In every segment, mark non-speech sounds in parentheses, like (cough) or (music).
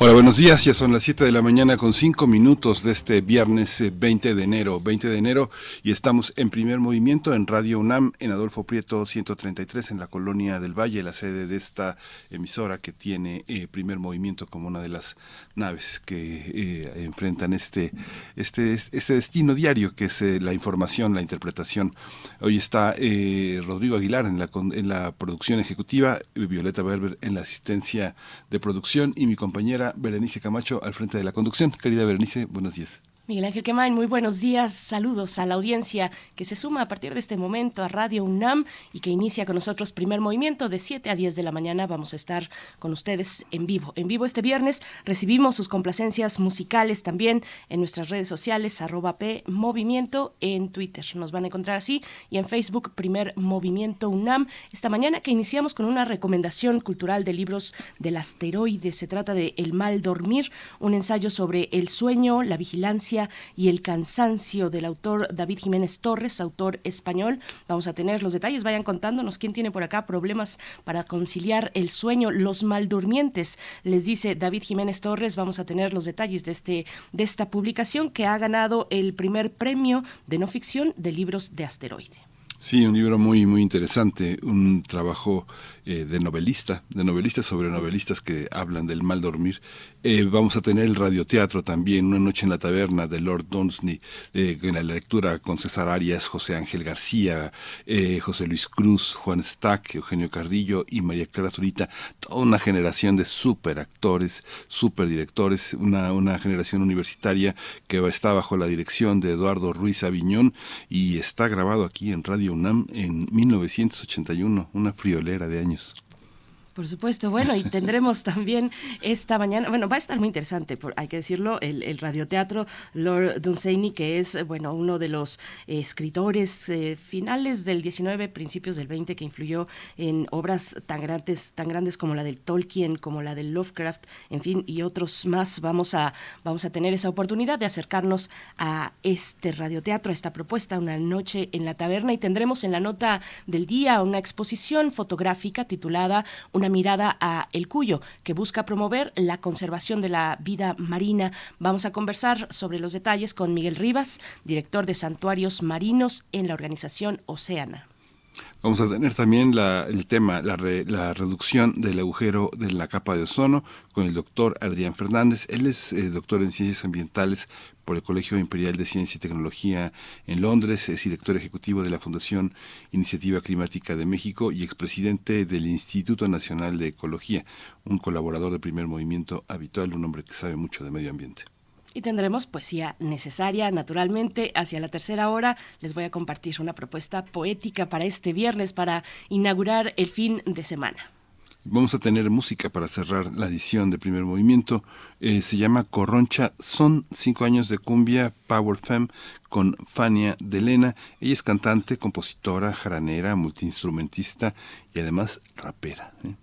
Hola, buenos días. Ya son las 7 de la mañana con 5 minutos de este viernes 20 eh, de enero. 20 de enero y estamos en primer movimiento en Radio UNAM en Adolfo Prieto 133 en la Colonia del Valle, la sede de esta emisora que tiene eh, primer movimiento como una de las naves que eh, enfrentan este, este, este destino diario que es la información, la interpretación. Hoy está Rodrigo Aguilar en la, en la producción ejecutiva, Violeta Berber en la asistencia de producción y mi compañera Berenice Camacho al frente de la conducción. Querida Berenice, buenos días. Miguel Ángel Quemain, muy buenos días, saludos a la audiencia que se suma a partir de este momento a Radio UNAM y que inicia con nosotros primer movimiento de 7 a 10 de la mañana. Vamos a estar con ustedes en vivo. En vivo este viernes recibimos sus complacencias musicales también en nuestras redes sociales, arroba Movimiento en Twitter. Nos van a encontrar así y en Facebook primer movimiento UNAM. Esta mañana que iniciamos con una recomendación cultural de libros del asteroide. Se trata de El mal dormir, un ensayo sobre el sueño, la vigilancia, y el cansancio del autor David Jiménez Torres, autor español. Vamos a tener los detalles, vayan contándonos quién tiene por acá problemas para conciliar el sueño, los maldurmientes, les dice David Jiménez Torres. Vamos a tener los detalles de, este, de esta publicación que ha ganado el primer premio de no ficción de libros de asteroide. Sí, un libro muy muy interesante, un trabajo eh, de novelista, de novelistas sobre novelistas que hablan del mal dormir eh, vamos a tener el radioteatro también, Una noche en la taberna de Lord Dunsney, eh, en la lectura con César Arias, José Ángel García, eh, José Luis Cruz, Juan Stack, Eugenio Carrillo y María Clara Zurita, toda una generación de super actores, directores, una, una generación universitaria que está bajo la dirección de Eduardo Ruiz Aviñón y está grabado aquí en Radio UNAM en 1981, una friolera de años. companies. Por supuesto, bueno, y tendremos (laughs) también esta mañana, bueno, va a estar muy interesante, hay que decirlo, el, radioteatro Lord Dunsany, que es, bueno, uno de los escritores eh, finales del 19, principios del 20, que influyó en obras tan grandes, tan grandes como la del Tolkien, como la del Lovecraft, en fin, y otros más. Vamos a, vamos a tener esa oportunidad de acercarnos a este radioteatro, a esta propuesta, una noche en la taberna, y tendremos en la nota del día una exposición fotográfica titulada Una mirada a El Cuyo, que busca promover la conservación de la vida marina. Vamos a conversar sobre los detalles con Miguel Rivas, director de Santuarios Marinos en la organización Oceana. Vamos a tener también el tema, la, reducción del agujero de la capa de ozono con el doctor Adrián Fernández. Él es eh, doctor en ciencias ambientales por el Colegio Imperial de Ciencia y Tecnología en Londres, es director ejecutivo de la Fundación Iniciativa Climática de México y expresidente del Instituto Nacional de Ecología, un colaborador de primer movimiento habitual, un hombre que sabe mucho de medio ambiente. Y tendremos poesía necesaria, naturalmente. Hacia la tercera hora les voy a compartir una propuesta poética para este viernes, para inaugurar el fin de semana. Vamos a tener música para cerrar la edición de primer movimiento. Eh, se llama Corroncha. Son cinco años de cumbia Power Femme con Fania Delena. Ella es cantante, compositora, jaranera, multiinstrumentista y además rapera. ¿eh?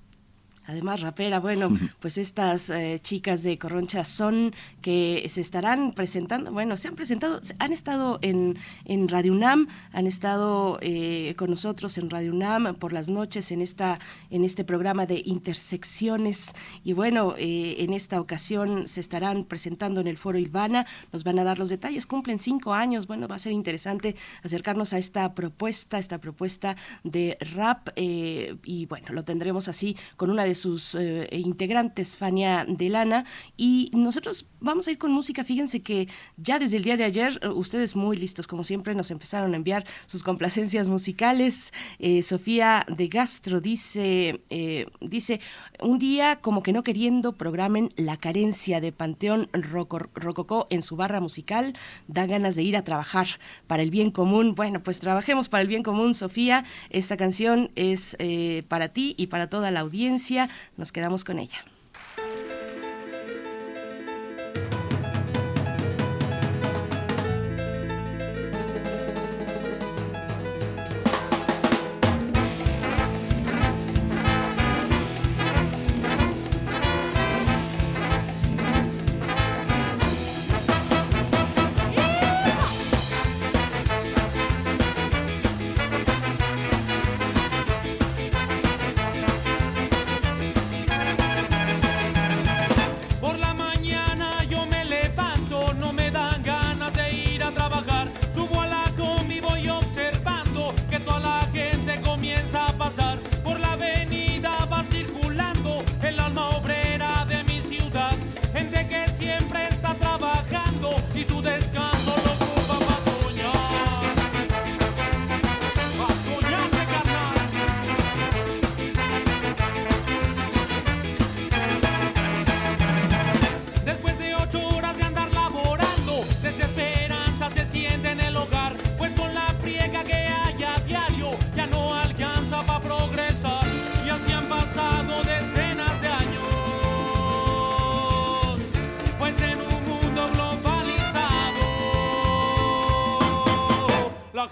Además rapera. Bueno, pues estas eh, chicas de Corroncha son que se estarán presentando, bueno, se han presentado, han estado en, en Radio UNAM, han estado eh, con nosotros en Radio UNAM por las noches en, esta, en este programa de intersecciones y bueno, eh, en esta ocasión se estarán presentando en el Foro Ilvana, nos van a dar los detalles, cumplen cinco años, bueno, va a ser interesante acercarnos a esta propuesta, esta propuesta de rap y bueno, lo tendremos así con una de sus eh, integrantes, Fania Delana, y nosotros vamos a ir con música. Fíjense que ya desde el día de ayer, eh, ustedes muy listos, como siempre, nos empezaron a enviar sus complacencias musicales. Eh, Sofía de Gastro dice, dice, un día como que no queriendo programen la carencia de Panteón Rococó en su barra musical, da ganas de ir a trabajar para el bien común. Bueno, pues trabajemos para el bien común, Sofía. Esta canción es para ti y para toda la audiencia nos quedamos con ella.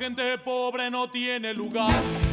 Gente pobre no tiene lugar.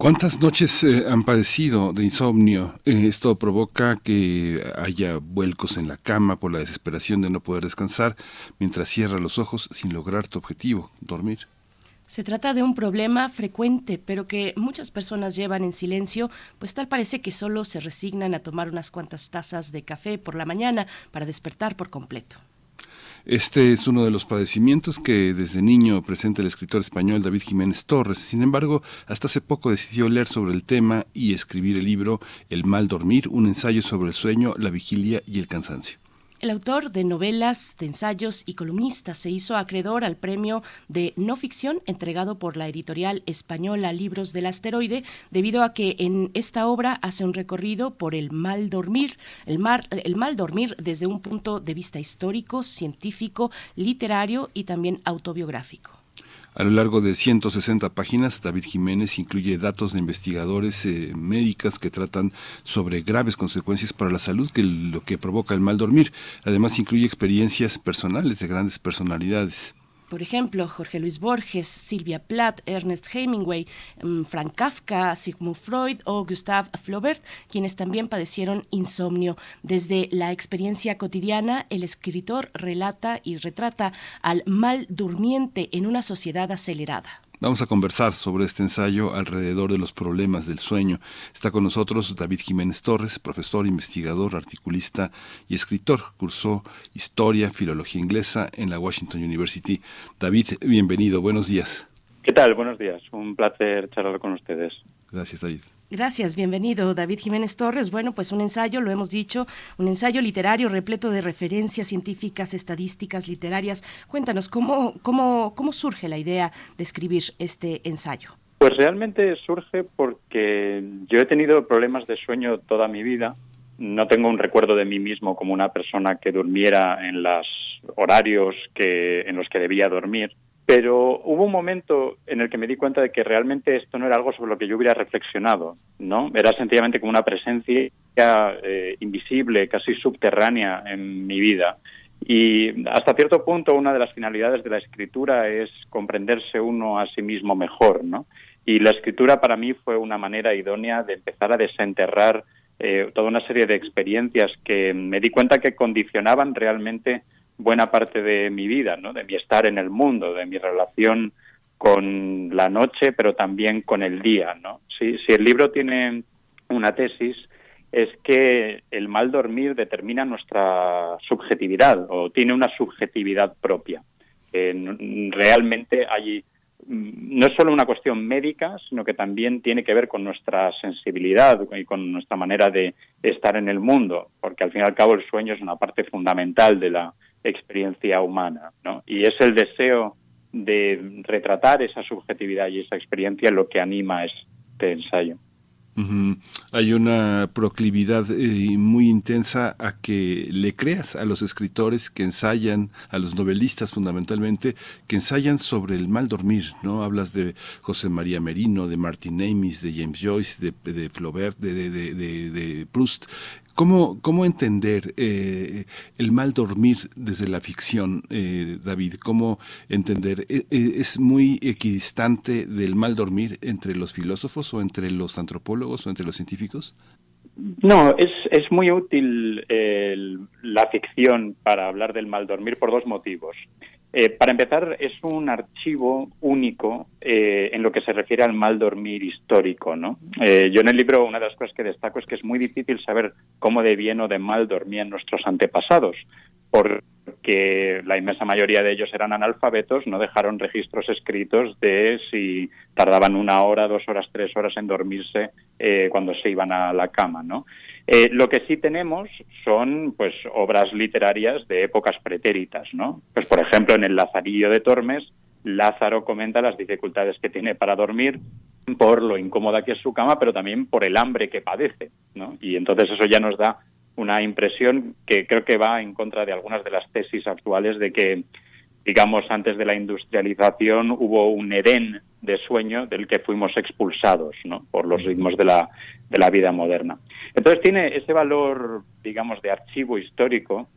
¿Cuántas noches eh, han padecido de insomnio? Eh, esto provoca que haya vuelcos en la cama por la desesperación de no poder descansar mientras cierra los ojos sin lograr tu objetivo, dormir. Se trata de un problema frecuente, pero que muchas personas llevan en silencio, pues tal parece que solo se resignan a tomar unas cuantas tazas de café por la mañana para despertar por completo. Este es uno de los padecimientos que desde niño presenta el escritor español David Jiménez Torres. Sin embargo, hasta hace poco decidió leer sobre el tema y escribir el libro El mal dormir, un ensayo sobre el sueño, la vigilia y el cansancio. El autor de novelas, de ensayos y columnista se hizo acreedor al premio de no ficción entregado por la editorial española Libros del Asteroide, debido a que en esta obra hace un recorrido por el mal dormir, el, el mal dormir desde un punto de vista histórico, científico, literario y también autobiográfico. A lo largo de 160 páginas, David Jiménez incluye datos de investigadores eh, médicas que tratan sobre graves consecuencias para la salud que lo que provoca el mal dormir. Además, incluye experiencias personales de grandes personalidades. Por ejemplo, Jorge Luis Borges, Silvia Plath, Ernest Hemingway, mm, Frank Kafka, Sigmund Freud o Gustave Flaubert, quienes también padecieron insomnio. Desde la experiencia cotidiana, el escritor relata y retrata al mal durmiente en una sociedad acelerada. Vamos a conversar sobre este ensayo alrededor de los problemas del sueño. Está con nosotros David Jiménez Torres, profesor, investigador, articulista y escritor. Cursó Historia, Filología Inglesa en la Washington University. David, bienvenido, buenos días. ¿Qué tal? Buenos días. Un placer charlar con ustedes. Gracias, David. Gracias, bienvenido David Jiménez Torres. Bueno, pues un ensayo, lo hemos dicho, un ensayo literario repleto de referencias científicas, estadísticas, literarias. Cuéntanos, ¿cómo, cómo, cómo surge la idea de escribir este ensayo? Pues realmente surge porque yo he tenido problemas de sueño toda mi vida. No tengo un recuerdo de mí mismo como una persona que durmiera en los horarios que, en los que debía dormir. Pero hubo un momento en el que me di cuenta de que realmente esto no era algo sobre lo que yo hubiera reflexionado, ¿no? Era sencillamente como una presencia eh, invisible, casi subterránea en mi vida. Y hasta cierto punto una de las finalidades de la escritura es comprenderse uno a sí mismo mejor, ¿no? Y la escritura para mí fue una manera idónea de empezar a desenterrar eh, toda una serie de experiencias que me di cuenta que condicionaban realmente buena parte de mi vida, ¿no? de mi estar en el mundo, de mi relación con la noche, pero también con el día. ¿no? Si, si el libro tiene una tesis, es que el mal dormir determina nuestra subjetividad o tiene una subjetividad propia. realmente hay Mm, no es solo una cuestión médica, sino que también tiene que ver con nuestra sensibilidad y con nuestra manera de estar en el mundo, porque al fin y al cabo el sueño es una parte fundamental de la experiencia humana, ¿no? Y es el deseo de retratar esa subjetividad y esa experiencia lo que anima este ensayo. Hay una proclividad eh, muy intensa a que le creas a los escritores que ensayan, a los novelistas fundamentalmente, que ensayan sobre el mal dormir, ¿no? Hablas de José María Merino, de Martin Amis, de James Joyce, de, de Flaubert, de, de, de Proust. ¿Cómo, cómo entender eh, el mal dormir desde la ficción, eh, David? ¿Cómo entender? ¿E, e, ¿Es muy equidistante del mal dormir entre los filósofos o entre los antropólogos o entre los científicos? No, es, es muy útil la ficción para hablar del mal dormir por dos motivos. Eh, para empezar, es un archivo único eh, en lo que se refiere al mal dormir histórico. ¿no? Eh, yo en el libro una de las cosas que destaco es que es muy difícil saber cómo de bien o de mal dormían nuestros antepasados, porque la inmensa mayoría de ellos eran analfabetos, no dejaron registros escritos de si tardaban una hora, dos horas, tres horas en dormirse cuando se iban a la cama. ¿no? Eh, lo que sí tenemos son pues obras literarias de épocas pretéritas, ¿no? Pues por ejemplo en el Lazarillo de Tormes, Lázaro comenta las dificultades que tiene para dormir por lo incómoda que es su cama, pero también por el hambre que padece, ¿no? Y entonces eso ya nos da una impresión que creo que va en contra de algunas de las tesis actuales de que digamos, antes de la industrialización hubo un Edén de sueño del que fuimos expulsados ¿no? por los ritmos de la, de la vida moderna. Entonces tiene ese valor, digamos, de archivo histórico,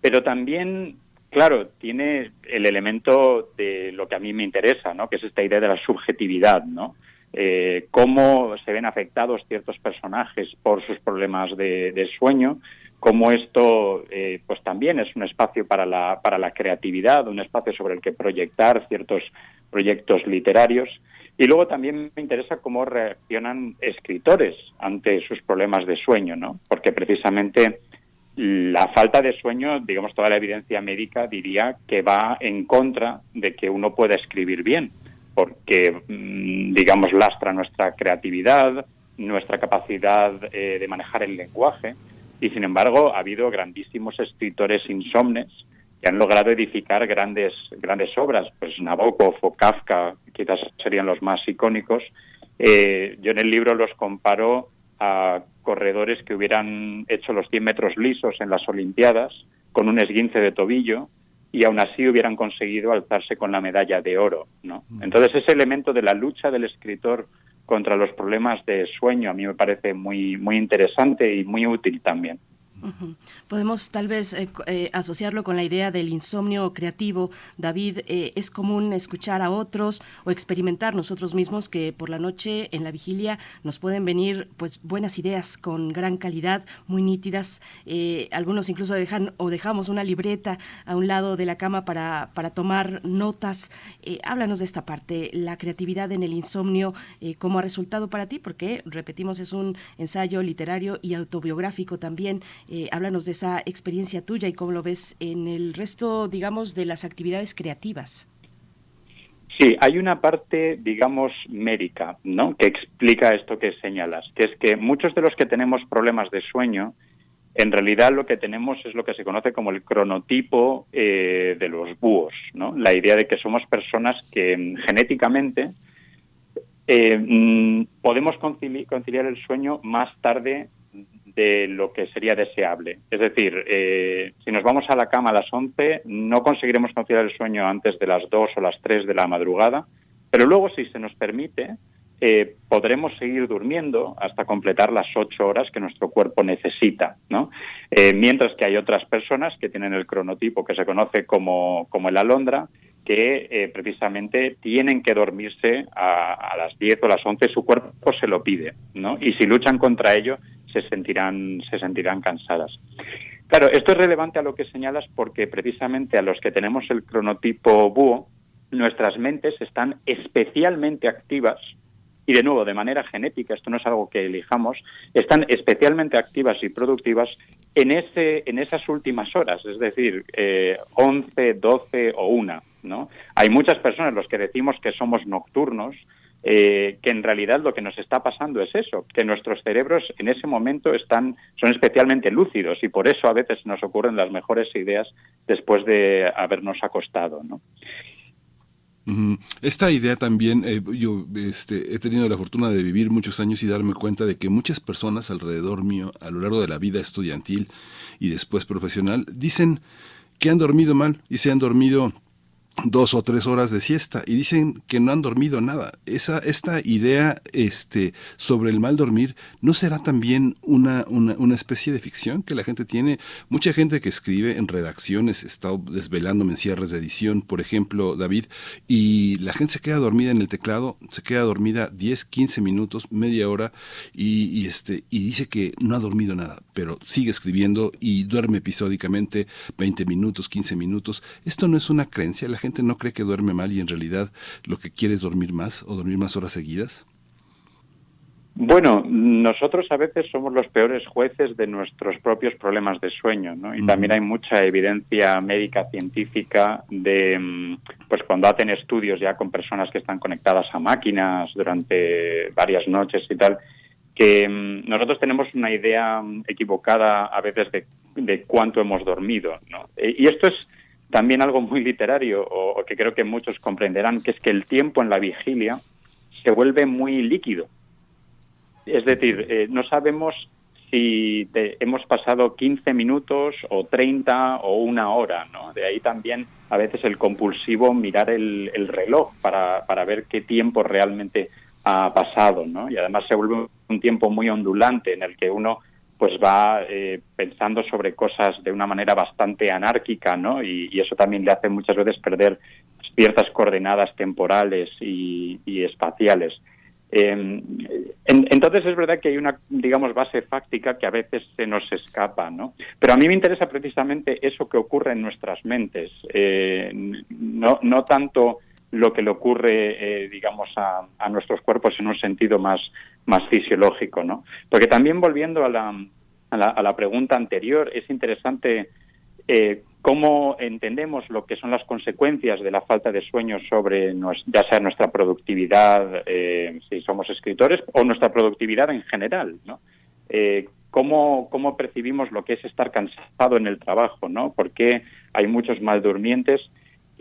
pero también, claro, tiene el elemento de lo que a mí me interesa, ¿no? que es esta idea de la subjetividad, ¿no? Eh, cómo se ven afectados ciertos personajes por sus problemas de, de sueño, cómo esto eh, pues también es un espacio para la, para la creatividad, un espacio sobre el que proyectar ciertos proyectos literarios. Y luego también me interesa cómo reaccionan escritores ante sus problemas de sueño, ¿no? Porque precisamente la falta de sueño, digamos, toda la evidencia médica diría que va en contra de que uno pueda escribir bien, porque, mm, digamos, lastra nuestra creatividad, nuestra capacidad eh, de manejar el lenguaje. Y sin embargo, ha habido grandísimos escritores insomnes que han logrado edificar grandes, grandes obras. Pues Nabokov o Kafka quizás serían los más icónicos. Eh, yo en el libro los comparo a corredores que hubieran hecho los 100 metros lisos en las Olimpiadas con un esguince de tobillo y aún así hubieran conseguido alzarse con la medalla de oro. ¿no? Mm. Entonces ese elemento de la lucha del escritor contra los problemas de sueño a mí me parece muy, muy interesante y muy útil también. Podemos tal vez eh, eh, asociarlo con la idea del insomnio creativo. David, eh, es común escuchar a otros o experimentar nosotros mismos que por la noche en la vigilia nos pueden venir pues buenas ideas con gran calidad, muy nítidas. algunos incluso dejan o dejamos una libreta a un lado de la cama para, para tomar notas. háblanos de esta parte, la creatividad en el insomnio, cómo ha resultado para ti, porque repetimos es un ensayo literario y autobiográfico también. Eh, háblanos de esa experiencia tuya y cómo lo ves en el resto, digamos, de las actividades creativas. Sí, hay una parte, digamos, médica, ¿no? Que explica esto que señalas, que es que muchos de los que tenemos problemas de sueño, en realidad lo que tenemos es lo que se conoce como el cronotipo eh, de los búhos, ¿no? La idea de que somos personas que mm, genéticamente eh, mm, podemos conciliar el sueño más tarde de lo que sería deseable. Es decir, eh, si nos vamos a la cama a las 11, no conseguiremos conciliar el sueño antes de las 2 o las 3 de la madrugada, pero luego, si se nos permite, eh, podremos seguir durmiendo hasta completar las 8 horas que nuestro cuerpo necesita. ¿no? Eh, mientras que hay otras personas que tienen el cronotipo que se conoce como, como el alondra, que eh, precisamente tienen que dormirse a, las 10 o las 11, su cuerpo se lo pide, ¿no? Y si luchan contra ello, se sentirán, se sentirán cansadas. Claro, esto es relevante a lo que señalas porque precisamente a los que tenemos el cronotipo búho, nuestras mentes están especialmente activas y de nuevo de manera genética, esto no es algo que elijamos, están especialmente activas y productivas en, ese, en esas últimas horas, es decir, eh, 11, 12 o 1. ¿no? Hay muchas personas los que decimos que somos nocturnos, eh, que en realidad lo que nos está pasando es eso, que nuestros cerebros en ese momento están, son especialmente lúcidos y por eso a veces nos ocurren las mejores ideas después de habernos acostado. ¿no? Esta idea también, eh, yo este, he tenido la fortuna de vivir muchos años y darme cuenta de que muchas personas alrededor mío, a lo largo de la vida estudiantil y después profesional, dicen que han dormido mal y se han dormido dos o tres horas de siesta y dicen que no han dormido nada. Esa, esta idea este, sobre el mal dormir no será también una, una, especie de ficción que la gente tiene. Mucha gente que escribe en redacciones, está desvelándome en cierres de edición, por ejemplo, David, y la gente se queda dormida en el teclado, se queda dormida 10, 15 minutos, media hora y, este, y dice que no ha dormido nada, pero sigue escribiendo y duerme episódicamente 20 minutos, 15 minutos. Esto no es una creencia, la gente no cree que duerme mal y en realidad lo que quiere es dormir más o dormir más horas seguidas? Bueno, nosotros a veces somos los peores jueces de nuestros propios problemas de sueño, ¿no? Y también hay mucha evidencia médica científica de, mm, pues cuando hacen estudios ya con personas que están conectadas a máquinas durante varias noches y tal, que mm, nosotros tenemos una idea equivocada a veces de, de cuánto hemos dormido, ¿no? E, y esto es también algo muy literario, o, que creo que muchos comprenderán, que es que el tiempo en la vigilia se vuelve muy líquido. Es decir, eh, no sabemos si hemos pasado 15 minutos o 30 o una hora, ¿no? De ahí también a veces el compulsivo mirar el, reloj para, para, ver qué tiempo realmente ha pasado, ¿no? Y además se vuelve un tiempo muy ondulante en el que uno pues va eh, pensando sobre cosas de una manera bastante anárquica, ¿no? Y, eso también le hace muchas veces perder ciertas coordenadas temporales y, espaciales. Em, entonces es verdad que hay una, digamos, base fáctica que a veces se nos escapa, ¿no? Pero a mí me interesa precisamente eso que ocurre en nuestras mentes, eh, no, no tanto lo que le ocurre, eh, digamos, a, a, nuestros cuerpos en un sentido más, más fisiológico, ¿no? Porque también volviendo a la, a la, pregunta anterior, es interesante eh, cómo entendemos lo que son las consecuencias de la falta de sueño sobre ya sea nuestra productividad, eh, si somos escritores, o nuestra productividad en general, ¿no? Eh, ¿cómo, ¿Cómo percibimos lo que es estar cansado en el trabajo, ¿no? Porque hay muchos mal durmientes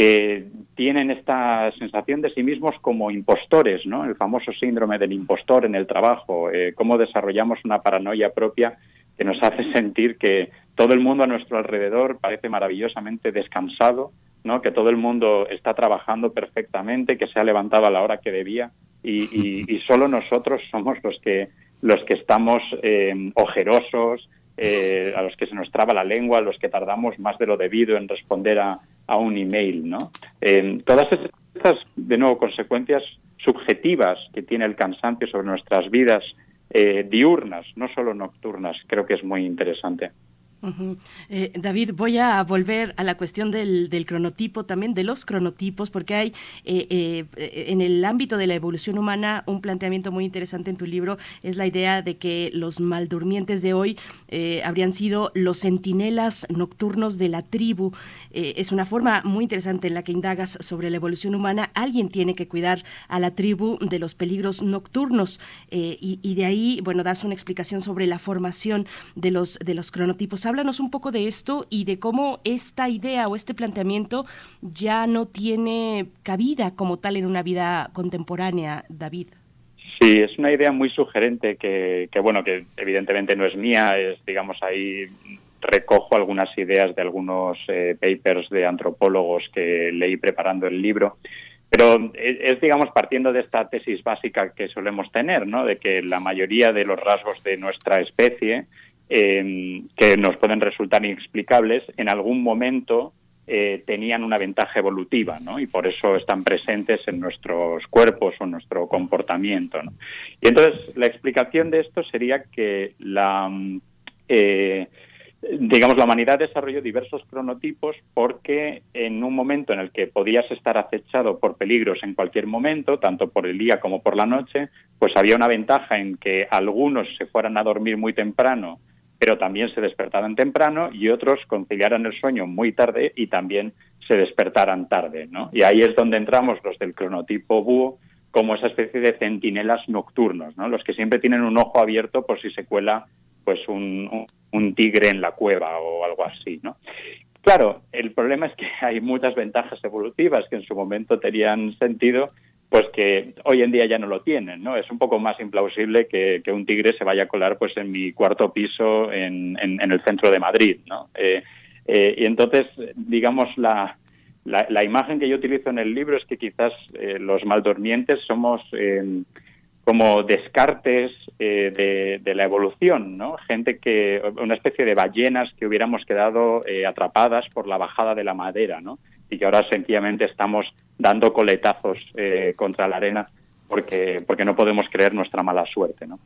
que tienen esta sensación de sí mismos como impostores. El famoso síndrome del impostor en el trabajo, eh, cómo desarrollamos una paranoia propia que nos hace (laughs) sentir que todo el mundo a nuestro alrededor parece maravillosamente descansado, ¿no? que todo el mundo está trabajando perfectamente, que se ha levantado a la hora que debía y, solo nosotros somos los que los que estamos eh, ojerosos, eh, a los que se nos traba la lengua, a los que tardamos más de lo debido en responder a, un email. ¿no? Eh, todas estas, de nuevo, consecuencias subjetivas que tiene el cansancio sobre nuestras vidas eh, diurnas, no solo nocturnas. Creo que es muy interesante. Eh, David, voy a volver a la cuestión del, cronotipo, también de los cronotipos, porque hay eh, eh, en el ámbito de la evolución humana un planteamiento muy interesante en tu libro, es la idea de que los maldurmientes de hoy habrían sido los centinelas nocturnos de la tribu. es una forma muy interesante en la que indagas sobre la evolución humana. Alguien tiene que cuidar a la tribu de los peligros nocturnos y, de ahí, bueno, das una explicación sobre la formación de los cronotipos háblanos un poco de esto y de cómo esta idea o este planteamiento ya no tiene cabida como tal en una vida contemporánea, David. Sí, es una idea muy sugerente que, bueno, que evidentemente no es mía, es, digamos, ahí recojo algunas ideas de algunos eh, papers de antropólogos que leí preparando el libro. Pero es, digamos, partiendo de esta tesis básica que solemos tener, ¿no? De que la mayoría de los rasgos de nuestra especie Em, que nos pueden resultar inexplicables, en algún momento eh, tenían una ventaja evolutiva, ¿no? Y por eso están presentes en nuestros cuerpos o nuestro comportamiento, ¿no? Y entonces la explicación de esto sería que la mm, eh, digamos, la humanidad desarrolló diversos cronotipos porque en un momento en el que podías estar acechado por peligros en cualquier momento, tanto por el día como por la noche, pues había una ventaja en que algunos se fueran a dormir muy temprano, pero también se despertaran temprano y otros conciliaran el sueño muy tarde y también se despertaran tarde, ¿no? Y ahí es donde entramos los del cronotipo búho como esa especie de centinelas nocturnos, ¿no? Los que siempre tienen un ojo abierto por si se cuela pues un, un tigre en la cueva o algo así, ¿no? Claro, el problema es que (laughs) hay muchas ventajas evolutivas que en su momento tenían sentido, pues que hoy en día ya no lo tienen, ¿no? Es un poco más implausible que, un tigre se vaya a colar pues en mi cuarto piso en, en, el centro de Madrid, ¿no? Eh, eh, y entonces, digamos, la, la, imagen que yo utilizo en el libro es que quizás eh, los maldormientes somos como descartes eh, de, la evolución, ¿no? Gente que, una especie de ballenas que hubiéramos quedado eh, atrapadas por la bajada de la madera, ¿no? Y que ahora sencillamente estamos dando coletazos eh, contra la arena porque, porque no podemos creer nuestra mala suerte, ¿no?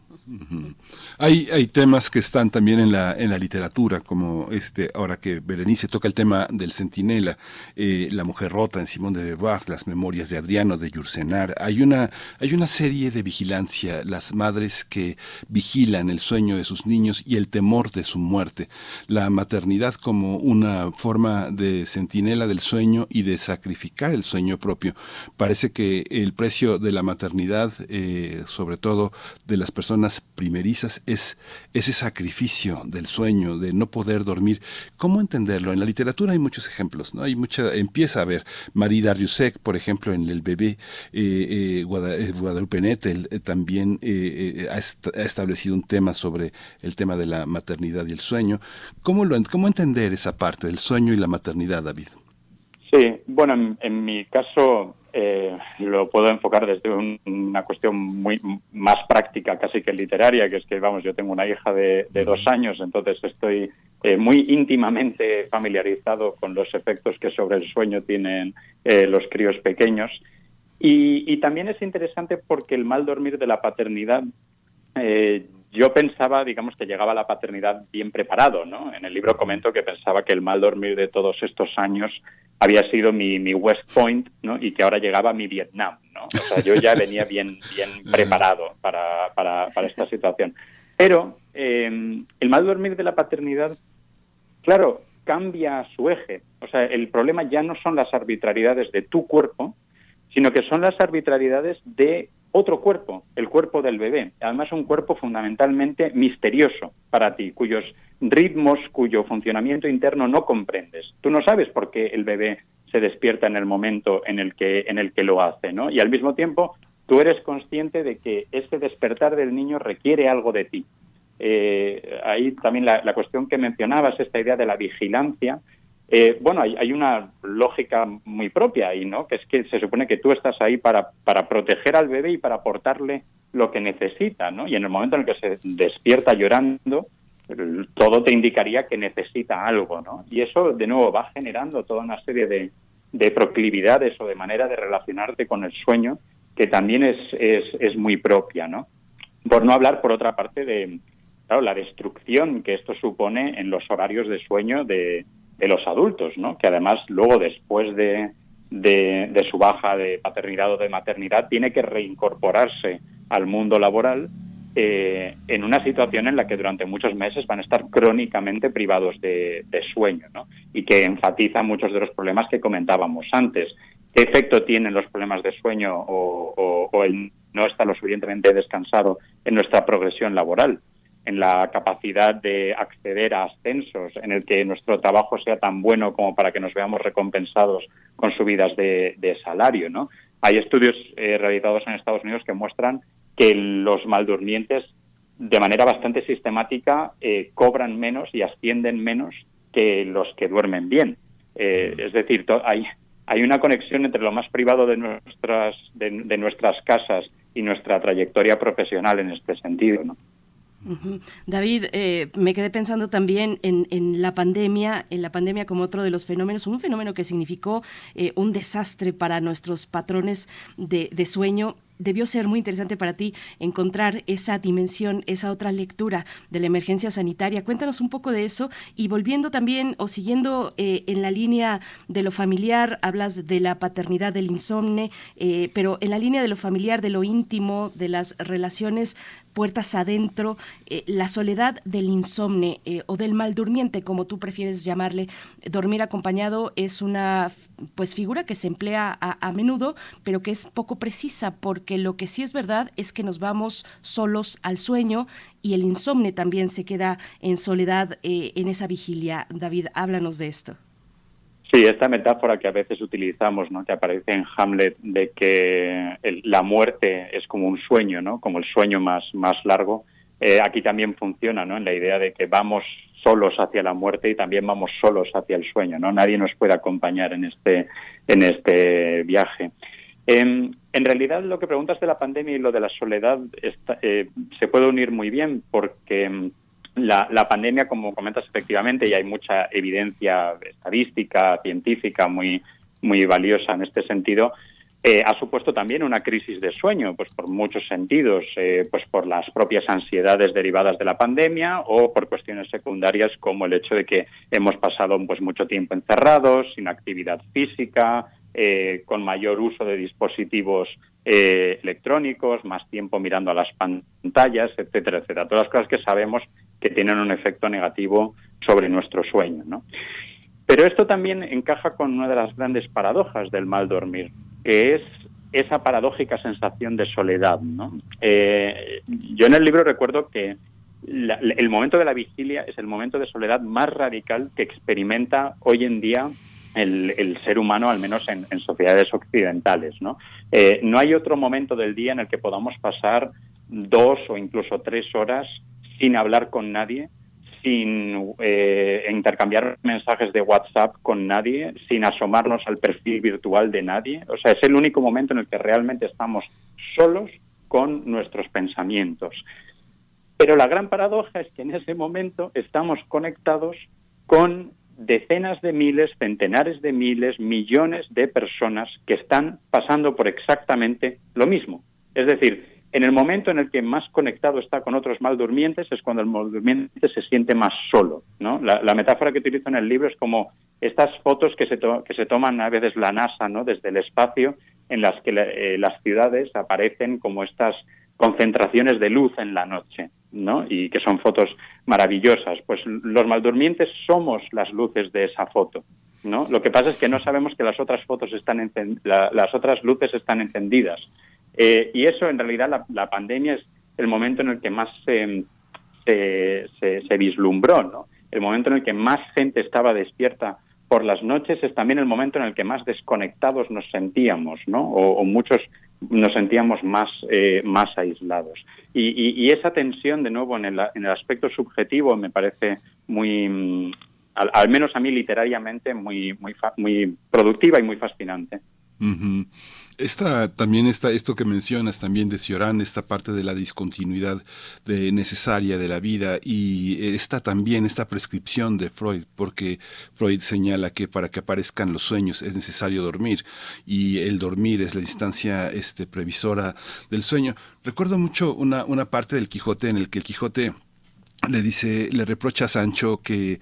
Hay, hay temas que están también en la, en la literatura, como este, ahora que Berenice toca el tema del centinela, eh, La mujer rota en Simón de Beauvoir, las memorias de Adriano de Yurcenar. Hay una, hay una serie de vigilancia, las madres que vigilan el sueño de sus niños y el temor de su muerte. La maternidad como una forma de centinela del sueño y de sacrificar el sueño propio. Parece que el precio de la maternidad, eh, sobre todo de las personas primerizas, es ese sacrificio del sueño, de no poder dormir. ¿Cómo entenderlo? En la literatura hay muchos ejemplos, ¿no? Hay mucha, empieza a haber Marie Dariussec, por ejemplo, en El bebé, eh, eh, eh Guadalupe Nettel también ha, establecido un tema sobre el tema de la maternidad y el sueño. ¿Cómo, lo, cómo entender esa parte del sueño y la maternidad, David? Sí, bueno, en mi caso eh, lo puedo enfocar desde una cuestión muy más práctica, casi que literaria, que es que, vamos, yo tengo una hija de, dos años, entonces estoy eh, muy íntimamente familiarizado con los efectos que sobre el sueño tienen eh, los críos pequeños. Y, también es interesante porque el mal dormir de la paternidad yo pensaba, digamos, que llegaba a la paternidad bien preparado, ¿no? En el libro comento que pensaba que el mal dormir de todos estos años había sido mi, mi West Point, ¿no? Y que ahora llegaba mi Vietnam, ¿no? O sea, yo ya venía bien, bien (laughs) preparado para, para, para esta situación. Pero eh, el mal dormir de la paternidad, claro, cambia su eje. O sea, el problema ya no son las arbitrariedades de tu cuerpo, sino que son las arbitrariedades de otro cuerpo, el cuerpo del bebé. Además, un cuerpo fundamentalmente misterioso para ti, cuyos ritmos, cuyo funcionamiento interno no comprendes. Tú no sabes por qué el bebé se despierta en el momento en el que, en el que lo hace, ¿no? Y al mismo tiempo, tú eres consciente de que ese despertar del niño requiere algo de ti. Eh, ahí también la, la, cuestión que mencionabas, esta idea de la vigilancia, eh, bueno, hay, una lógica muy propia ahí, ¿no? Que es que se supone que tú estás ahí para, para proteger al bebé y para aportarle lo que necesita, ¿no? Y en el momento en el que se despierta llorando, todo te indicaría que necesita algo, ¿no? Y eso, de nuevo, va generando toda una serie de, de proclividades o de manera de relacionarte con el sueño que también es, es, es muy propia, ¿no? Por no hablar, por otra parte, de claro, la destrucción que esto supone en los horarios de sueño de, de los adultos, ¿no? que además luego después de, de, su baja de paternidad o de maternidad tiene que reincorporarse al mundo laboral eh, en una situación en la que durante muchos meses van a estar crónicamente privados de, sueño ¿no? y que enfatiza muchos de los problemas que comentábamos antes. ¿Qué efecto tienen los problemas de sueño o, o el no estar lo suficientemente descansado en nuestra progresión laboral? En la capacidad de acceder a ascensos, en el que nuestro trabajo sea tan bueno como para que nos veamos recompensados con subidas de, salario. ¿no? Hay estudios eh, realizados en Estados Unidos que muestran que los maldurmientes, de manera bastante sistemática, eh, cobran menos y ascienden menos que los que duermen bien. Eh, es decir, hay, hay una conexión entre lo más privado de nuestras, de nuestras casas y nuestra trayectoria profesional en este sentido. ¿no? David, eh, me quedé pensando también en, la pandemia, en la pandemia como otro de los fenómenos, un fenómeno que significó eh, un desastre para nuestros patrones de, sueño debió ser muy interesante para ti encontrar esa dimensión, esa otra lectura de la emergencia sanitaria. Cuéntanos un poco de eso y volviendo también o siguiendo eh, en la línea de lo familiar, hablas de la paternidad del insomne, pero en la línea de lo familiar, de lo íntimo, de las relaciones puertas adentro, eh, la soledad del insomne eh, o del mal durmiente, como tú prefieres llamarle. Dormir acompañado es una pues figura que se emplea a, menudo, pero que es poco precisa, porque lo que sí es verdad es que nos vamos solos al sueño y el insomne también se queda en soledad eh, en esa vigilia. David, háblanos de esto. Sí, esta metáfora que a veces utilizamos, ¿no? que aparece en Hamlet, de que la muerte es como un sueño, ¿no? como el sueño más, más largo, eh, aquí también funciona, ¿no? en la idea de que vamos solos hacia la muerte y también vamos solos hacia el sueño, ¿no? Nadie nos puede acompañar en este, en este viaje. En realidad, lo que preguntas de la pandemia y lo de la soledad eh, se puede unir muy bien porque la, pandemia, como comentas efectivamente, y hay mucha evidencia estadística, científica muy, muy valiosa en este sentido, eh, ha supuesto también una crisis de sueño, pues por muchos sentidos, eh, pues por las propias ansiedades derivadas de la pandemia o por cuestiones secundarias como el hecho de que hemos pasado pues mucho tiempo encerrados, sin actividad física, eh, con mayor uso de dispositivos electrónicos, más tiempo mirando a las pantallas, etcétera, etcétera. Todas las cosas que sabemos que tienen un efecto negativo sobre nuestro sueño. Pero esto también encaja con una de las grandes paradojas del mal dormir, que es esa paradójica sensación de soledad. Eh, yo en el libro recuerdo que el momento de la vigilia es el momento de soledad más radical que experimenta hoy en día el, ser humano, al menos en, sociedades occidentales. ¿no? Eh, no hay otro momento del día en el que podamos pasar dos o incluso tres horas sin hablar con nadie, sin eh, intercambiar mensajes de WhatsApp con nadie, sin asomarnos al perfil virtual de nadie. O sea, es el único momento en el que realmente estamos solos con nuestros pensamientos. Pero la gran paradoja es que en ese momento estamos conectados con decenas de miles, centenares de miles, millones de personas que están pasando por exactamente lo mismo. Es decir, en el momento en el que más conectado está con otros mal durmientes es cuando el mal durmiente se siente más solo. ¿no? La, metáfora que utilizo en el libro es como estas fotos que se, que se toman a veces la NASA ¿no? desde el espacio, en las que eh, las ciudades aparecen como estas concentraciones de luz en la noche, ¿no? Y que son fotos maravillosas. Pues los maldurmientes somos las luces de esa foto, ¿no? Lo que pasa es que no sabemos que las otras fotos están las otras luces están encendidas eh, y eso, en realidad, la, pandemia es el momento en el que más se, se, vislumbró, ¿no? El momento en el que más gente estaba despierta por las noches es también el momento en el que más desconectados nos sentíamos, ¿no? O, muchos nos sentíamos más, eh, más aislados. Y, esa tensión, de nuevo, en el, en el aspecto subjetivo me parece muy, mm, al, menos a mí literariamente, muy, muy, muy productiva y muy fascinante. Esta también esto que mencionas también de Cioran, esta parte de la discontinuidad de necesaria de la vida y está también esta prescripción de Freud, porque Freud señala que para que aparezcan los sueños es necesario dormir y el dormir es la instancia este previsora del sueño. Recuerdo mucho una una parte del Quijote en el que el Quijote le dice, le reprocha a Sancho que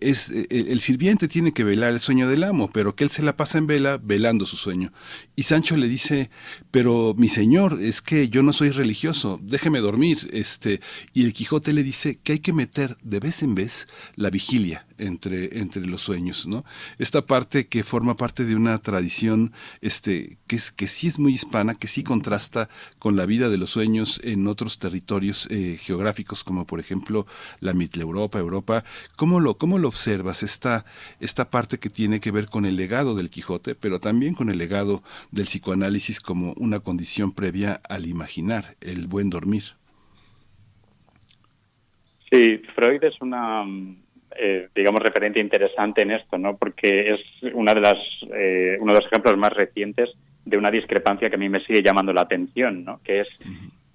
es el sirviente tiene que velar el sueño del amo, pero que él se la pasa en vela velando su sueño. Y Sancho le dice, pero mi señor, es que yo no soy religioso, déjeme dormir. Este, y el Quijote le dice que hay que meter de vez en vez la vigilia entre, entre los sueños, ¿no? Esta parte que forma parte de una tradición este, que, es, que sí es muy hispana, que sí contrasta con la vida de los sueños en otros territorios eh, geográficos, como por ejemplo la Mitteleuropa, Europa. ¿Cómo lo, cómo lo observas? Esta, esta parte que tiene que ver con el legado del Quijote, pero también con el legado del psicoanálisis como una condición previa al imaginar, el buen dormir. Sí, Freud es una eh, digamos, referente interesante en esto, ¿no? Porque es una de las, eh, uno de los ejemplos más recientes de una discrepancia que a mí me sigue llamando la atención, ¿no? Que es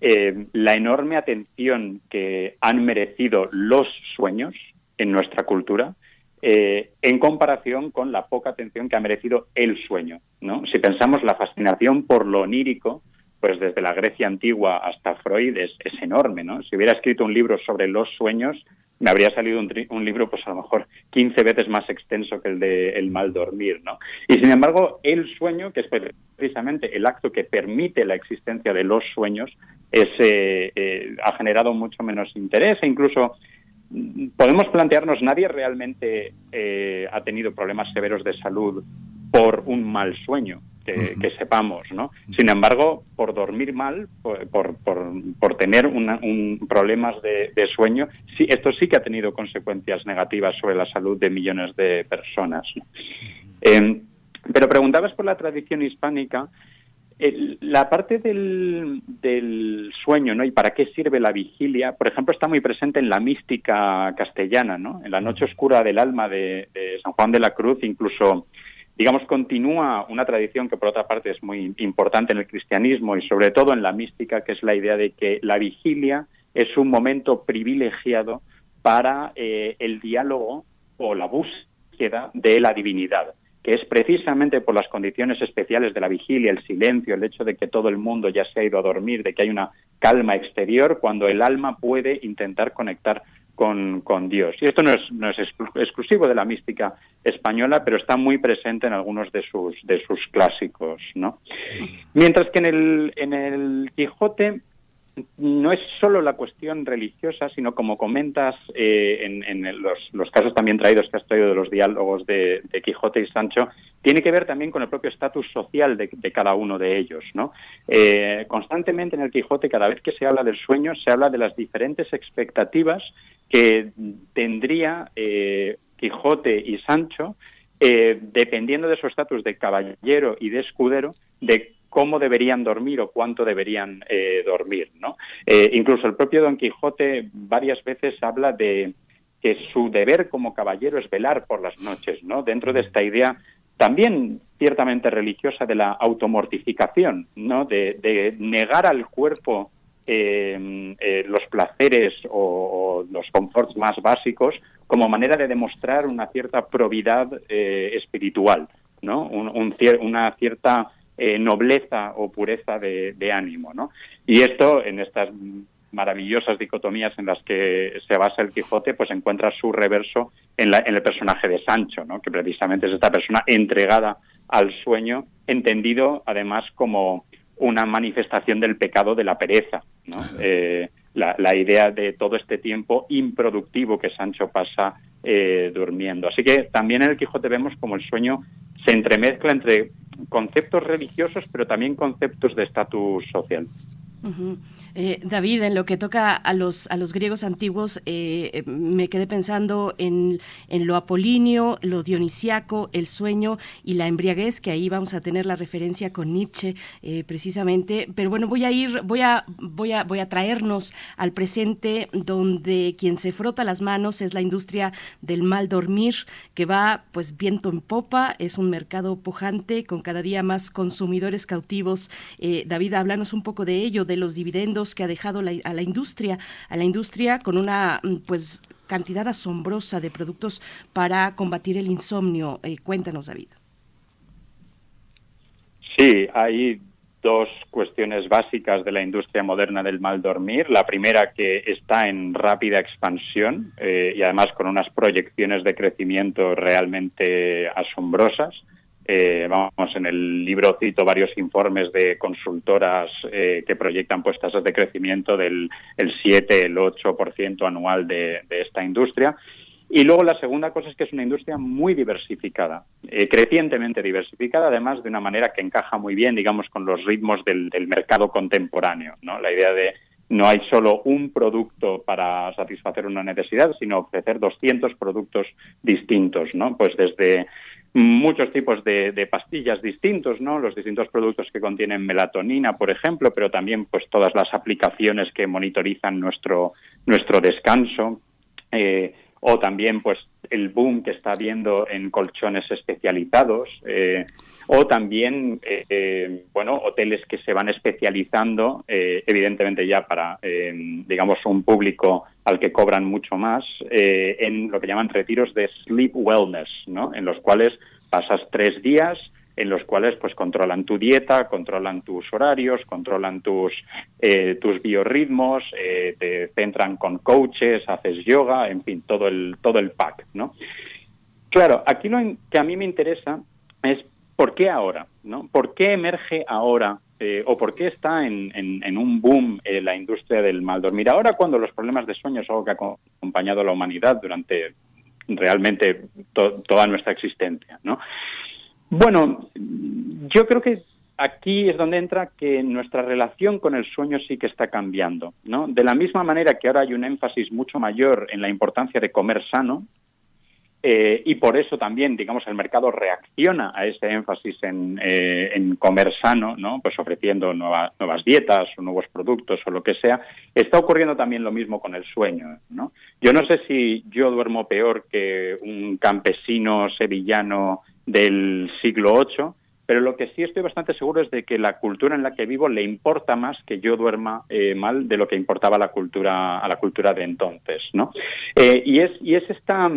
eh, la enorme atención que han merecido los sueños en nuestra cultura eh, en comparación con la poca atención que ha merecido el sueño. ¿no? Si pensamos la fascinación por lo onírico, pues desde la Grecia antigua hasta Freud es, enorme. ¿no? Si hubiera escrito un libro sobre los sueños, me habría salido un, libro, pues a lo mejor 15 veces más extenso que el de El mal dormir, ¿no? Y sin embargo, el sueño, que es precisamente el acto que permite la existencia de los sueños, es, eh, eh, ha generado mucho menos interés e incluso podemos plantearnos, nadie realmente eh, ha tenido problemas severos de salud por un mal sueño que, sepamos, ¿no? Sin embargo, por dormir mal, por, por, tener un problemas de, sueño, sí, esto sí que ha tenido consecuencias negativas sobre la salud de millones de personas. Em, pero preguntabas por la tradición hispánica. La parte del, del, sueño, ¿no? Y para qué sirve la vigilia, por ejemplo, está muy presente en la mística castellana, ¿no? En la noche oscura del alma de, de San Juan de la Cruz, incluso digamos, continúa una tradición que por otra parte es muy importante en el cristianismo y sobre todo en la mística, que es la idea de que la vigilia es un momento privilegiado para eh, el diálogo o la búsqueda de la divinidad, que es precisamente por las condiciones especiales de la vigilia, el silencio, el hecho de que todo el mundo ya se ha ido a dormir, de que hay una calma exterior, cuando el alma puede intentar conectar con, con Dios. Y esto no es, no es exclusivo de la mística española, pero está muy presente en algunos de sus, de sus clásicos. ¿no? Mientras que en el, en el Quijote no es solo la cuestión religiosa, sino como comentas eh, en, los, casos también traídos que has traído de los diálogos de, Quijote y Sancho, tiene que ver también con el propio estatus social de, cada uno de ellos. ¿no? Eh, constantemente en el Quijote, cada vez que se habla del sueño, se habla de las diferentes expectativas que tendría eh, Quijote y Sancho, eh, dependiendo de su estatus de caballero y de escudero, de cómo deberían dormir o cuánto deberían eh, dormir. ¿no? incluso el propio Don Quijote varias veces habla de que su deber como caballero es velar por las noches, ¿no? dentro de esta idea también ciertamente religiosa de la automortificación, ¿no? de negar al cuerpo eh, eh, los placeres o, los conforts más básicos como manera de demostrar una cierta probidad eh, espiritual, ¿no? una cierta eh, nobleza o pureza de, ánimo, ¿no? Y esto en estas maravillosas dicotomías en las que se basa el Quijote, pues encuentra su reverso en, la, en el personaje de Sancho, ¿no? que precisamente es esta persona entregada al sueño, entendido además como una manifestación del pecado de la pereza, ¿no? Eh, la, idea de todo este tiempo improductivo que Sancho pasa eh, durmiendo. Así que también en el Quijote vemos como el sueño se entremezcla entre conceptos religiosos, pero también conceptos de estatus social. Eh, David, en lo que toca a los, a los griegos antiguos, eh, eh, me quedé pensando en, en, lo apolíneo, lo dionisiaco, el sueño y la embriaguez, que ahí vamos a tener la referencia con Nietzsche precisamente. Pero bueno, voy a ir, voy a, voy a, voy a traernos al presente, donde quien se frota las manos es la industria del mal dormir, que va pues viento en popa, es un mercado pujante con cada día más consumidores cautivos. David, háblanos un poco de ello, de los dividendos que ha dejado a la industria, a la industria con una mm, pues cantidad asombrosa de productos para combatir el insomnio. Eh, cuéntanos, David. Sí, hay dos cuestiones básicas de la industria moderna del mal dormir. La primera que está en rápida expansión eh, y además con unas proyecciones de crecimiento realmente asombrosas. Eh, vamos, en el libro cito varios informes de consultoras eh, que proyectan pues tasas de crecimiento del el 7, el 8% anual de, esta industria. Y luego la segunda cosa es que es una industria muy diversificada, eh, crecientemente diversificada, además de una manera que encaja muy bien, digamos, con los ritmos del, del mercado contemporáneo. ¿no? La idea de no hay solo un producto para satisfacer una necesidad, sino ofrecer 200 productos distintos, ¿no? Pues desde muchos tipos de, pastillas distintos, ¿no? Los distintos productos que contienen melatonina, por ejemplo, pero también pues todas las aplicaciones que monitorizan nuestro nuestro descanso. Eh, o también pues el boom que está habiendo en colchones especializados, eh, o también, eh, eh, bueno, hoteles que se van especializando, evidentemente ya para, digamos, un público al que cobran mucho más, en lo que llaman retiros de sleep wellness, ¿no? En los cuales pasas tres días en los cuales pues controlan tu dieta, controlan tus horarios, controlan tus eh, tus biorritmos, eh, te centran con coaches, haces yoga, en fin, todo el todo el pack, ¿no? Claro, aquí lo que a mí me interesa es por qué ahora, ¿no? ¿Por qué emerge ahora eh, o por qué está en, en, un boom la industria del mal dormir ahora cuando los problemas de sueño es algo que ha acompañado a la humanidad durante realmente toda nuestra existencia, ¿no? Bueno, yo creo que aquí es donde entra que nuestra relación con el sueño sí que está cambiando, ¿no? De la misma manera que ahora hay un énfasis mucho mayor en la importancia de comer sano, eh, y por eso también, digamos, el mercado reacciona a ese énfasis en, eh, comer sano, ¿no? Pues ofreciendo nuevas dietas o nuevos productos o lo que sea. Está ocurriendo también lo mismo con el sueño, ¿no? Yo no sé si yo duermo peor que un campesino sevillano del siglo VIII, pero lo que sí estoy bastante seguro es de que la cultura en la que vivo le importa más que yo duerma eh, mal de lo que importaba la cultura a la cultura de entonces, ¿no? Eh, y es y es esta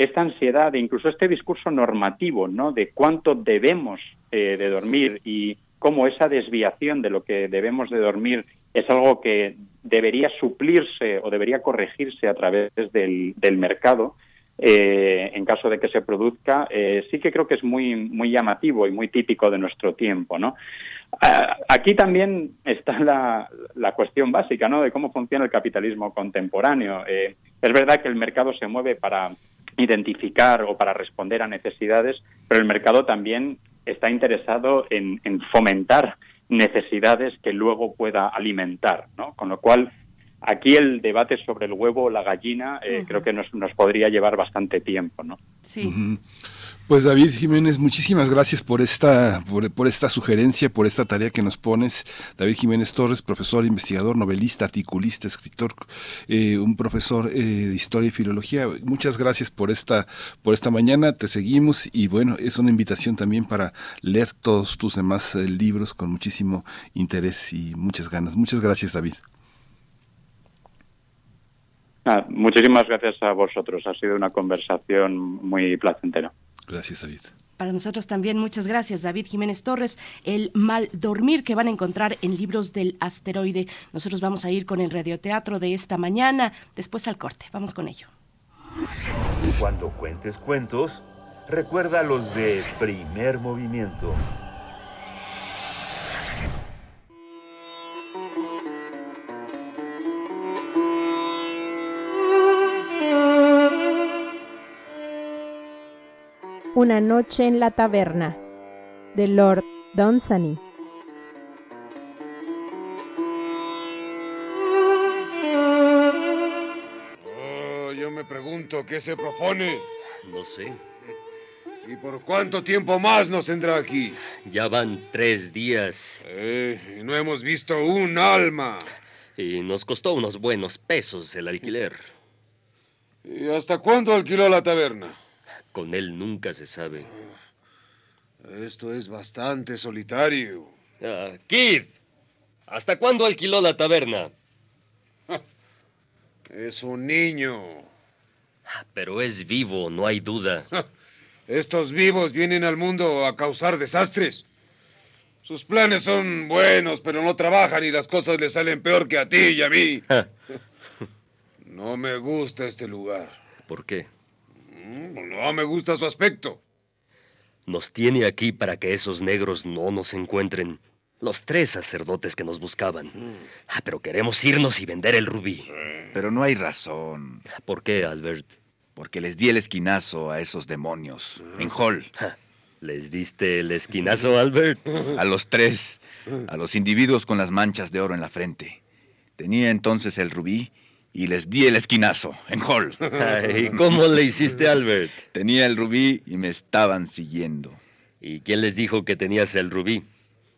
esta ansiedad e incluso este discurso normativo, ¿no? De cuánto debemos eh, de dormir y cómo esa desviación de lo que debemos de dormir es algo que debería suplirse o debería corregirse a través del, del mercado eh, en caso de que se produzca, eh, sí que creo que es muy, muy llamativo y muy típico de nuestro tiempo, ¿no? Aquí también está la, la, cuestión básica, ¿no? De cómo funciona el capitalismo contemporáneo. Es verdad que el mercado se mueve para identificar o para responder a necesidades, pero el mercado también está interesado en, en fomentar necesidades que luego pueda alimentar, ¿no? Con lo cual Aquí el debate sobre el huevo o la gallina eh, creo que nos, nos, podría llevar bastante tiempo, ¿no? Sí. Pues David Jiménez, muchísimas gracias por esta, por, esta sugerencia, por esta tarea que nos pones. David Jiménez Torres, profesor, investigador, novelista, articulista, escritor, eh, un profesor eh, de historia y filología. Muchas gracias por esta, por esta mañana. Te seguimos y bueno, es una invitación también para leer todos tus demás libros con muchísimo interés y muchas ganas. Muchas gracias, David. Ah, muchísimas gracias a vosotros. Ha sido una conversación muy placentera. Gracias, David. Para nosotros también, muchas gracias, David Jiménez Torres. El mal dormir que van a encontrar en libros del asteroide. Nosotros vamos a ir con el radioteatro de esta mañana, después al corte. Vamos con ello. Cuando cuentes cuentos, recuerda los de primer movimiento. Una noche en la taberna de Lord Dunsany. Oh, yo me pregunto qué se propone. No sé. ¿Y por cuánto tiempo más nos tendrá aquí? Ya van tres días. Eh, y no hemos visto un alma. Y nos costó unos buenos pesos el alquiler. ¿Y hasta cuándo alquiló la taberna? Con él nunca se sabe. Esto es bastante solitario. Ah, Kid, ¿hasta cuándo alquiló la taberna? Es un niño. Ah, pero es vivo, no hay duda. Estos vivos vienen al mundo a causar desastres. Sus planes son buenos, pero no trabajan y las cosas le salen peor que a ti y a mí. no me gusta este lugar. ¿Por qué? Mm, no me gusta su aspecto. Nos tiene aquí para que esos negros no nos encuentren. Los tres sacerdotes que nos buscaban. Mm. Ah, pero queremos irnos y vender el rubí. Pero no hay razón. ¿Por qué, Albert? Porque les di el esquinazo a esos demonios. En Hall. ¿Les diste el esquinazo, Albert? A los tres. A los individuos con las manchas de oro en la frente. Tenía entonces el rubí y les di el esquinazo en Hall. ¿Y cómo le hiciste, Albert? (laughs) Tenía el rubí y me estaban siguiendo. ¿Y quién les dijo que tenías el rubí?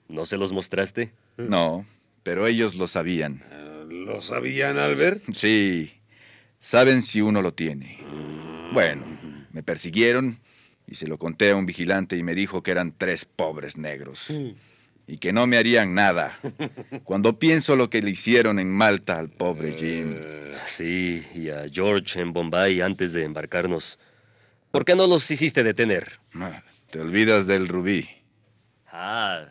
¿No se los mostraste? No, pero ellos lo sabían. ¿Lo sabían, Albert? Sí. Saben si uno lo tiene. Bueno, me persiguieron y se lo conté a un vigilante y me dijo que eran tres pobres negros y que no me harían nada. Cuando pienso lo que le hicieron en Malta al pobre Jim. Sí, y a George en Bombay antes de embarcarnos. ¿Por qué no los hiciste detener? Ah, Te olvidas del rubí. Ah,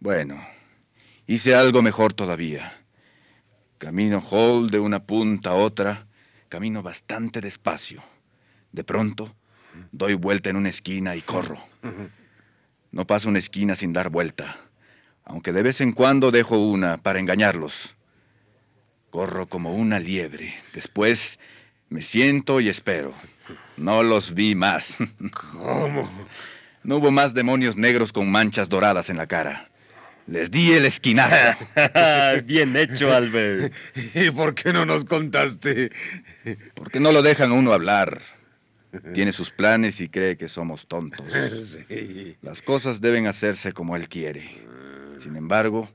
Bueno, hice algo mejor todavía. Camino Hall de una punta a otra, camino bastante despacio. De pronto, doy vuelta en una esquina y corro. No paso una esquina sin dar vuelta, aunque de vez en cuando dejo una para engañarlos. Corro como una liebre. Después me siento y espero. No los vi más. (laughs) ¿Cómo? No hubo más demonios negros con manchas doradas en la cara. Les di el esquinazo. (laughs) bien hecho, Albert. ¿Y por qué no nos contaste? Porque no lo dejan a uno hablar. Tiene sus planes y cree que somos tontos. (laughs) Sí. Las cosas deben hacerse como él quiere. Sin embargo,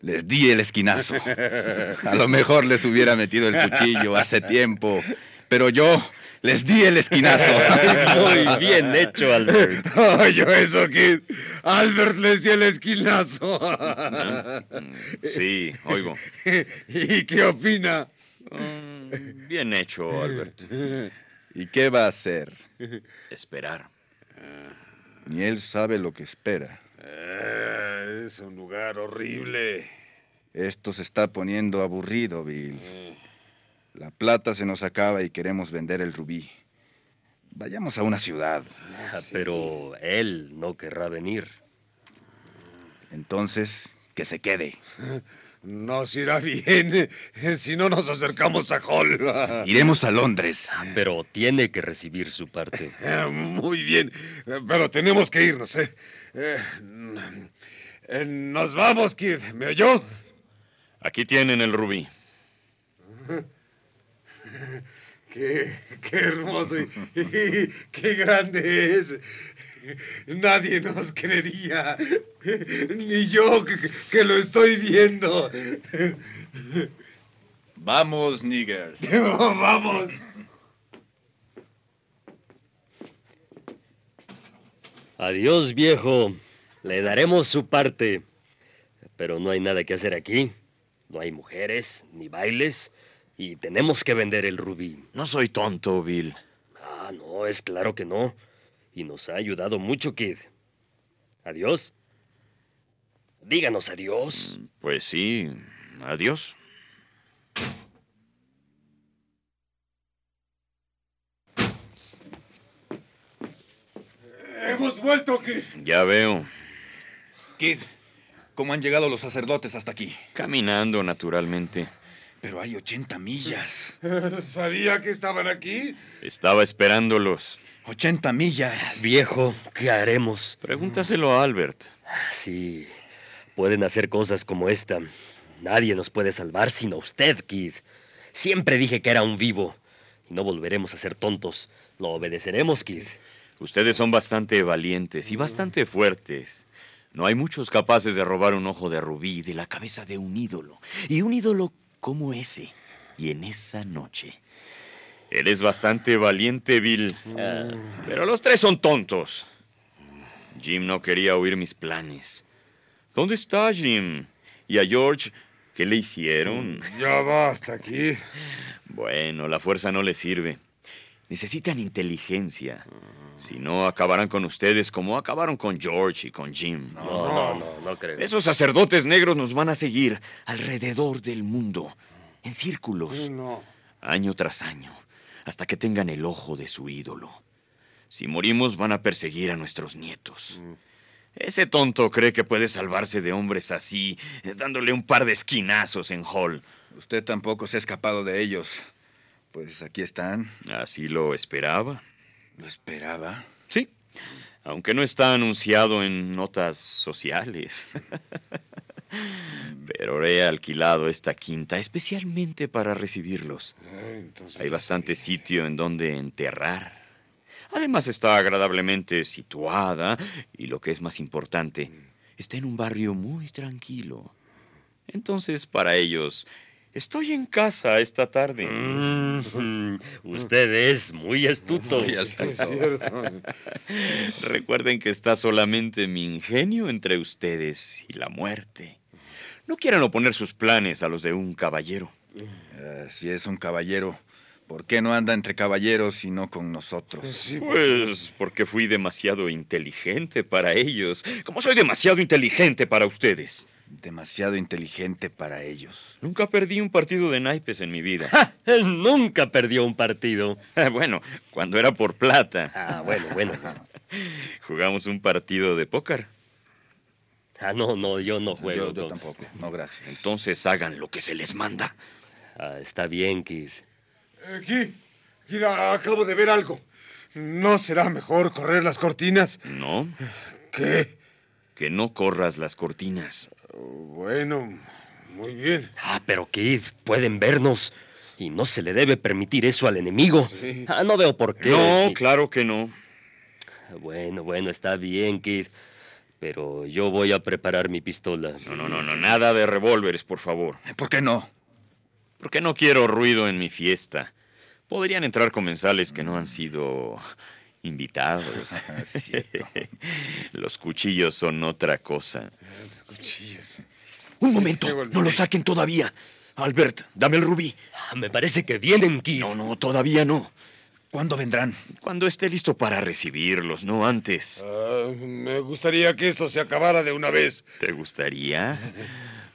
les di el esquinazo. (laughs) A lo mejor les hubiera metido el cuchillo hace tiempo, pero yo les di el esquinazo. (laughs) Muy bien hecho, Albert. Oye, eso, Kid. Albert le dio el esquinazo. Sí, oigo. ¿Y qué opina? Mm, Bien hecho, Albert. ¿Y qué va a hacer? Esperar. Ni él sabe lo que espera. Eh, es un lugar horrible. Esto se está poniendo aburrido, Bill. La plata se nos acaba y queremos vender el rubí. Vayamos a una ciudad. Ah, Pero él no querrá venir. Entonces, que se quede. (laughs) Nos irá bien (laughs) si no nos acercamos a Hall. (laughs) Iremos a Londres. Ah, Pero tiene que recibir su parte. (laughs) Muy bien, pero tenemos que irnos, ¿eh? Eh, eh, nos vamos, Kid. ¿Me oyó? Aquí tienen el rubí. Qué, qué hermoso y, y qué grande es. Nadie nos creería, ni yo que, que lo estoy viendo. Vamos, niggers. (laughs) Vamos. Adiós, viejo. Le daremos su parte. Pero no hay nada que hacer aquí. No hay mujeres, ni bailes. Y tenemos que vender el rubí. No soy tonto, Bill. Ah, no, es claro que no. Y nos ha ayudado mucho, Kid. Adiós. Díganos adiós. Pues sí, adiós. Hemos vuelto, Kid. Ya veo. Kid, ¿cómo han llegado los sacerdotes hasta aquí? Caminando, naturalmente. Pero hay 80 millas. (laughs) ¿Sabía que estaban aquí? Estaba esperándolos. 80 millas. Viejo, ¿qué haremos? Pregúntaselo a Albert. Sí, pueden hacer cosas como esta. Nadie nos puede salvar sino usted, Kid. Siempre dije que era un vivo. Y no volveremos a ser tontos. Lo obedeceremos, Kid. Ustedes son bastante valientes y bastante fuertes. No hay muchos capaces de robar un ojo de rubí de la cabeza de un ídolo. Y un ídolo como ese. Y en esa noche. Eres bastante valiente, Bill. Pero los tres son tontos. Jim no quería oír mis planes. ¿Dónde está Jim? ¿Y a George? ¿Qué le hicieron? Ya basta, Kid. Bueno, la fuerza no les sirve. Necesitan inteligencia. Si no, acabarán con ustedes como acabaron con George y con Jim. No, no, no, no creo. Esos sacerdotes negros nos van a seguir alrededor del mundo, en círculos, No. año tras año, hasta que tengan el ojo de su ídolo. Si morimos, van a perseguir a nuestros nietos. Ese tonto cree que puede salvarse de hombres así, dándole un par de esquinazos en Hall. Usted tampoco se ha escapado de ellos. Pues aquí están. Así lo esperaba. Lo esperaba. Sí, aunque no está anunciado en notas sociales. (laughs) Pero he alquilado esta quinta especialmente para recibirlos. Hay bastante sitio en donde enterrar. Además está agradablemente situada y lo que es más importante, está en un barrio muy tranquilo. Entonces para ellos Estoy en casa esta tarde. Mm, usted es muy astuto. Muy astuto. (laughs) Recuerden que está solamente mi ingenio entre ustedes y la muerte. No quieran oponer sus planes a los de un caballero. Eh, si es un caballero, ¿por qué no anda entre caballeros y no con nosotros? Pues porque fui demasiado inteligente para ellos, como soy demasiado inteligente para ustedes. Demasiado inteligente para ellos. Nunca perdí un partido de naipes en mi vida. (laughs) (laughs) Él nunca perdió un partido. (laughs) bueno, cuando era por plata. Ah, bueno, bueno. Jugamos un partido de póker. Ah, no, no, yo no juego. Yo, yo tampoco. No, gracias. Entonces hagan lo que se les manda. Ah, está bien, Kid. Eh, Kid, Kid, acabo de ver algo. ¿No será mejor correr las cortinas? No. ¿Qué? Que no corras las cortinas. Bueno, muy bien. Ah, pero Kid, pueden vernos. Y no se le debe permitir eso al enemigo. Sí. Ah, no veo por qué. No, Kid. claro que no. Bueno, bueno, está bien, Kid. Pero yo voy a preparar mi pistola. No, no, no, no, nada de revólveres, por favor. ¿Por qué no? Porque no quiero ruido en mi fiesta. Podrían entrar comensales que no han sido invitados. (laughs) (laughs) Los cuchillos son otra cosa. Cuchillos. Un momento, no lo saquen todavía. Albert, dame el rubí. Ah, Me parece que vienen, Kid. No, no, todavía no. ¿Cuándo vendrán? Cuando esté listo para recibirlos, no antes. Ah, me gustaría que esto se acabara de una vez. ¿Te gustaría?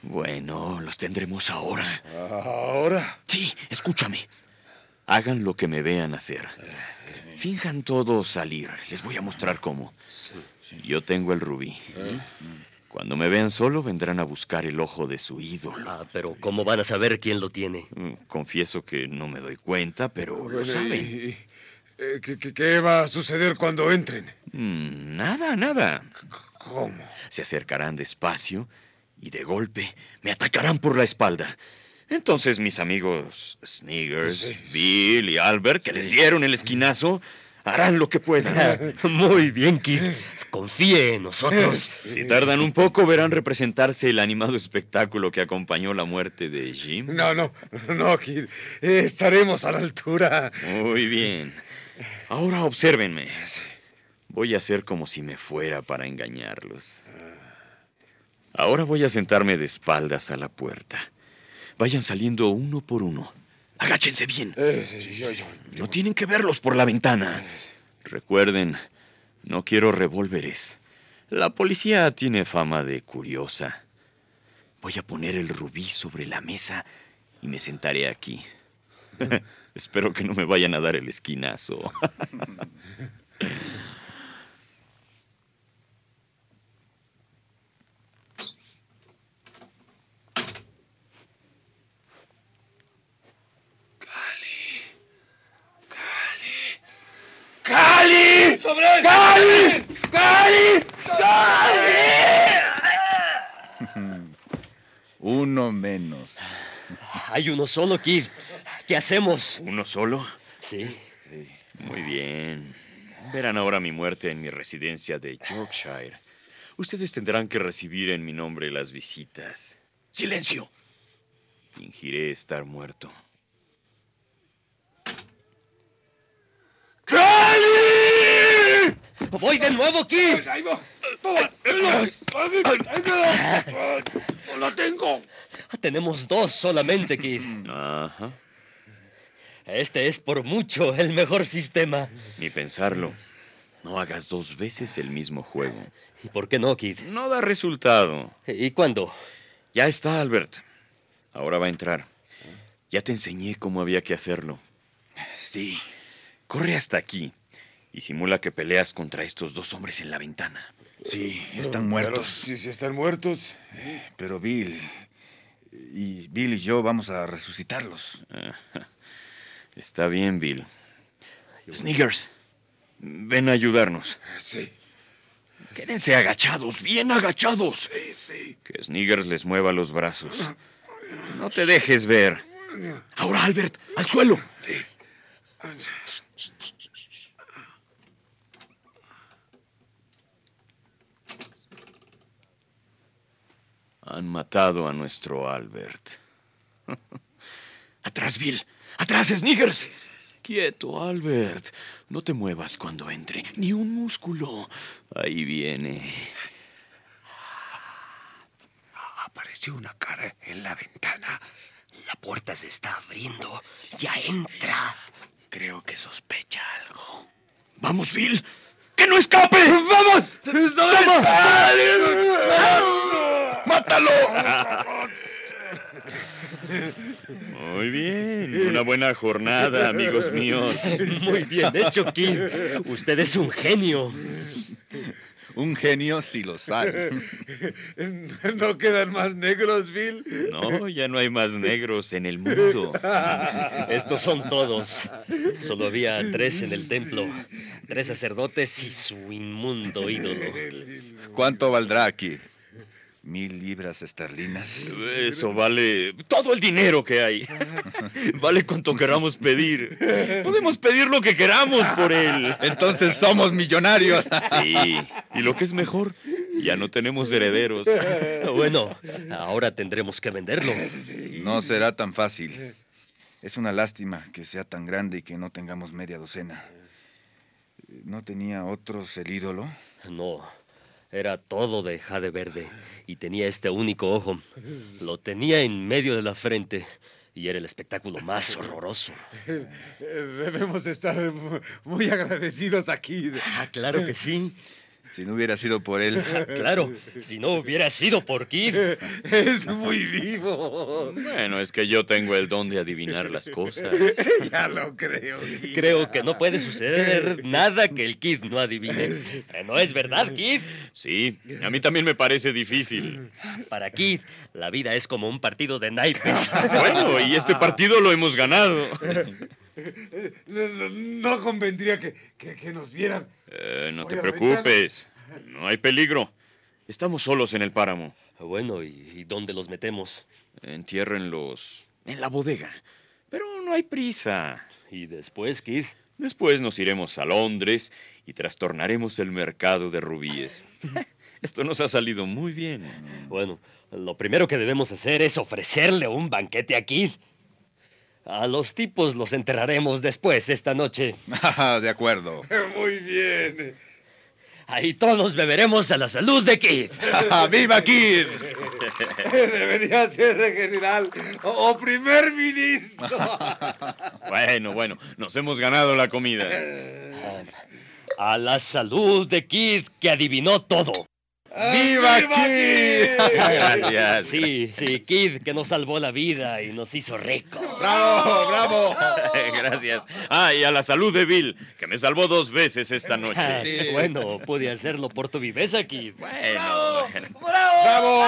Bueno, los tendremos ahora. ¿Ahora? Sí, escúchame. Hagan lo que me vean hacer. Finjan todo salir. Les voy a mostrar cómo. Yo tengo el rubí. Cuando me vean solo, vendrán a buscar el ojo de su ídolo. Ah, pero ¿cómo van a saber quién lo tiene? Mm, Confieso que no me doy cuenta, pero lo saben. y- y- eh, ¿qué, qué- qué va a suceder cuando entren? Mm, Nada, nada. ¿Cómo? Se acercarán despacio y de golpe me atacarán por la espalda. Entonces mis amigos Sniggers, Bill y Albert, que les dieron el esquinazo, harán lo que puedan. (laughs) Muy bien, Kid. Confíe en nosotros. Si tardan un poco, verán representarse el animado espectáculo que acompañó la muerte de Jim. No, no, no, Kid. Eh, Estaremos a la altura. Muy bien. Ahora obsérvenme. Voy a hacer como si me fuera para engañarlos. Ahora voy a sentarme de espaldas a la puerta. Vayan saliendo uno por uno. Agáchense bien. Eh, sí, yo- yo- No tienen que verlos por la ventana. Recuerden, no quiero revólveres. La policía tiene fama de curiosa. Voy a poner el rubí sobre la mesa y me sentaré aquí. (laughs) Espero que no me vayan a dar el esquinazo. (laughs) ¡Cali! ¡Sobre él! ¡Cali! ¡Cali! Uno menos. Hay uno solo, Kid. ¿Qué hacemos? ¿Uno solo? Sí. Muy bien. Verán ahora mi muerte en mi residencia de Yorkshire. Ustedes tendrán que recibir en mi nombre las visitas. ¡Silencio! Fingiré estar muerto. ¡Voy de nuevo, Kid! ¡Ahí va! ¡Toma! ¡No la tengo! Tenemos dos solamente, Kid. Ajá. Este es por mucho el mejor sistema. Ni pensarlo. No hagas dos veces el mismo juego. ¿Y por qué no, Kid? No da resultado. ¿Y cuándo? Ya está, Albert. Ahora va a entrar. Ya te enseñé cómo había que hacerlo. Sí. Corre hasta aquí y simula que peleas contra estos dos hombres en la ventana. Sí, están Pero muertos. si, si están muertos. Pero Bill. Y Bill y yo vamos a resucitarlos. Está bien, Bill. Sniggers, ven a ayudarnos. Sí. Quédense agachados, bien agachados. Sí, sí. Que Sniggers les mueva los brazos. No te dejes ver. Ahora, Albert, al suelo. Han matado a nuestro Albert. (laughs) Atrás, Bill. Atrás, Sniggers. Quieto, Albert. No te muevas cuando entre. Ni un músculo. Ahí viene. Apareció una cara en la ventana. La puerta se está abriendo. Ya entra. Creo que sospecha algo. Vamos, Bill. ¡Que no escape! ¡Vamos! ¡Vamos! ¡Mátalo! Muy bien. Una buena jornada, amigos míos. Muy bien hecho, Kid. Usted es un genio. Un genio si lo sabe. (laughs) ¿No quedan más negros, Bill? No, ya no hay más negros en el mundo. (laughs) Estos son todos. Solo había tres en el templo. Tres sacerdotes y su inmundo ídolo. (laughs) ¿Cuánto valdrá aquí? ¿Mil libras esterlinas? Eso vale todo el dinero que hay. (laughs) Vale cuanto queramos pedir. Podemos pedir lo que queramos por él. Entonces somos millonarios. Sí, y lo que es mejor, ya no tenemos herederos. Bueno, ahora tendremos que venderlo. No será tan fácil. Es una lástima que sea tan grande y que no tengamos media docena. ¿No tenía otros el ídolo? No, era todo de jade verde y tenía este único ojo. Lo tenía en medio de la frente y era el espectáculo más (laughs) horroroso. Debemos estar mu- muy agradecidos aquí. Ah, claro que sí. Si no hubiera sido por él. (laughs) Claro, si no hubiera sido por Kid. (laughs) Es muy vivo. Bueno, es que yo tengo el don de adivinar las cosas. (laughs) Ya lo creo. Creo que no puede suceder nada que el Kid no adivine. Eh, ¿No es verdad, Kid? Sí, a mí también me parece difícil. Para Kid, la vida es como un partido de naipes. Bueno, y este partido lo hemos ganado. No, no- no convendría que, que- que nos vieran. Eh, no te preocupes. No hay peligro. Estamos solos en el páramo. Bueno, ¿y, y dónde los metemos? Entiérrenlos en la bodega. Pero no hay prisa. ¿Y después, Kid? Después nos iremos a Londres y trastornaremos el mercado de rubíes. (laughs) Esto nos ha salido muy bien. Bueno, lo primero que debemos hacer es ofrecerle un banquete a Kid. A los tipos los enterraremos después esta noche. (laughs) Ah, de acuerdo. (laughs) Muy bien. Ahí todos beberemos a la salud de Kid. (laughs) ¡Viva Kid! (laughs) Debería ser general o, o primer ministro. (laughs) Bueno, bueno, nos hemos ganado la comida. A la salud de Kid, que adivinó todo. ¡Viva Kid! (laughs) Gracias. Sí, sí, Kid, que nos salvó la vida y nos hizo rico. ¡Bravo, bravo! (laughs) Gracias. Ah, y a la salud de Bill, que me salvó dos veces esta noche. Bueno, pude hacerlo por tu viveza, Kid. Bueno, bueno. ¡Bravo!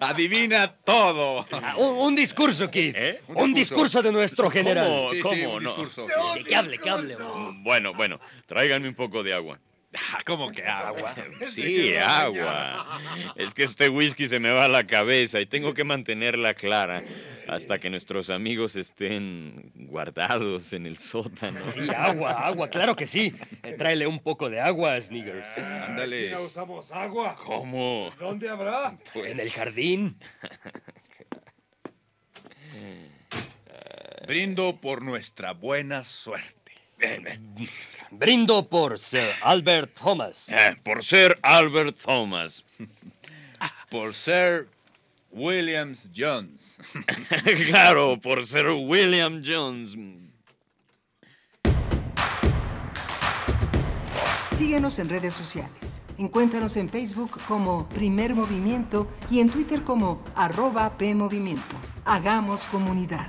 (laughs) Adivina todo. Ah, Un, un discurso, Kid. ¿Eh? Un discurso de nuestro general. ¿Cómo? Sí, ¿Cómo sí, un no? discurso. Sí, que hable, que hable. Bueno, bueno, tráiganme un poco de agua. Ah, (laughs) ¿Cómo que agua? (laughs) (laughs) Sí, agua. Es que este whisky se me va a la cabeza y tengo que mantenerla clara hasta que nuestros amigos estén guardados en el sótano. Sí, agua, agua, claro que sí. Eh, tráele un poco de agua, Sniggers. Ándale. ¿Ya usamos agua? ¿Cómo? ¿Dónde habrá? En el jardín. Brindo por nuestra buena suerte. Brindo por Sir Albert Thomas. Eh, por ser Albert Thomas. (laughs) Por ser Williams Jones. (laughs) claro, por ser William Jones. Síguenos en redes sociales. Encuéntranos en Facebook como Primer Movimiento y en Twitter como arroba PMovimiento. Hagamos comunidad.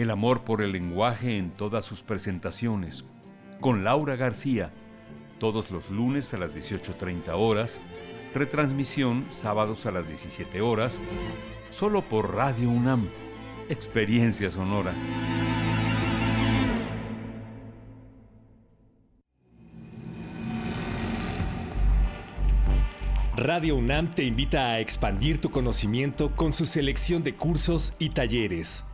el amor por el lenguaje en todas sus presentaciones. Con Laura García, todos los lunes a las 18.30 horas, retransmisión sábados a las 17 horas, solo por Radio UNAM. Experiencia sonora. Radio UNAM te invita a expandir tu conocimiento con su selección de cursos y talleres.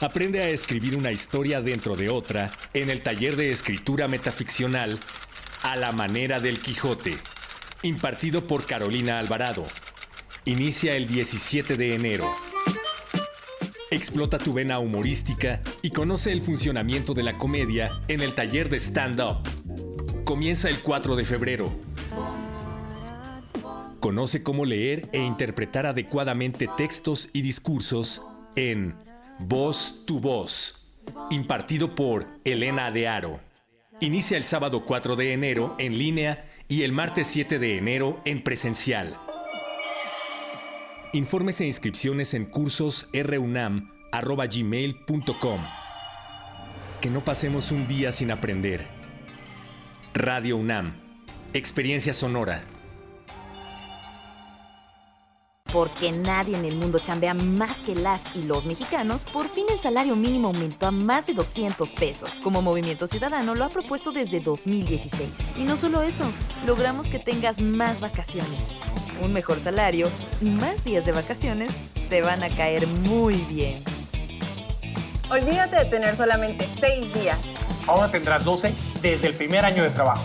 Aprende a escribir una historia dentro de otra en el taller de escritura metaficcional A la manera del Quijote, impartido por Carolina Alvarado. Inicia el 17 de enero. Explota tu vena humorística y conoce el funcionamiento de la comedia en el taller de stand-up. Comienza el 4 de febrero. Conoce cómo leer e interpretar adecuadamente textos y discursos en Voz tu Voz, impartido por Elena de Aro. Inicia el sábado 4 de enero en línea y el martes 7 de enero en presencial. Informes e inscripciones en cursos runam.gmail.com. Que no pasemos un día sin aprender. Radio UNAM. Experiencia sonora. Porque nadie en el mundo chambea más que las y los mexicanos, por fin el salario mínimo aumentó a más de 200 pesos, como Movimiento Ciudadano lo ha propuesto desde 2016. Y no solo eso, logramos que tengas más vacaciones, un mejor salario y más días de vacaciones te van a caer muy bien. Olvídate de tener solamente 6 días. Ahora tendrás 12 desde el primer año de trabajo.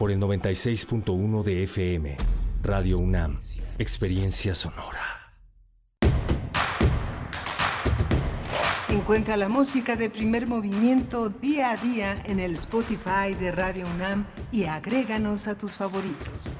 por el 96.1 de FM. Radio UNAM. Experiencia sonora. Encuentra la música de primer movimiento día a día en el Spotify de Radio UNAM y agréganos a tus favoritos.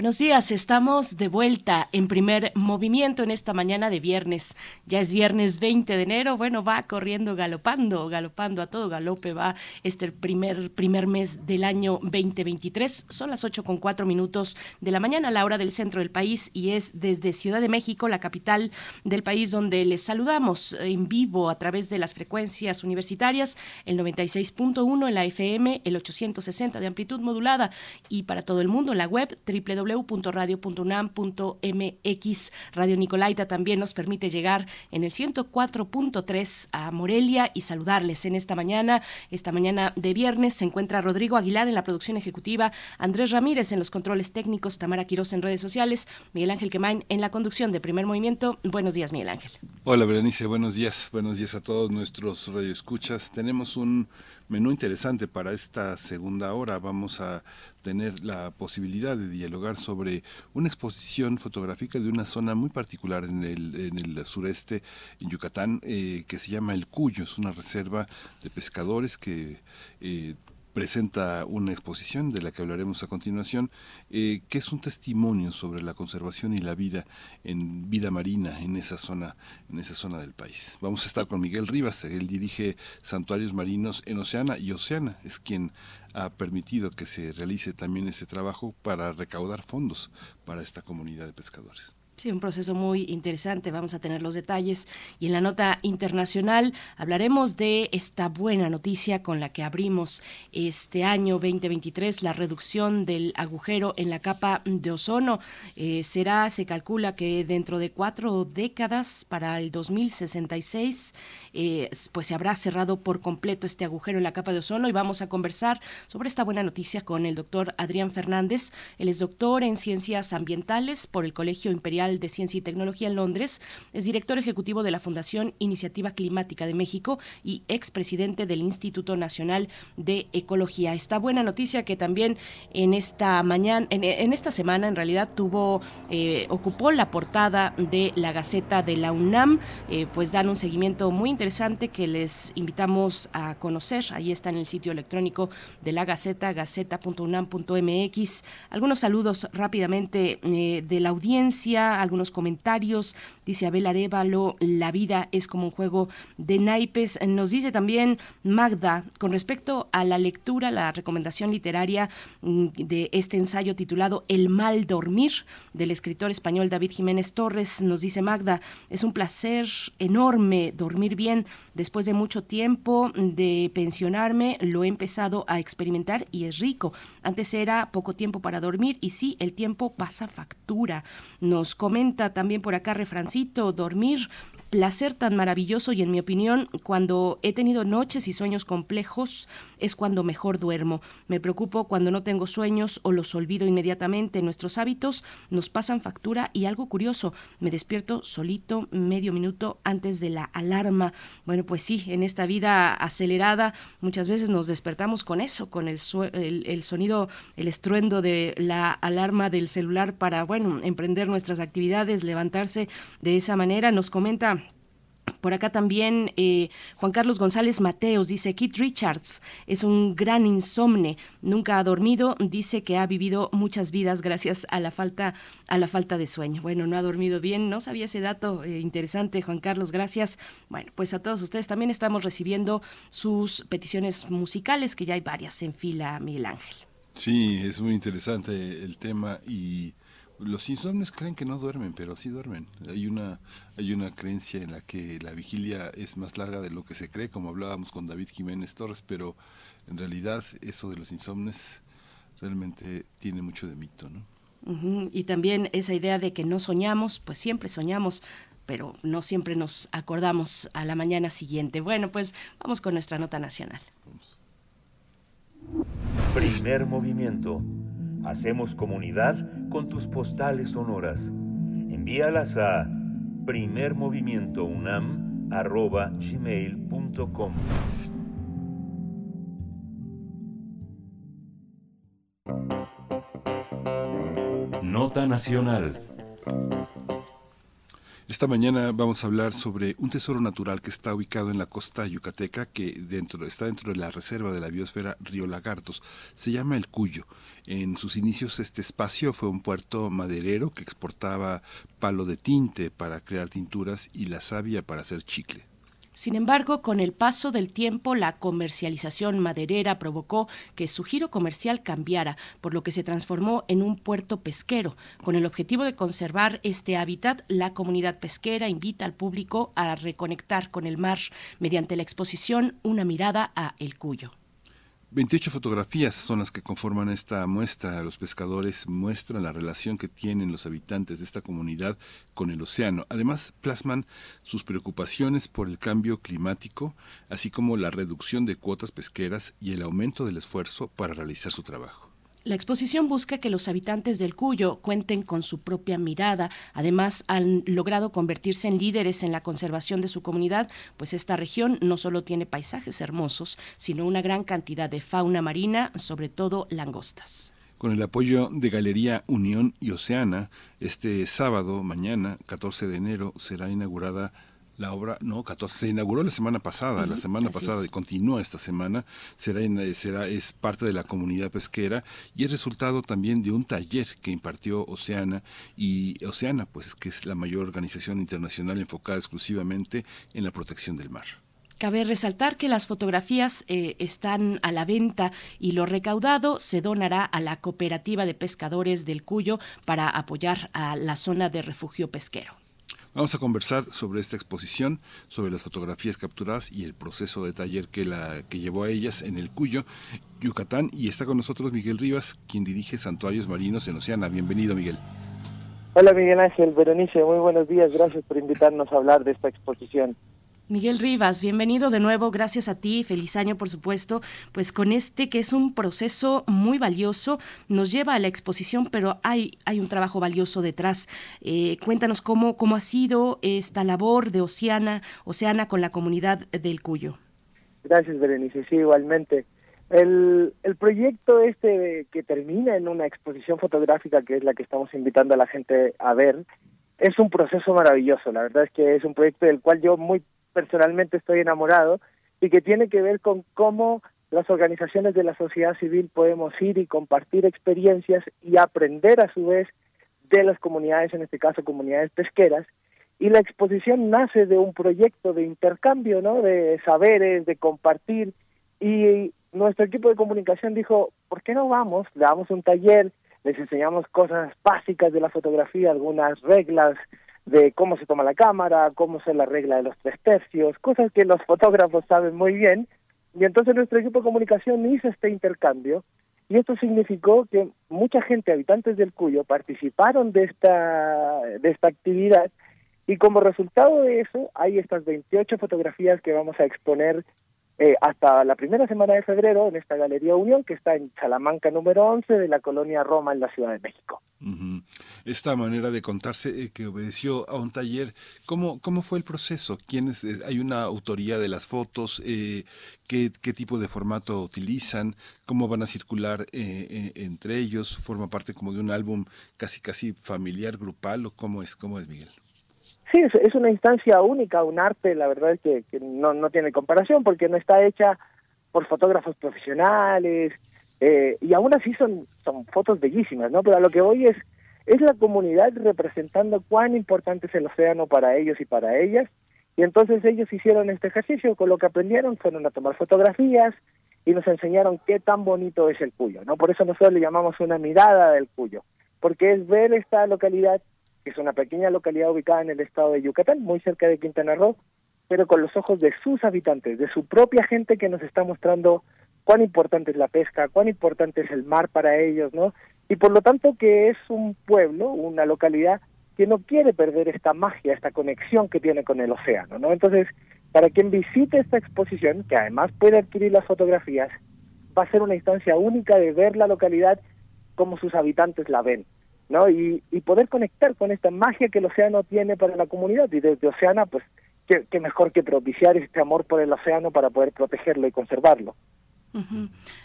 Buenos días, estamos de vuelta en primer movimiento en esta mañana de viernes. Ya es viernes 20 de enero, bueno, va corriendo, galopando, galopando a todo galope, va este primer, primer mes del año 2023. Son las 8 con 4 minutos de la mañana, la hora del centro del país, y es desde Ciudad de México, la capital del país, donde les saludamos en vivo a través de las frecuencias universitarias, el 96.1 en la FM, el 860 de amplitud modulada, y para todo el mundo la web www www.radio.unam.mx. Radio Nicolaita también nos permite llegar en el 104.3 a Morelia y saludarles en esta mañana. Esta mañana de viernes se encuentra Rodrigo Aguilar en la producción ejecutiva, Andrés Ramírez en los controles técnicos, Tamara Quiroz en redes sociales, Miguel Ángel Quemain en la conducción de Primer Movimiento. Buenos días, Miguel Ángel. Hola, Berenice, buenos días. Buenos días a todos nuestros radioescuchas. Tenemos un menú interesante para esta segunda hora. Vamos a tener la posibilidad de dialogar sobre una exposición fotográfica de una zona muy particular en el, en el sureste, en Yucatán, eh, que se llama El Cuyo. Es una reserva de pescadores que... Eh, presenta una exposición de la que hablaremos a continuación, eh, que es un testimonio sobre la conservación y la vida en vida marina en esa zona, en esa zona del país. Vamos a estar con Miguel Rivas, él dirige santuarios marinos en Oceana y Oceana es quien ha permitido que se realice también ese trabajo para recaudar fondos para esta comunidad de pescadores. Sí, un proceso muy interesante. Vamos a tener los detalles. Y en la nota internacional hablaremos de esta buena noticia con la que abrimos este año 2023, la reducción del agujero en la capa de ozono. Eh, será, se calcula que dentro de cuatro décadas, para el 2066, eh, pues se habrá cerrado por completo este agujero en la capa de ozono. Y vamos a conversar sobre esta buena noticia con el doctor Adrián Fernández. Él es doctor en ciencias ambientales por el Colegio Imperial de Ciencia y Tecnología en Londres, es director ejecutivo de la Fundación Iniciativa Climática de México y expresidente del Instituto Nacional de Ecología. Esta buena noticia que también en esta mañana, en, esta semana en realidad tuvo, eh, ocupó la portada de la Gaceta de la UNAM, eh, pues dan un seguimiento muy interesante que les invitamos a conocer. Ahí está en el sitio electrónico de la Gaceta, gaceta.unam.mx. Algunos saludos rápidamente eh, de la audiencia algunos comentarios. Dice Abel Arevalo, la vida es como un juego de naipes. Nos dice también Magda, con respecto a la lectura, la recomendación literaria mm, de este ensayo titulado El mal dormir del escritor español David Jiménez Torres, nos dice Magda, es un placer enorme dormir bien. Después de mucho tiempo de pensionarme, lo he empezado a experimentar y es rico. Antes era poco tiempo para dormir y sí, el tiempo pasa factura. Nos comenta también por acá Refrancito, dormir placer tan maravilloso y en mi opinión, cuando he tenido noches y sueños complejos, es cuando mejor duermo. Me preocupo cuando no tengo sueños o los olvido inmediatamente. Nuestros hábitos nos pasan factura y algo curioso, me despierto solito medio minuto antes de la alarma. Bueno, pues sí, en esta vida acelerada muchas veces nos despertamos con eso, con el, el sonido, el estruendo de la alarma del celular para, bueno, emprender nuestras actividades, levantarse de esa manera. Nos comenta por acá también eh, Juan Carlos González Mateos dice, Keith Richards es un gran insomne, nunca ha dormido, dice que ha vivido muchas vidas gracias a la falta, a la falta de sueño. Bueno, no ha dormido bien, no sabía ese dato eh, interesante, Juan Carlos, gracias. Bueno, pues a todos ustedes también estamos recibiendo sus peticiones musicales, que ya hay varias en fila, Miguel Ángel. Sí, es muy interesante el tema y los insomnes creen que no duermen, pero sí duermen. Hay una, hay una creencia en la que la vigilia es más larga de lo que se cree, como hablábamos con David Jiménez Torres, pero en realidad eso de los insomnes realmente tiene mucho de mito, ¿no? Y también esa idea de que no soñamos, pues siempre soñamos, pero no siempre nos acordamos a la mañana siguiente. Bueno, pues vamos con nuestra nota nacional. Primer movimiento Hacemos comunidad con tus postales sonoras. Envíalas a primermovimientounam.gmail.com Nota Nacional esta mañana vamos a hablar sobre un tesoro natural que está ubicado en la costa yucateca, que dentro, está dentro de la reserva de la biosfera Río Lagartos. Se llama el Cuyo. En sus inicios este espacio fue un puerto maderero que exportaba palo de tinte para crear tinturas y la savia para hacer chicle. Sin embargo, con el paso del tiempo, la comercialización maderera provocó que su giro comercial cambiara, por lo que se transformó en un puerto pesquero. Con el objetivo de conservar este hábitat, la comunidad pesquera invita al público a reconectar con el mar mediante la exposición Una mirada a El Cuyo. 28 fotografías son las que conforman esta muestra. Los pescadores muestran la relación que tienen los habitantes de esta comunidad con el océano. Además, plasman sus preocupaciones por el cambio climático, así como la reducción de cuotas pesqueras y el aumento del esfuerzo para realizar su trabajo. La exposición busca que los habitantes del Cuyo cuenten con su propia mirada. Además, han logrado convertirse en líderes en la conservación de su comunidad, pues esta región no solo tiene paisajes hermosos, sino una gran cantidad de fauna marina, sobre todo langostas. Con el apoyo de Galería Unión y Oceana, este sábado, mañana, 14 de enero, será inaugurada La obra, no, 14, se inauguró la semana pasada, la semana pasada y continúa esta semana, será, será, es parte de la comunidad pesquera y es resultado también de un taller que impartió Oceana y Oceana, pues que es la mayor organización internacional enfocada exclusivamente en la protección del mar. Cabe resaltar que las fotografías eh, están a la venta y lo recaudado se donará a la cooperativa de pescadores del Cuyo para apoyar a la zona de refugio pesquero. Vamos a conversar sobre esta exposición, sobre las fotografías capturadas y el proceso de taller que, la, que llevó a ellas en el Cuyo, Yucatán. Y está con nosotros Miguel Rivas, quien dirige Santuarios Marinos en Oceana. Bienvenido, Miguel. Hola, Miguel Ángel, Berenice, muy buenos días. Gracias por invitarnos a hablar de esta exposición. Miguel Rivas, bienvenido de nuevo, gracias a ti, feliz año por supuesto, pues con este que es un proceso muy valioso, nos lleva a la exposición, pero hay, hay un trabajo valioso detrás. Eh, cuéntanos cómo, cómo ha sido esta labor de Oceana, Oceana con la comunidad del Cuyo. Gracias, Berenice, sí, igualmente. El, el proyecto este que termina en una exposición fotográfica, que es la que estamos invitando a la gente a ver, es un proceso maravilloso. La verdad es que es un proyecto del cual yo muy personalmente estoy enamorado y que tiene que ver con cómo las organizaciones de la sociedad civil podemos ir y compartir experiencias y aprender a su vez de las comunidades, en este caso comunidades pesqueras, y la exposición nace de un proyecto de intercambio, ¿no? De saberes, de compartir, y nuestro equipo de comunicación dijo, ¿por qué no vamos? Le damos un taller, les enseñamos cosas básicas de la fotografía, algunas reglas, de cómo se toma la cámara, cómo se la regla de los tres tercios, cosas que los fotógrafos saben muy bien. Y entonces nuestro equipo de comunicación hizo este intercambio y esto significó que mucha gente, habitantes del Cuyo, participaron de esta, de esta actividad y como resultado de eso hay estas 28 fotografías que vamos a exponer eh, hasta la primera semana de febrero en esta Galería Unión que está en Salamanca número 11 de la colonia Roma en la Ciudad de México. Esta manera de contarse eh, que obedeció a un taller, ¿cómo, cómo fue el proceso? ¿Quiénes, eh, ¿Hay una autoría de las fotos? ¿qué, ¿Qué tipo de formato utilizan? ¿Cómo van a circular entre ellos? ¿Forma parte como de un álbum casi casi familiar, grupal o cómo es, cómo es Miguel? Sí, es, una instancia única, un arte, la verdad es que, no, no tiene comparación porque no está hecha por fotógrafos profesionales eh, y aún así son, son fotos bellísimas, ¿no? Pero a lo que voy es, es la comunidad representando cuán importante es el océano para ellos y para ellas y entonces ellos hicieron este ejercicio, con lo que aprendieron fueron a tomar fotografías y nos enseñaron qué tan bonito es el Cuyo, ¿no? Por eso nosotros le llamamos una mirada del Cuyo, porque es ver esta localidad que es una pequeña localidad ubicada en el estado de Yucatán, muy cerca de Quintana Roo, pero con los ojos de sus habitantes, de su propia gente que nos está mostrando cuán importante es la pesca, cuán importante es el mar para ellos, ¿no? Y por lo tanto que es un pueblo, una localidad que no quiere perder esta magia, esta conexión que tiene con el océano, ¿no? Entonces, para quien visite esta exposición, que además puede adquirir las fotografías, va a ser una instancia única de ver la localidad como sus habitantes la ven. ¿No? Y, poder conectar con esta magia que el océano tiene para la comunidad. Y desde Oceana, pues, qué mejor que propiciar este amor por el océano para poder protegerlo y conservarlo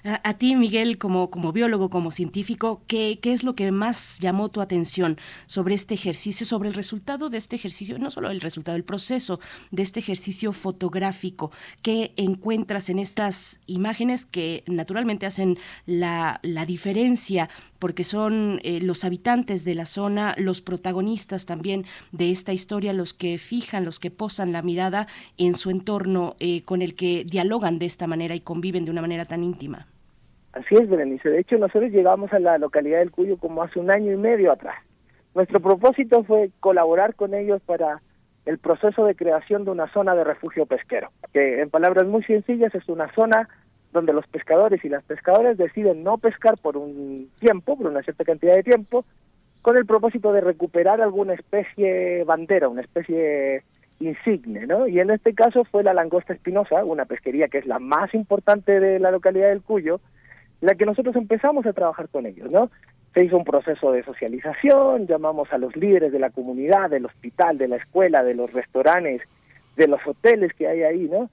a, ti, Miguel, como, como biólogo, como científico, ¿qué, ¿qué es lo que más llamó tu atención sobre este ejercicio, sobre el resultado de este ejercicio, no solo el resultado, el proceso de este ejercicio fotográfico? ¿Qué encuentras en estas imágenes que naturalmente hacen la, la diferencia porque son eh, los habitantes de la zona, los protagonistas también de esta historia, los que fijan, los que posan la mirada en su entorno, eh, con el que dialogan de esta manera y conviven de una manera tan íntima. Así es, Berenice. De hecho, nosotros llegamos a la localidad del Cuyo como hace un año y medio atrás. Nuestro propósito fue colaborar con ellos para el proceso de creación de una zona de refugio pesquero, que en palabras muy sencillas es una zona donde los pescadores y las pescadoras deciden no pescar por un tiempo, por una cierta cantidad de tiempo, con el propósito de recuperar alguna especie bandera, una especie insigne, ¿no? Y en este caso fue la langosta espinosa, una pesquería que es la más importante de la localidad del Cuyo, la que nosotros empezamos a trabajar con ellos, ¿no? Se hizo un proceso de socialización, llamamos a los líderes de la comunidad, del hospital, de la escuela, de los restaurantes, de los hoteles que hay ahí, ¿no?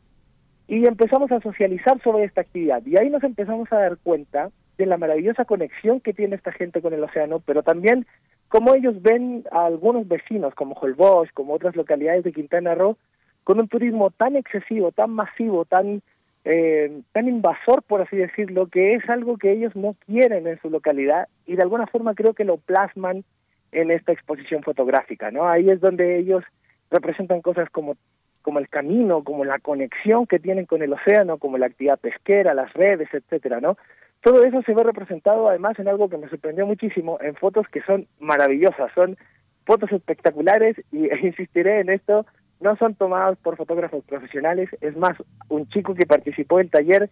Y empezamos a socializar sobre esta actividad. Y ahí nos empezamos a dar cuenta de la maravillosa conexión que tiene esta gente con el océano, pero también cómo ellos ven a algunos vecinos como Holbox, como otras localidades de Quintana Roo, con un turismo tan excesivo, tan masivo, tan eh, tan invasor, por así decirlo, que es algo que ellos no quieren en su localidad y de alguna forma creo que lo plasman en esta exposición fotográfica, ¿no? Ahí es donde ellos representan cosas como como el camino, como la conexión que tienen con el océano, como la actividad pesquera, las redes, etcétera, ¿no? Todo eso se ve representado además en algo que me sorprendió muchísimo, en fotos que son maravillosas, son fotos espectaculares y (laughs) insistiré en esto, no son tomadas por fotógrafos profesionales, es más, un chico que participó del taller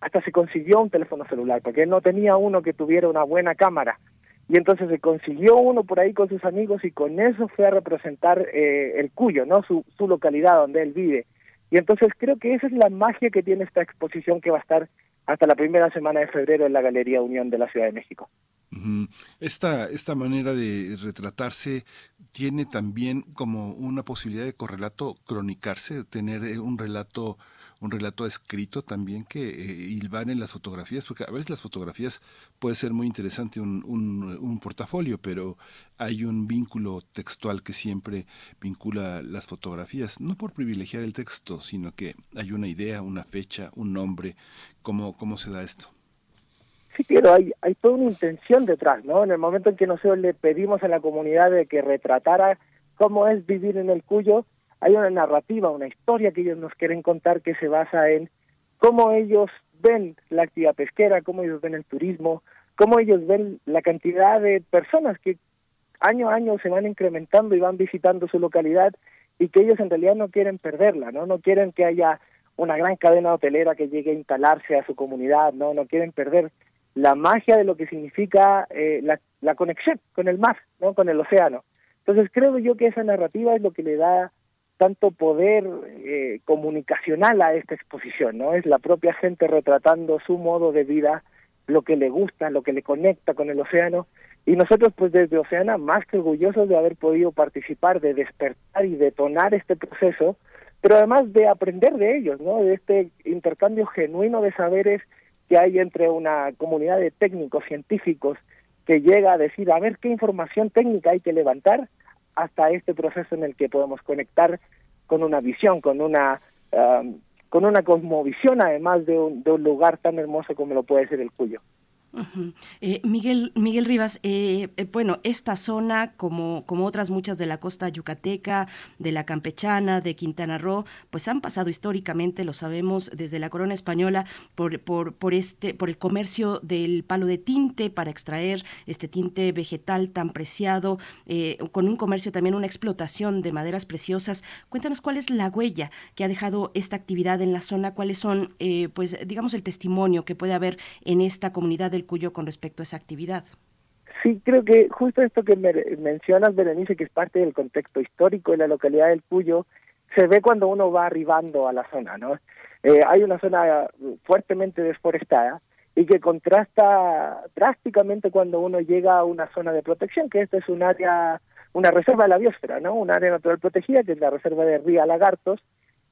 hasta se consiguió un teléfono celular, porque no tenía uno que tuviera una buena cámara. Y entonces se consiguió uno por ahí con sus amigos y con eso fue a representar eh, el Cuyo, ¿no? Su, su localidad donde él vive. Y entonces creo que esa es la magia que tiene esta exposición que va a estar hasta la primera semana de febrero en la Galería Unión de la Ciudad de México. Esta, esta manera de retratarse tiene también como una posibilidad de correlato cronicarse, tener eh, un relato un relato escrito también que eh, en las fotografías, porque a veces las fotografías puede ser muy interesante un, un, un, portafolio, pero hay un vínculo textual que siempre vincula las fotografías, no por privilegiar el texto, sino que hay una idea, una fecha, un nombre, ¿cómo, cómo se da esto? Sí, pero hay, hay toda una intención detrás, ¿no? En el momento en que nosotros le pedimos a la comunidad de que retratara cómo es vivir en el Cuyo, hay una narrativa, una historia que ellos nos quieren contar que se basa en cómo ellos ven la actividad pesquera, cómo ellos ven el turismo, cómo ellos ven la cantidad de personas que año a año se van incrementando y van visitando su localidad y que ellos en realidad no quieren perderla, ¿no? No quieren que haya una gran cadena hotelera que llegue a instalarse a su comunidad, ¿no? No quieren perder la magia de lo que significa eh, la, la, conexión con el mar, ¿no? con el océano. Entonces creo yo que esa narrativa es lo que le da tanto poder eh, comunicacional a esta exposición, ¿no? Es la propia gente retratando su modo de vida, lo que le gusta, lo que le conecta con el océano, y nosotros pues desde Oceana más que orgullosos de haber podido participar, de despertar y detonar este proceso, pero además de aprender de ellos, ¿no? De este intercambio genuino de saberes que hay entre una comunidad de técnicos científicos que llega a decir, a ver qué información técnica hay que levantar hasta este proceso en el que podemos conectar con una visión, con una um, con una cosmovisión además de un, de un lugar tan hermoso como lo puede ser el Cuyo. Eh, Miguel, Miguel Rivas, eh, eh, bueno, esta zona, como, como otras muchas de la costa yucateca, de la campechana, de Quintana Roo, pues han pasado históricamente, lo sabemos, desde la corona española, por, por, por, este, por el comercio del palo de tinte para extraer este tinte vegetal tan preciado, con un comercio también, una explotación de maderas preciosas. Cuéntanos cuál es la huella que ha dejado esta actividad en la zona, cuáles son, pues, digamos, el testimonio que puede haber en esta comunidad del Cuyo con respecto a esa actividad. Sí, creo que justo esto que me mencionas, Berenice, que es parte del contexto histórico de la localidad del Cuyo, se ve cuando uno va arribando a la zona, ¿no? Eh, hay una zona fuertemente desforestada y que contrasta drásticamente cuando uno llega a una zona de protección, que esta es un área, una reserva de la biosfera, ¿no? Un área natural protegida, que es la reserva de Ría Lagartos,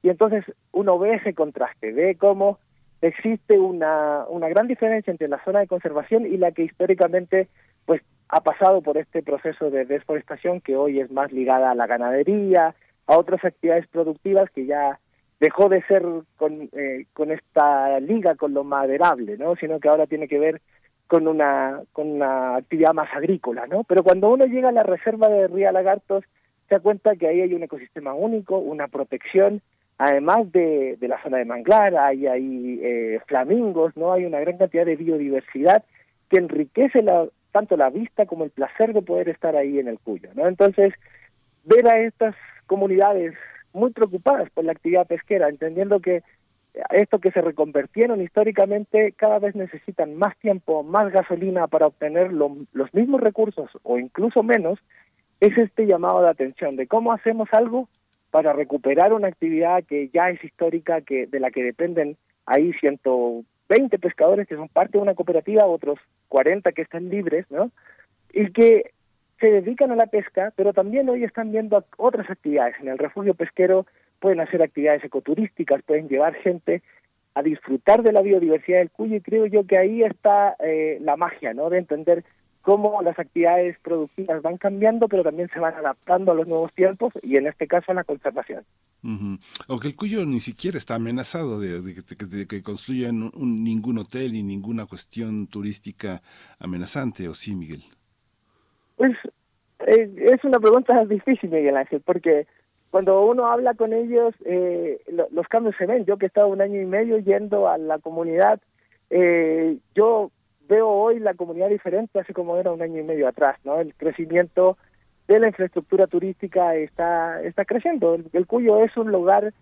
y entonces uno ve ese contraste, ve cómo existe una, una gran diferencia entre la zona de conservación y la que históricamente pues ha pasado por este proceso de desforestación que hoy es más ligada a la ganadería, a otras actividades productivas que ya dejó de ser con, eh, con esta liga con lo maderable, ¿no? sino que ahora tiene que ver con una, con una actividad más agrícola, ¿no? Pero cuando uno llega a la reserva de Ría Lagartos, se da cuenta que ahí hay un ecosistema único, una protección, además de, de la zona de manglar, hay ahí eh, flamingos, ¿no? Hay una gran cantidad de biodiversidad que enriquece la, tanto la vista como el placer de poder estar ahí en el Cuyo, ¿no? Entonces, ver a estas comunidades muy preocupadas por la actividad pesquera, entendiendo que esto que se reconvertieron históricamente cada vez necesitan más tiempo, más gasolina para obtener los mismos recursos o incluso menos, es este llamado de atención de cómo hacemos algo para recuperar una actividad que ya es histórica, que de la que dependen ahí 120 pescadores que son parte de una cooperativa, otros 40 que están libres, ¿no? Y que se dedican a la pesca, pero también hoy están viendo otras actividades. En el refugio pesquero pueden hacer actividades ecoturísticas, pueden llevar gente a disfrutar de la biodiversidad del Cuyo y creo yo que ahí está eh, la magia, ¿no? De entender cómo las actividades productivas van cambiando, pero también se van adaptando a los nuevos tiempos y en este caso a la conservación. Aunque el Cuyo ni siquiera está amenazado de, que construyan ningún hotel y ninguna cuestión turística amenazante, ¿o sí, Miguel? Pues eh, es una pregunta difícil, Miguel Ángel, porque cuando uno habla con ellos, eh, los cambios se ven. Yo que he estado un año y medio yendo a la comunidad, eh, yo veo hoy la comunidad diferente así como era un año y medio atrás, ¿no? El crecimiento de la infraestructura turística está está creciendo. El, Cuyo es un lugar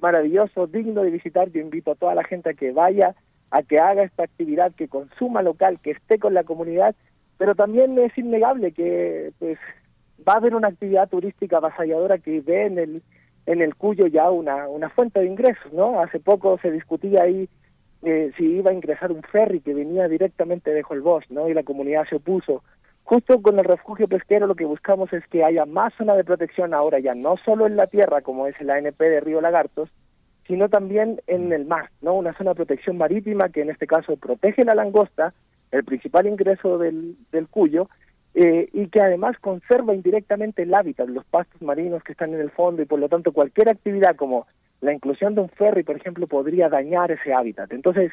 maravilloso, digno de visitar. Yo invito a toda la gente a que vaya, a que haga esta actividad, que consuma local, que esté con la comunidad, pero también es innegable que pues va a haber una actividad turística avasalladora que ve en el en el Cuyo ya una una fuente de ingresos, ¿no? Hace poco se discutía ahí eh, si iba a ingresar un ferry que venía directamente de Holbox, ¿no? Y la comunidad se opuso. Justo con el refugio pesquero lo que buscamos es que haya más zona de protección ahora ya, no solo en la tierra, como es el ANP de Río Lagartos, sino también en el mar, ¿no? Una zona de protección marítima que en este caso protege la langosta, el principal ingreso del, Cuyo, eh, y que además conserva indirectamente el hábitat, los pastos marinos que están en el fondo, y por lo tanto cualquier actividad como la inclusión de un ferry, por ejemplo, podría dañar ese hábitat. Entonces,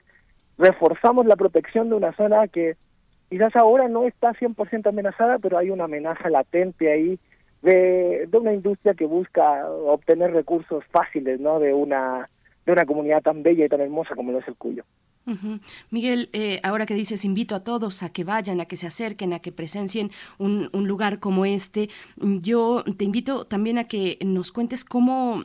reforzamos la protección de una zona que quizás ahora no está 100% amenazada, pero hay una amenaza latente ahí de, de una industria que busca obtener recursos fáciles, ¿no? De una de una comunidad tan bella y tan hermosa como lo es el Cuyo. Miguel, eh, ahora que dices, invito a todos a que vayan, a que se acerquen, a que presencien un, lugar como este, yo te invito también a que nos cuentes cómo...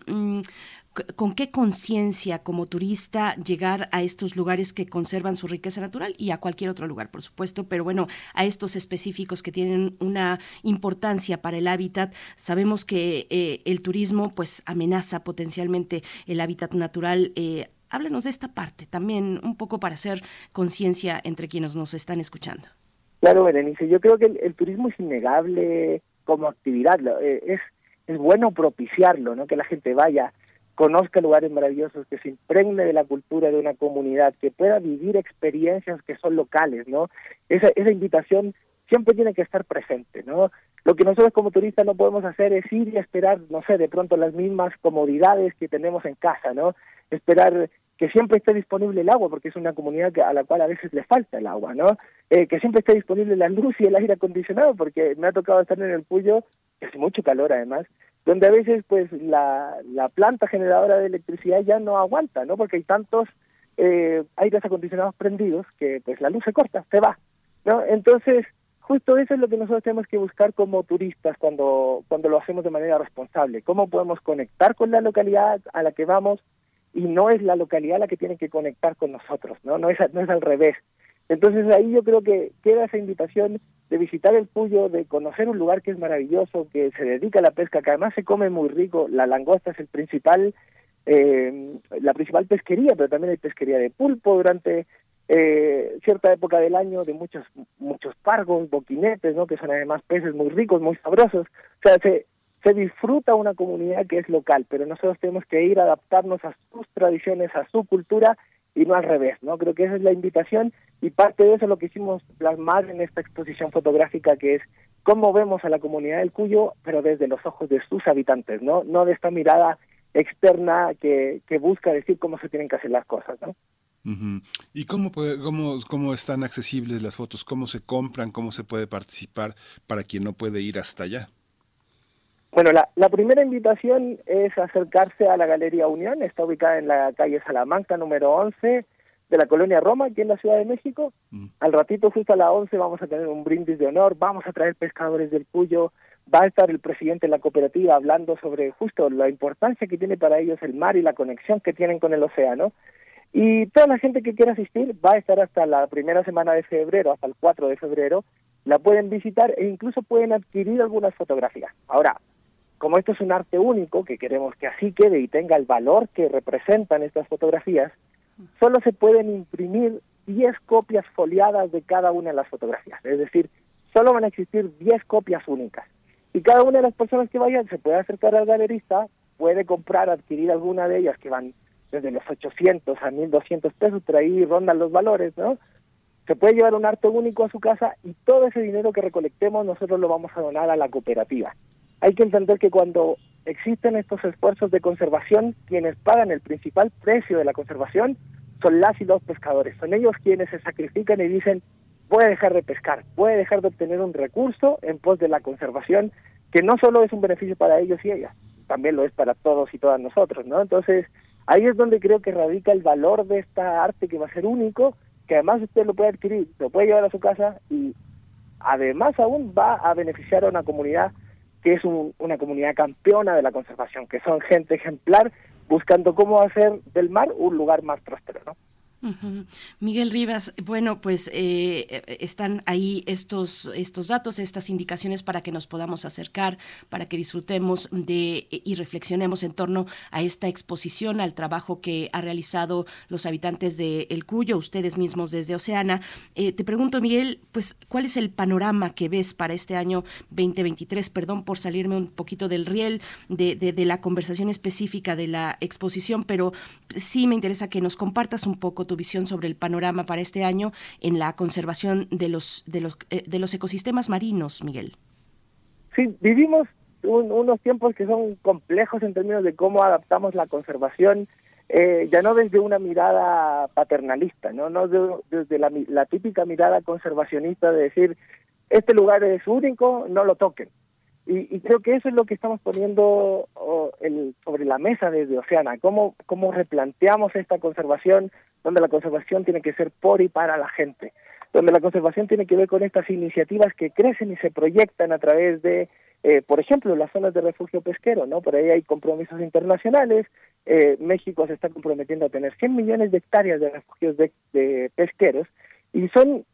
Con qué conciencia como turista llegar a estos lugares que conservan su riqueza natural y a cualquier otro lugar, por supuesto, pero bueno, a estos específicos que tienen una importancia para el hábitat. Sabemos que eh, el turismo pues amenaza potencialmente el hábitat natural. Eh, háblenos de esta parte también, un poco para hacer conciencia entre quienes nos están escuchando. Claro, Berenice, yo creo que el, turismo es innegable como actividad, eh, es, es bueno propiciarlo, ¿no? que la gente vaya conozca lugares maravillosos, que se impregne de la cultura de una comunidad, que pueda vivir experiencias que son locales, ¿no? Esa, esa invitación siempre tiene que estar presente, ¿no? Lo que nosotros como turistas no podemos hacer es ir y esperar, no sé, de pronto las mismas comodidades que tenemos en casa, ¿no? Esperar que siempre esté disponible el agua, porque es una comunidad a la cual a veces le falta el agua, ¿no? Eh, que siempre esté disponible la luz y el aire acondicionado, porque me ha tocado estar en el Puyo, que hace mucho calor además, donde a veces pues la, la planta generadora de electricidad ya no aguanta, ¿no? Porque hay tantos eh, aires acondicionados prendidos que pues la luz se corta, se va, ¿no? Entonces, justo eso es lo que nosotros tenemos que buscar como turistas cuando, cuando lo hacemos de manera responsable. ¿Cómo podemos conectar con la localidad a la que vamos? Y no es la localidad la que tiene que conectar con nosotros, ¿no? No es, no es al revés. Entonces ahí yo creo que queda esa invitación de visitar el Puyo, de conocer un lugar que es maravilloso, que se dedica a la pesca, que además se come muy rico. La langosta es el principal, eh, la principal pesquería, pero también hay pesquería de pulpo durante eh, cierta época del año, de muchos muchos pargos, boquinetes, ¿no? que son además peces muy ricos, muy sabrosos. O sea, se, se disfruta una comunidad que es local, pero nosotros tenemos que ir a adaptarnos a sus tradiciones, a su cultura y no al revés, ¿no? Creo que esa es la invitación y parte de eso es lo que hicimos plasmar en esta exposición fotográfica que es cómo vemos a la comunidad del Cuyo, pero desde los ojos de sus habitantes, ¿no? No de esta mirada externa que, que busca decir cómo se tienen que hacer las cosas, ¿no? ¿Y cómo, cómo, cómo están accesibles las fotos? ¿Cómo se compran? ¿Cómo se puede participar para quien no puede ir hasta allá? Bueno, la, la, primera invitación es acercarse a la Galería Unión, está ubicada en la calle Salamanca número 11 de la colonia Roma, aquí en la Ciudad de México. Mm. Al ratito, justo a las 11, vamos a tener un brindis de honor, vamos a traer pescadores del Cuyo, va a estar el presidente de la cooperativa hablando sobre justo la importancia que tiene para ellos el mar y la conexión que tienen con el océano. Y toda la gente que quiera asistir va a estar hasta la primera semana de febrero, hasta el 4 de febrero, la pueden visitar e incluso pueden adquirir algunas fotografías. Ahora, como esto es un arte único, que queremos que así quede y tenga el valor que representan estas fotografías, solo se pueden imprimir 10 copias foliadas de cada una de las fotografías. Es decir, solo van a existir 10 copias únicas. Y cada una de las personas que vayan se puede acercar al galerista, puede comprar, adquirir alguna de ellas que van desde los 800 a 1200 pesos, por ahí rondan los valores, ¿no? se puede llevar un arte único a su casa y todo ese dinero que recolectemos nosotros lo vamos a donar a la cooperativa. Hay que entender que cuando existen estos esfuerzos de conservación, quienes pagan el principal precio de la conservación son las y los pescadores. Son ellos quienes se sacrifican y dicen, voy a dejar de pescar, voy a dejar de obtener un recurso en pos de la conservación, que no solo es un beneficio para ellos y ellas, también lo es para todos y todas nosotros, ¿no? Entonces, ahí es donde creo que radica el valor de esta arte que va a ser único, que además usted lo puede adquirir, lo puede llevar a su casa y además aún va a beneficiar a una comunidad que es una comunidad campeona de la conservación, que son gente ejemplar buscando cómo hacer del mar un lugar más próspero, ¿no? Miguel Rivas, bueno, pues eh, están ahí estos, estos datos, estas indicaciones para que nos podamos acercar, para que disfrutemos de y reflexionemos en torno a esta exposición, al trabajo que ha realizado los habitantes de El Cuyo, ustedes mismos desde Oceana. Eh, te pregunto, Miguel, pues, ¿cuál es el panorama que ves para este año 2023? Perdón por salirme un poquito del riel de, de la conversación específica de la exposición, pero sí me interesa que nos compartas un poco tu visión sobre el panorama para este año en la conservación de los de los eh, de los ecosistemas marinos, Miguel. Sí, vivimos unos tiempos que son complejos en términos de cómo adaptamos la conservación, eh, ya no desde una mirada paternalista, no, no desde la, la típica mirada conservacionista de decir este lugar es único, no lo toquen. Y, creo que eso es lo que estamos poniendo el, sobre la mesa desde Oceana, cómo, cómo replanteamos esta conservación, donde la conservación tiene que ser por y para la gente, donde la conservación tiene que ver con estas iniciativas que crecen y se proyectan a través de, eh, por ejemplo, las zonas de refugio pesquero, ¿no? Por ahí hay compromisos internacionales, eh, México se está comprometiendo a tener 100 millones de hectáreas de refugios de, de pesqueros, y son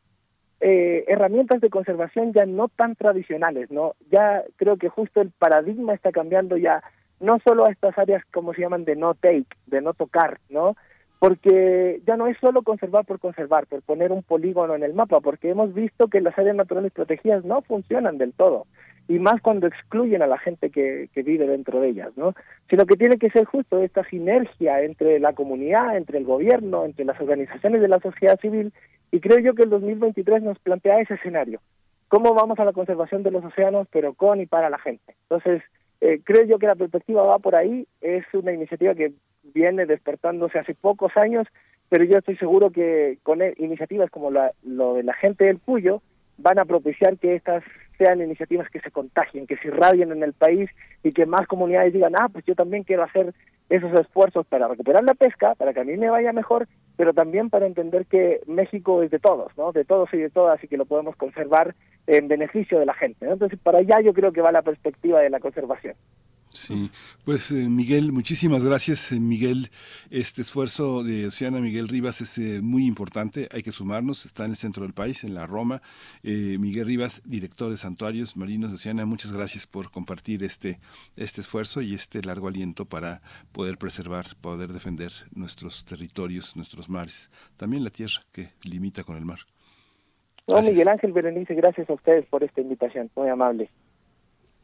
eh, herramientas de conservación ya no tan tradicionales, ¿no? Ya creo que justo el paradigma está cambiando ya no solo a estas áreas como se llaman de no take, de no tocar, ¿no? Porque ya no es solo conservar por conservar, por poner un polígono en el mapa, porque hemos visto que las áreas naturales protegidas no funcionan del todo, y más cuando excluyen a la gente que, que vive dentro de ellas, ¿no? Sino que tiene que ser justo esta sinergia entre la comunidad, entre el gobierno, entre las organizaciones de la sociedad civil y creo yo que el 2023 nos plantea ese escenario. ¿Cómo vamos a la conservación de los océanos, pero con y para la gente? Entonces, eh, creo yo que la perspectiva va por ahí. Es una iniciativa que viene despertándose hace pocos años, pero yo estoy seguro que con e, iniciativas como la, lo de la gente del Cuyo van a propiciar que estas sean iniciativas que se contagien, que se irradien en el país y que más comunidades digan, ah, pues yo también quiero hacer esos esfuerzos para recuperar la pesca, para que a mí me vaya mejor, pero también para entender que México es de todos, ¿no? De todos y de todas y que lo podemos conservar en beneficio de la gente. Entonces, para allá yo creo que va la perspectiva de la conservación. Sí, pues eh, Miguel, muchísimas gracias. Eh, Miguel, este esfuerzo de Oceana Miguel Rivas es eh, muy importante, hay que sumarnos, está en el centro del país, en la Roma. Miguel Rivas, director de Santuarios Marinos de Oceana, muchas gracias por compartir este, este esfuerzo y este largo aliento para poder preservar, poder defender nuestros territorios, nuestros mares, también la tierra que limita con el mar. No, Miguel Ángel Berenice, gracias a ustedes por esta invitación, muy amable.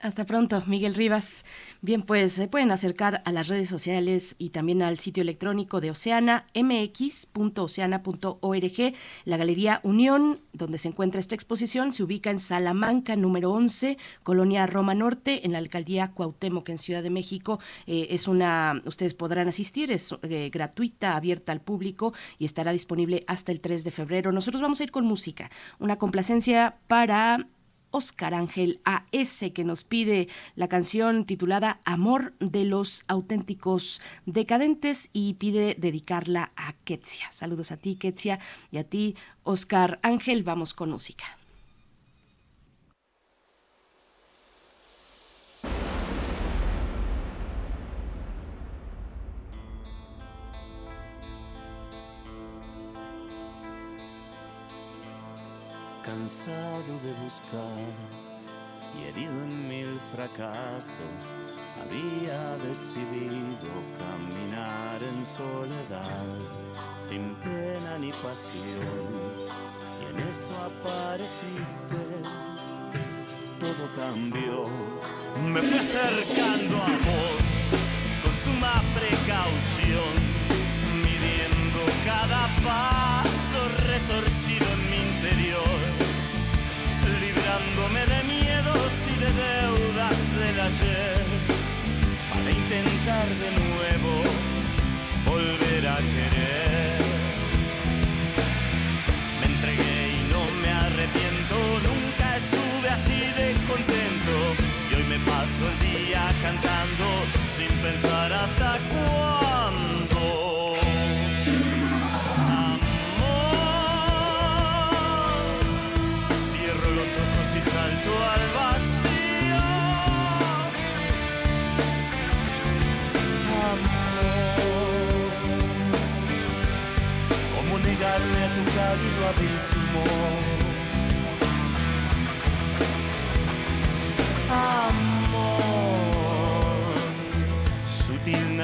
Hasta pronto, Miguel Rivas. Bien, pues se pueden acercar a las redes sociales y también al sitio electrónico de Oceana, mx.oceana.org. La Galería Unión, donde se encuentra esta exposición, se ubica en Salamanca, número 11, Colonia Roma Norte, en la alcaldía Cuauhtémoc, en Ciudad de México. Eh, es una, ustedes podrán asistir, es eh, gratuita, abierta al público y estará disponible hasta el 3 de febrero. Nosotros vamos a ir con música, una complacencia para Oscar Ángel A.S., que nos pide la canción titulada Amor de los auténticos decadentes y pide dedicarla a Ketsia. Saludos a ti, Ketsia, y a ti, Oscar Ángel. Vamos con música. Cansado de buscar y herido en mil fracasos, había decidido caminar en soledad, sin pena ni pasión. Y en eso apareciste, todo cambió. Me fui acercando a vos con suma precaución, midiendo cada paso de nuevo, volver a querer. Me entregué y no me arrepiento, nunca estuve así de contento. Y hoy me paso el día cantando sin pensar.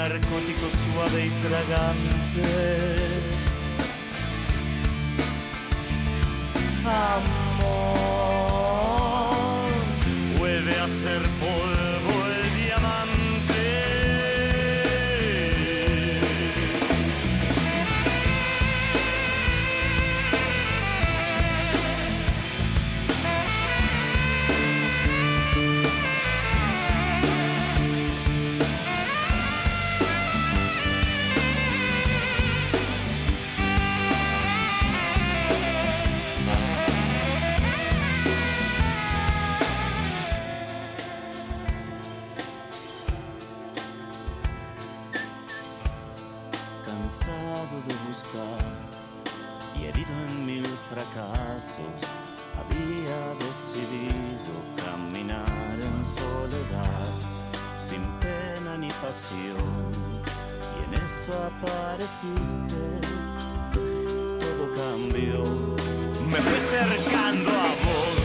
Narcótico suave y fragante. Amor, y en eso apareciste, todo cambió, me fui acercando a vos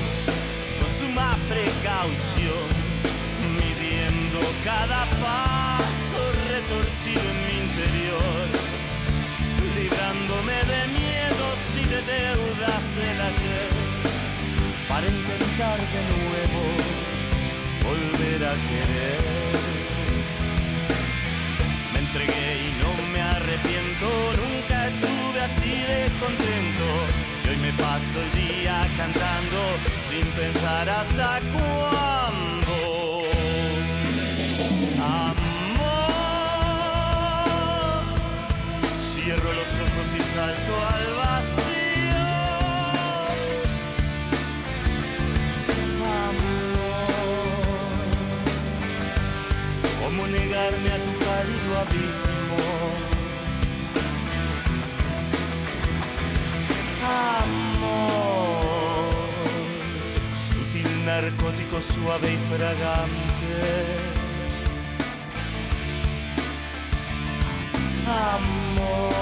con suma precaución, midiendo cada paso retorcido en mi interior, librándome de miedos y de deudas del ayer, para intentar de nuevo volver a querer. Contento. Y hoy me paso el día cantando sin pensar hasta cuándo. Amor, cierro los ojos y salto al vacío. Amor, ¿cómo negarme a tu cálido abismo? Suave y fragante. Amor,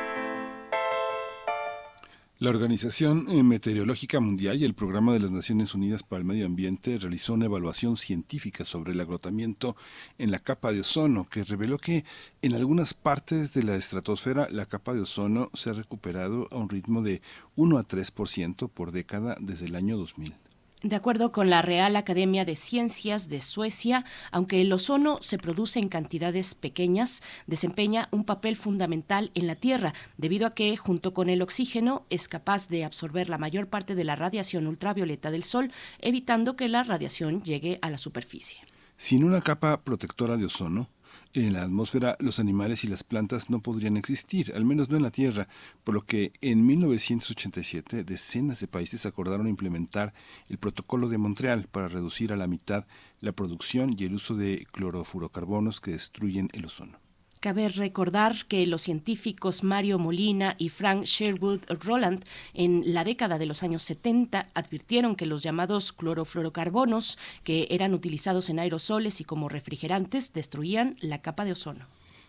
La Organización eh, Meteorológica Mundial y el Programa de las Naciones Unidas para el Medio Ambiente realizó una evaluación científica sobre el agotamiento en la capa de ozono que reveló que en algunas partes de la estratosfera la capa de ozono se ha recuperado a un ritmo de 1 a 3% por década desde el año 2000. De acuerdo con la Real Academia de Ciencias de Suecia, aunque el ozono se produce en cantidades pequeñas, desempeña un papel fundamental en la Tierra, debido a que, junto con el oxígeno, es capaz de absorber la mayor parte de la radiación ultravioleta del Sol, evitando que la radiación llegue a la superficie. Sin una capa protectora de ozono, en la atmósfera los animales y las plantas no podrían existir, al menos no en la Tierra, por lo que en 1987 decenas de países acordaron implementar el Protocolo de Montreal para reducir a la mitad la producción y el uso de clorofurocarbonos que destruyen el ozono. Cabe recordar que los científicos Mario Molina y Frank Sherwood Roland en la década de los años 70 advirtieron que los llamados clorofluorocarbonos, que eran utilizados en aerosoles y como refrigerantes, destruían la capa de ozono.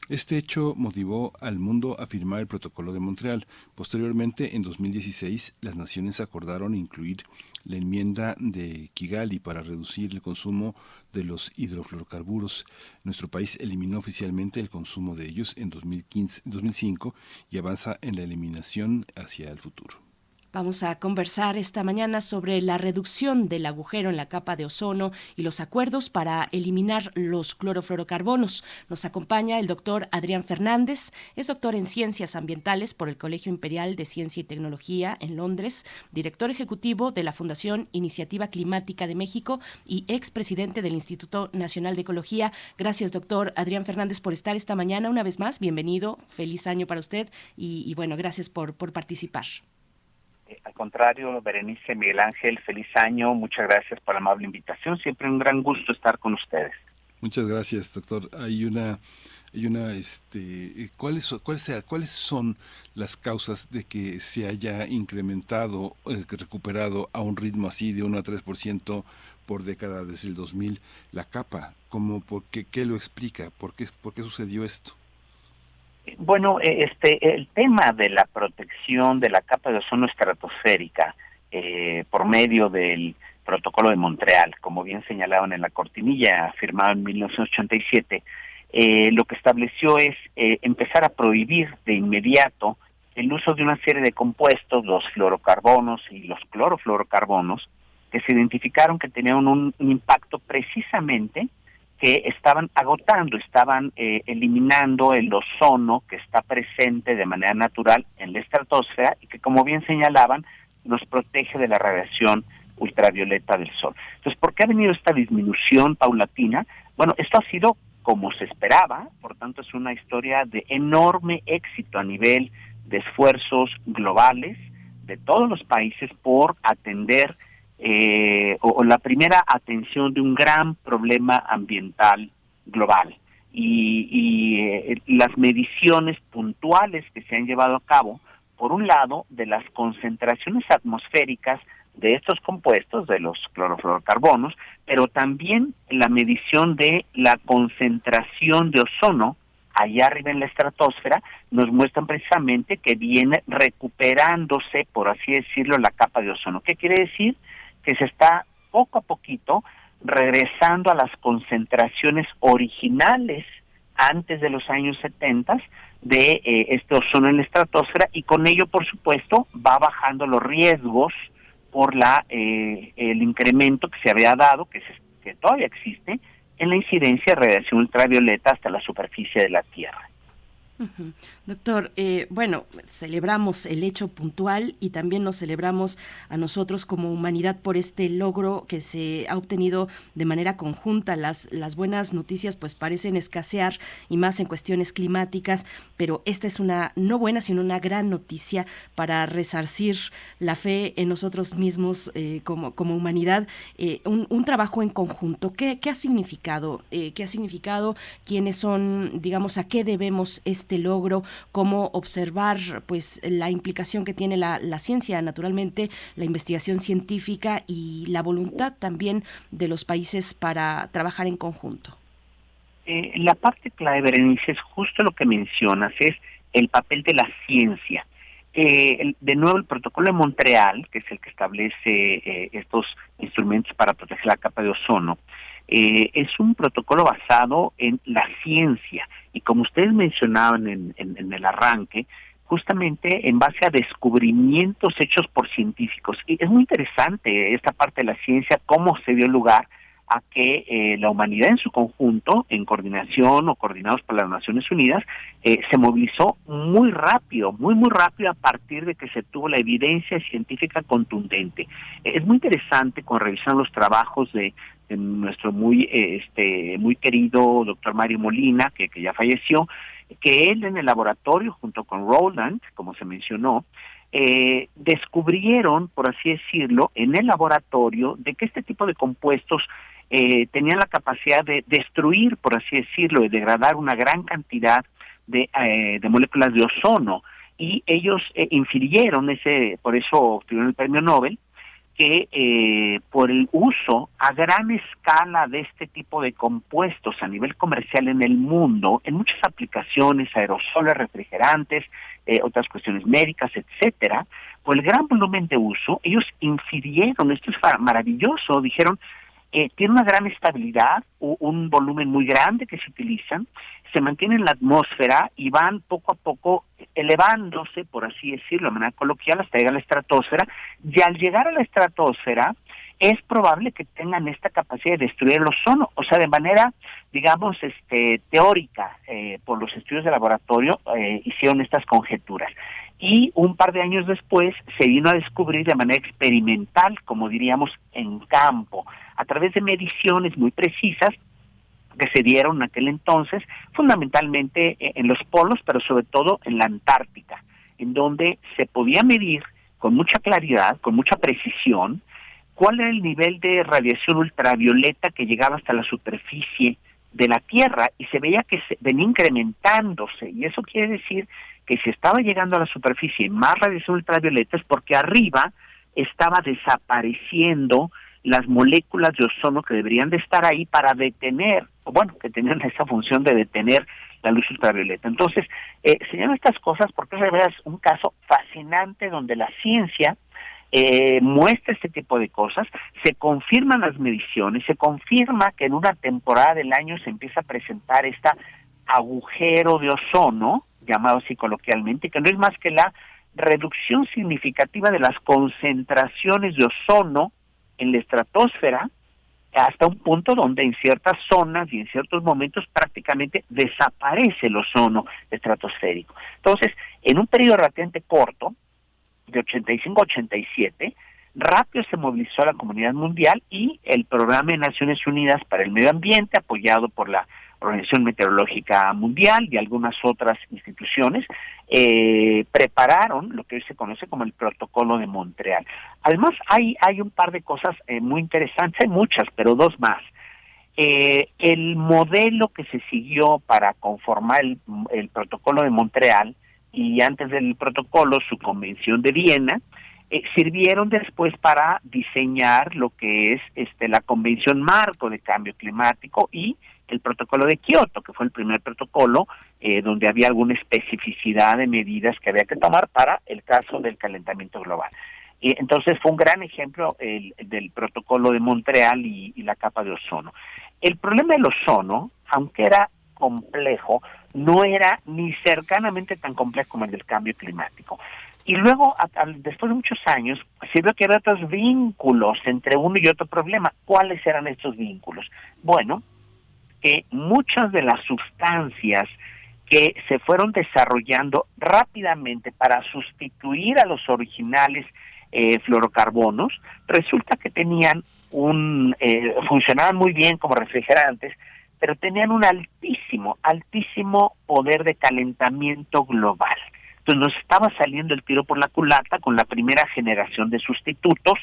Este hecho motivó al mundo a firmar el Protocolo de Montreal. Posteriormente, en 2016, las naciones acordaron incluir la enmienda de Kigali para reducir el consumo de los hidrofluorocarburos. Nuestro país eliminó oficialmente el consumo de ellos en 2015, 2005 y avanza en la eliminación hacia el futuro. Vamos a conversar esta mañana sobre la reducción del agujero en la capa de ozono y los acuerdos para eliminar los clorofluorocarbonos. Nos acompaña el doctor Adrián Fernández, es doctor en Ciencias Ambientales por el Colegio Imperial de Ciencia y Tecnología en Londres, director ejecutivo de la Fundación Iniciativa Climática de México y expresidente del Instituto Nacional de Ecología. Gracias, doctor Adrián Fernández, por estar esta mañana una vez más. Bienvenido, feliz año para usted y, bueno, gracias por, por participar. Eh, al contrario, Berenice Miguel Ángel, feliz año, muchas gracias por la amable invitación, siempre un gran gusto estar con ustedes. Muchas gracias, doctor. Hay una hay una este cuáles cuáles cuáles son las causas de que se haya incrementado eh, recuperado a un ritmo así de 1 a 3% por década desde el 2000 la capa como por qué, qué lo explica por qué por qué sucedió esto bueno, eh, este, el tema de la protección de la capa de ozono estratosférica eh, por medio del protocolo de Montreal, como bien señalaban en la cortinilla firmado en 1987, eh, lo que estableció es eh, empezar a prohibir de inmediato el uso de una serie de compuestos, los fluorocarbonos y los clorofluorocarbonos, que se identificaron que tenían un impacto precisamente que estaban agotando, estaban eh, eliminando el ozono que está presente de manera natural en la estratosfera y que, como bien señalaban, nos protege de la radiación ultravioleta del sol. Entonces, ¿por qué ha venido esta disminución paulatina? Bueno, esto ha sido como se esperaba, por tanto es una historia de enorme éxito a nivel de esfuerzos globales de todos los países por atender eh, o, la primera atención de un gran problema ambiental global. Y, eh, las mediciones puntuales que se han llevado a cabo, por un lado, de las concentraciones atmosféricas de estos compuestos, de los clorofluorocarbonos, pero también la medición de la concentración de ozono allá arriba en la estratosfera, nos muestran precisamente que viene recuperándose, por así decirlo, la capa de ozono. ¿Qué quiere decir? Que se está poco a poquito regresando a las concentraciones originales antes de los años 70 de eh, este ozono en la estratosfera y con ello, por supuesto, va bajando los riesgos por la eh, el incremento que se había dado, que, que todavía existe, en la incidencia de radiación ultravioleta hasta la superficie de la Tierra. Doctor, eh, bueno, celebramos el hecho puntual y también nos celebramos a nosotros como humanidad por este logro que se ha obtenido de manera conjunta. Las, las buenas noticias pues parecen escasear y más en cuestiones climáticas, pero esta es una no buena, sino una gran noticia para resarcir la fe en nosotros mismos eh, como, como humanidad. Eh, un, trabajo en conjunto. ¿Qué, qué ha significado? ¿Qué ha significado? ¿Quiénes son, digamos, a qué debemos este logro? cómo observar pues la implicación que tiene la, ciencia, naturalmente, la investigación científica y la voluntad también de los países para trabajar en conjunto. Eh, la parte clave, Berenice, es justo lo que mencionas, es el papel de la ciencia. Eh, de nuevo, el protocolo de Montreal, que es el que establece eh, estos instrumentos para proteger la capa de ozono, es un protocolo basado en la ciencia y como ustedes mencionaban en, en, el arranque, justamente en base a descubrimientos hechos por científicos. Y es muy interesante esta parte de la ciencia, cómo se dio lugar a que eh, la humanidad en su conjunto, en coordinación o coordinados por las Naciones Unidas, eh, se movilizó muy rápido, muy, muy rápido a partir de que se tuvo la evidencia científica contundente. Es muy interesante cuando revisan los trabajos de, nuestro muy este muy querido doctor Mario Molina, que, que ya falleció, que él en el laboratorio, junto con Roland, como se mencionó, eh, descubrieron, por así decirlo, en el laboratorio de que este tipo de compuestos eh, tenían la capacidad de destruir, por así decirlo, y degradar una gran cantidad de, eh, de moléculas de ozono. Y ellos eh, infirieron, ese, por eso obtuvieron el premio Nobel, que eh, por el uso a gran escala de este tipo de compuestos a nivel comercial en el mundo, en muchas aplicaciones, aerosoles, refrigerantes, eh, otras cuestiones médicas, etcétera, por el gran volumen de uso, ellos infirieron, esto es maravilloso, dijeron, eh, tiene una gran estabilidad, un volumen muy grande que se utilizan, se mantienen en la atmósfera y van poco a poco elevándose, por así decirlo, de manera coloquial, hasta llegar a la estratosfera, y al llegar a la estratosfera, es probable que tengan esta capacidad de destruir el ozono, o sea, de manera, digamos, este, teórica, eh, por los estudios de laboratorio, eh, hicieron estas conjeturas. Y un par de años después se vino a descubrir de manera experimental, como diríamos, en campo, a través de mediciones muy precisas que se dieron en aquel entonces, fundamentalmente eh, en los polos, pero sobre todo en la Antártica, en donde se podía medir con mucha claridad, con mucha precisión, cuál era el nivel de radiación ultravioleta que llegaba hasta la superficie de la Tierra y se veía que se venía incrementándose. Y eso quiere decir que si estaba llegando a la superficie más radiación ultravioleta es porque arriba estaba desapareciendo las moléculas de ozono que deberían de estar ahí para detener, bueno, que tenían (laughs) esa función de detener la luz ultravioleta. Entonces, eh, estas cosas porque es un caso fascinante donde la ciencia eh, muestra este tipo de cosas, se confirman las mediciones, se confirma que en una temporada del año se empieza a presentar este agujero de ozono, llamado así coloquialmente, que no es más que la reducción significativa de las concentraciones de ozono en la estratosfera hasta un punto donde en ciertas zonas y en ciertos momentos prácticamente desaparece el ozono estratosférico. Entonces, en un periodo relativamente corto, de 85 a 87, rápido se movilizó la comunidad mundial y el Programa de Naciones Unidas para el Medio Ambiente, apoyado por la Organización Meteorológica Mundial y algunas otras instituciones, eh, prepararon lo que hoy se conoce como el Protocolo de Montreal. Además, hay, hay un par de cosas eh, muy interesantes, hay muchas, pero dos más. Eh, el modelo que se siguió para conformar el, el Protocolo de Montreal y antes del protocolo su convención de Viena, eh, sirvieron después para diseñar lo que es este la convención marco de cambio climático y el protocolo de Kioto, que fue el primer protocolo eh, donde había alguna especificidad de medidas que había que tomar para el caso del calentamiento global. y entonces fue un gran ejemplo el, del protocolo de Montreal y la capa de ozono. El problema del ozono, aunque era complejo, no era ni cercanamente tan complejo como el del cambio climático. Y luego, después de muchos años, se vio que había otros vínculos entre uno y otro problema. ¿Cuáles eran estos vínculos? Bueno, que muchas de las sustancias que se fueron desarrollando rápidamente para sustituir a los originales eh, fluorocarbonos, resulta que tenían un, eh, funcionaban muy bien como refrigerantes, pero tenían un altísimo, altísimo poder de calentamiento global. Entonces nos estaba saliendo el tiro por la culata con la primera generación de sustitutos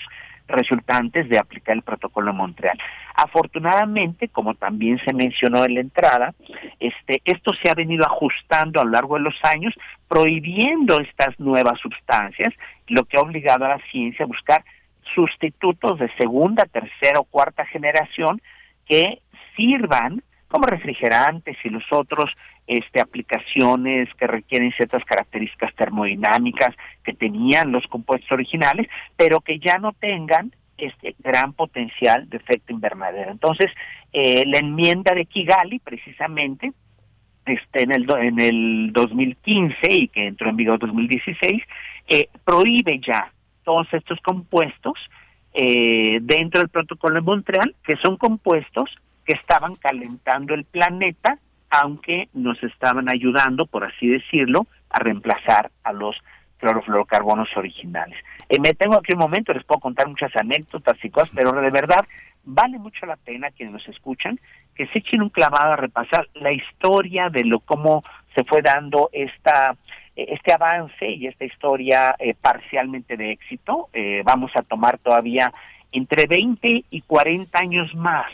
resultantes de aplicar el protocolo de Montreal. Afortunadamente, como también se mencionó en la entrada, este, esto se ha venido ajustando a lo largo de los años, prohibiendo estas nuevas sustancias, lo que ha obligado a la ciencia a buscar sustitutos de segunda, tercera o cuarta generación que sirvan como refrigerantes y los otros este, aplicaciones que requieren ciertas características termodinámicas que tenían los compuestos originales, pero que ya no tengan este gran potencial de efecto invernadero. Entonces, eh, la enmienda de Kigali, precisamente, este, en, el, en el 2015 y que entró en vigor en 2016, eh, prohíbe ya todos estos compuestos eh, dentro del protocolo de Montreal, que son compuestos que estaban calentando el planeta, aunque nos estaban ayudando, por así decirlo, a reemplazar a los clorofluorocarbonos originales. Eh, me tengo aquí un momento, les puedo contar muchas anécdotas y cosas, pero de verdad vale mucho la pena quienes nos escuchan que se echen un clavado a repasar la historia de lo cómo se fue dando esta este avance y esta historia eh, parcialmente de éxito. Eh, vamos a tomar todavía entre 20 y 40 años más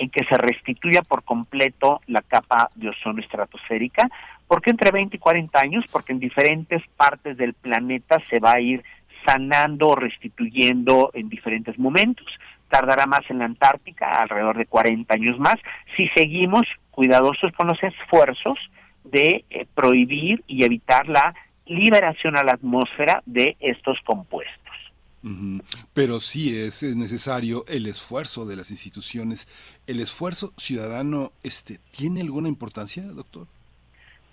en que se restituya por completo la capa de ozono estratosférica. ¿Por qué entre 20 y 40 años? Porque en diferentes partes del planeta se va a ir sanando o restituyendo en diferentes momentos. Tardará más en la Antártica, alrededor de 40 años más, si seguimos cuidadosos con los esfuerzos de eh, prohibir y evitar la liberación a la atmósfera de estos compuestos. Pero sí es, necesario el esfuerzo de las instituciones. ¿El esfuerzo ciudadano este, tiene alguna importancia, doctor?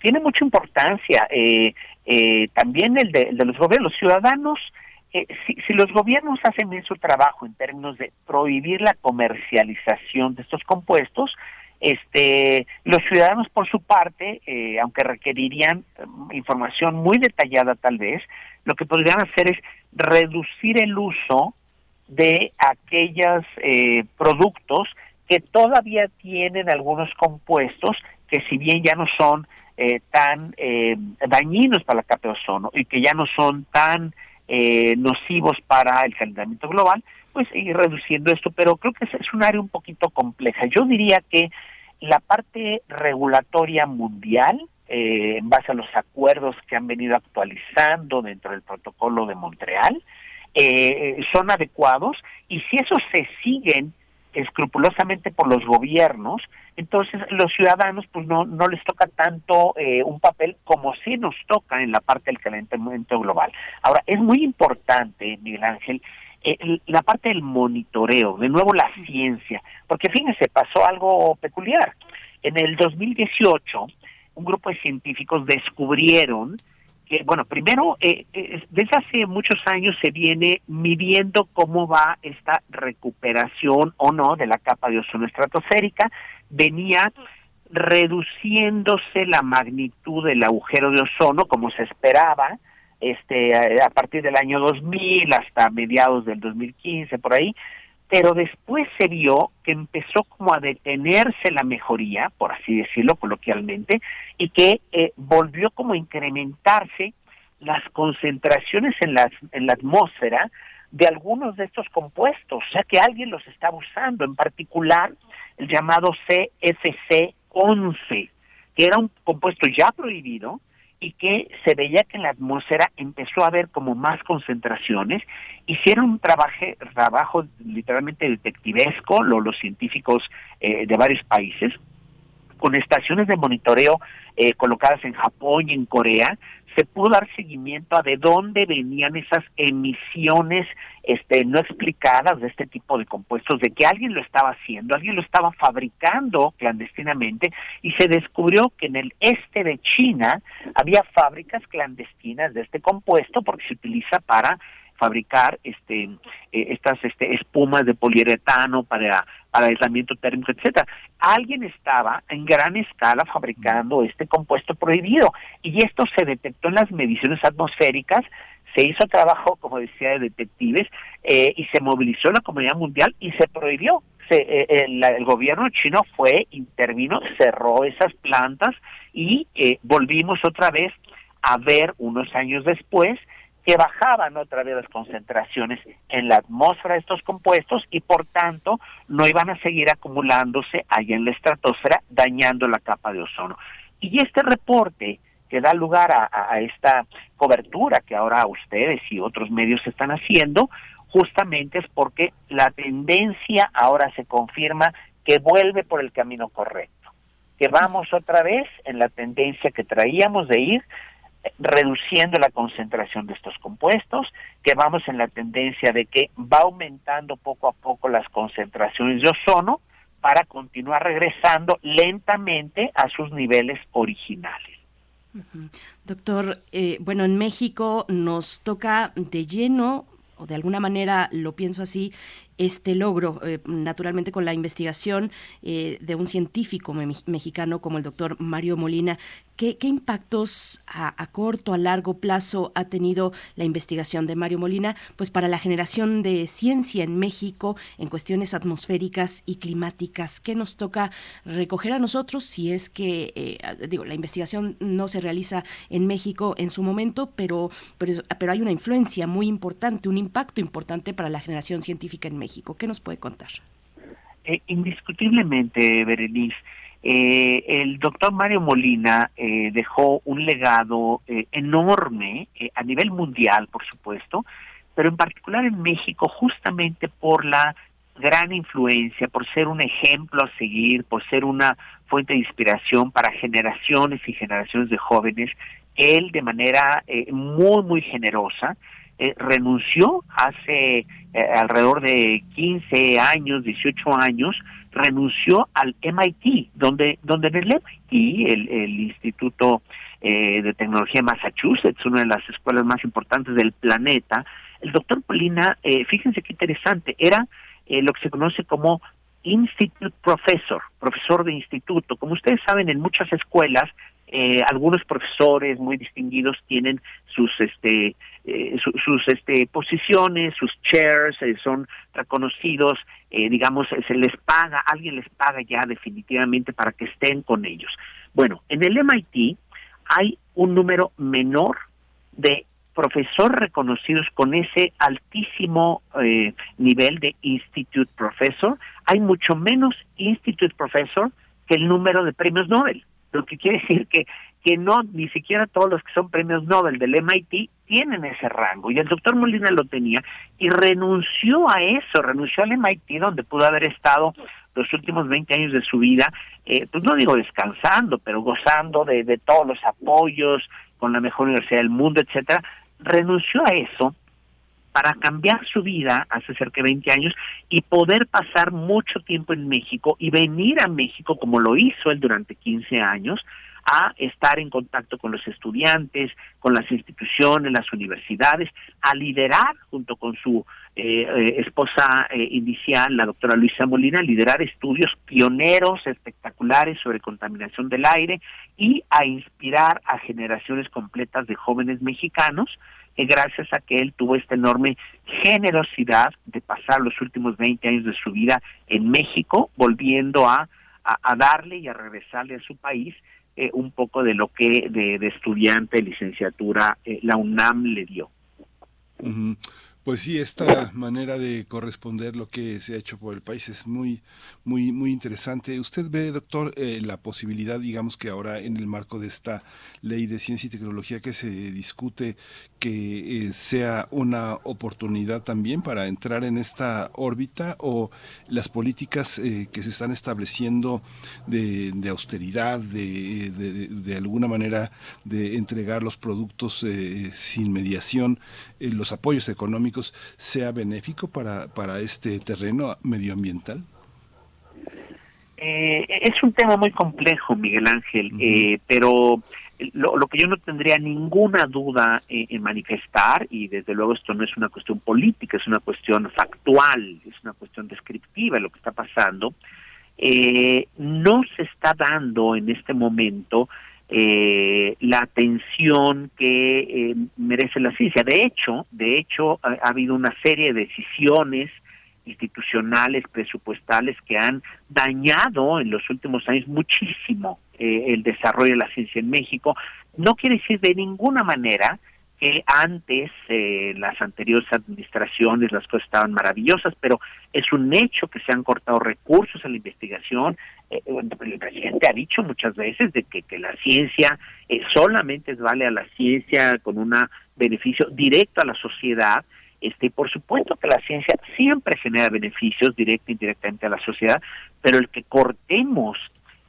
Tiene mucha importancia. Eh, eh, también el de, los gobiernos. Los ciudadanos, eh, si, si, los gobiernos hacen bien su trabajo en términos de prohibir la comercialización de estos compuestos, este, los ciudadanos, por su parte, eh, aunque requerirían mm, información muy detallada tal vez, lo que podrían hacer es reducir el uso de aquellos eh, productos que todavía tienen algunos compuestos que si bien ya no son eh, tan dañinos para la capa ozono y que ya no son tan nocivos para el calentamiento global, pues ir reduciendo esto, pero creo que es un área un poquito compleja. Yo diría que la parte regulatoria mundial, eh, en base a los acuerdos que han venido actualizando dentro del protocolo de Montreal, eh, son adecuados y si esos se siguen escrupulosamente por los gobiernos, entonces los ciudadanos pues no, no les toca tanto eh, un papel como si nos toca en la parte del calentamiento global. Ahora, es muy importante, Miguel Ángel, eh, la parte del monitoreo, de nuevo la ciencia, porque fíjense, pasó algo peculiar. En el 2018, un grupo de científicos descubrieron que, bueno, primero, eh, eh, desde hace muchos años se viene midiendo cómo va esta recuperación o no de la capa de ozono estratosférica. Venía reduciéndose la magnitud del agujero de ozono, como se esperaba, este a partir del año 2000 hasta mediados del 2015 por ahí, pero después se vio que empezó como a detenerse la mejoría, por así decirlo coloquialmente, y que eh, volvió como a incrementarse las concentraciones en la, en la atmósfera de algunos de estos compuestos, o sea que alguien los estaba usando, en particular el llamado CFC-11, que era un compuesto ya prohibido, y que se veía que en la atmósfera empezó a haber como más concentraciones. Hicieron un trabajo, trabajo literalmente detectivesco, lo, los científicos eh, de varios países, con estaciones de monitoreo eh, colocadas en Japón y en Corea, se pudo dar seguimiento a de dónde venían esas emisiones este, no explicadas de este tipo de compuestos, de que alguien lo estaba haciendo, alguien lo estaba fabricando clandestinamente y se descubrió que en el este de China había fábricas clandestinas de este compuesto porque se utiliza para fabricar este eh, estas este espumas de poliuretano para para aislamiento térmico, etcétera. Alguien estaba en gran escala fabricando este compuesto prohibido y esto se detectó en las mediciones atmosféricas, se hizo trabajo, como decía, de detectives eh, y se movilizó la comunidad mundial y se prohibió. Se, eh, el, el, gobierno chino fue, intervino, cerró esas plantas y volvimos otra vez a ver unos años después que bajaban otra vez las concentraciones en la atmósfera de estos compuestos y por tanto no iban a seguir acumulándose ahí en la estratosfera dañando la capa de ozono. Y este reporte que da lugar a, esta cobertura que ahora ustedes y otros medios están haciendo, justamente es porque la tendencia ahora se confirma que vuelve por el camino correcto, que vamos otra vez en la tendencia que traíamos de ir reduciendo la concentración de estos compuestos, que vamos en la tendencia de que va aumentando poco a poco las concentraciones de ozono para continuar regresando lentamente a sus niveles originales. Doctor, eh, bueno, en México nos toca de lleno o de alguna manera lo pienso así, este logro, eh, naturalmente con la investigación eh, de un científico mexicano como el doctor Mario Molina, ¿Qué, impactos a, corto, a largo plazo ha tenido la investigación de Mario Molina pues para la generación de ciencia en México en cuestiones atmosféricas y climáticas? ¿Qué nos toca recoger a nosotros si es que, eh, digo, la investigación no se realiza en México en su momento, pero, pero, pero hay una influencia muy importante, un impacto importante para la generación científica en México? ¿Qué nos puede contar? Eh, indiscutiblemente, Berenice. Eh, el doctor Mario Molina eh, dejó un legado eh, enorme a nivel mundial, por supuesto, pero en particular en México, justamente por la gran influencia, por ser un ejemplo a seguir, por ser una fuente de inspiración para generaciones y generaciones de jóvenes, él de manera muy, muy generosa eh, renunció hace eh, alrededor de 15 años, 18 años, renunció al MIT, donde, donde en el MIT, el, el Instituto eh, de Tecnología de Massachusetts, una de las escuelas más importantes del planeta, el doctor Polina, fíjense qué interesante, era lo que se conoce como Institute Professor, profesor de instituto. Como ustedes saben, en muchas escuelas eh, algunos profesores muy distinguidos tienen sus este eh, sus este posiciones sus chairs eh, son reconocidos digamos se les paga alguien les paga ya definitivamente para que estén con ellos. Bueno en el MIT hay un número menor de profesores reconocidos con ese altísimo nivel de institute professor. Hay mucho menos institute professor que el número de premios Nobel lo que quiere decir que que no ni siquiera todos los que son premios Nobel del MIT tienen ese rango. Y el doctor Molina lo tenía y renunció a eso, renunció al MIT donde pudo haber estado los últimos 20 años de su vida, eh, pues no digo descansando, pero gozando de, de todos los apoyos con la mejor universidad del mundo, etcétera, renunció a eso para cambiar su vida hace cerca de 20 años y poder pasar mucho tiempo en México y venir a México como lo hizo él durante 15 años a estar en contacto con los estudiantes, con las instituciones, las universidades, a liderar junto con su eh, eh, esposa eh, inicial, la doctora Luisa Molina, liderar estudios pioneros espectaculares sobre contaminación del aire y a inspirar a generaciones completas de jóvenes mexicanos gracias a que él tuvo esta enorme generosidad de pasar los últimos 20 años de su vida en México, volviendo a, a, darle y a regresarle a su país eh, un poco de lo que de, estudiante de licenciatura eh, la UNAM le dio. Pues sí, esta manera de corresponder lo que se ha hecho por el país es muy, muy, muy interesante. ¿Usted ve, doctor, eh, la posibilidad, digamos que ahora en el marco de esta ley de ciencia y tecnología que se discute, que eh, sea una oportunidad también para entrar en esta órbita o las políticas eh, que se están estableciendo de, austeridad, de, de, alguna manera de entregar los productos sin mediación, los apoyos económicos? sea benéfico para, para este terreno medioambiental? Eh, es un tema muy complejo, Miguel Ángel, eh, pero lo, que yo no tendría ninguna duda en manifestar, y desde luego esto no es una cuestión política, es una cuestión factual, es una cuestión descriptiva de lo que está pasando, eh, no se está dando en este momento eh, la atención que eh, merece la ciencia. De hecho, de hecho ha, habido una serie de decisiones institucionales, presupuestales que han dañado en los últimos años muchísimo eh, el desarrollo de la ciencia en México. No quiere decir de ninguna manera que antes, eh, las anteriores administraciones, las cosas estaban maravillosas, pero es un hecho que se han cortado recursos a la investigación. Eh, el presidente ha dicho muchas veces de que, que la ciencia eh, solamente vale a la ciencia con un beneficio directo a la sociedad. Este, por supuesto que la ciencia siempre genera beneficios directo e indirectamente a la sociedad, pero el que cortemos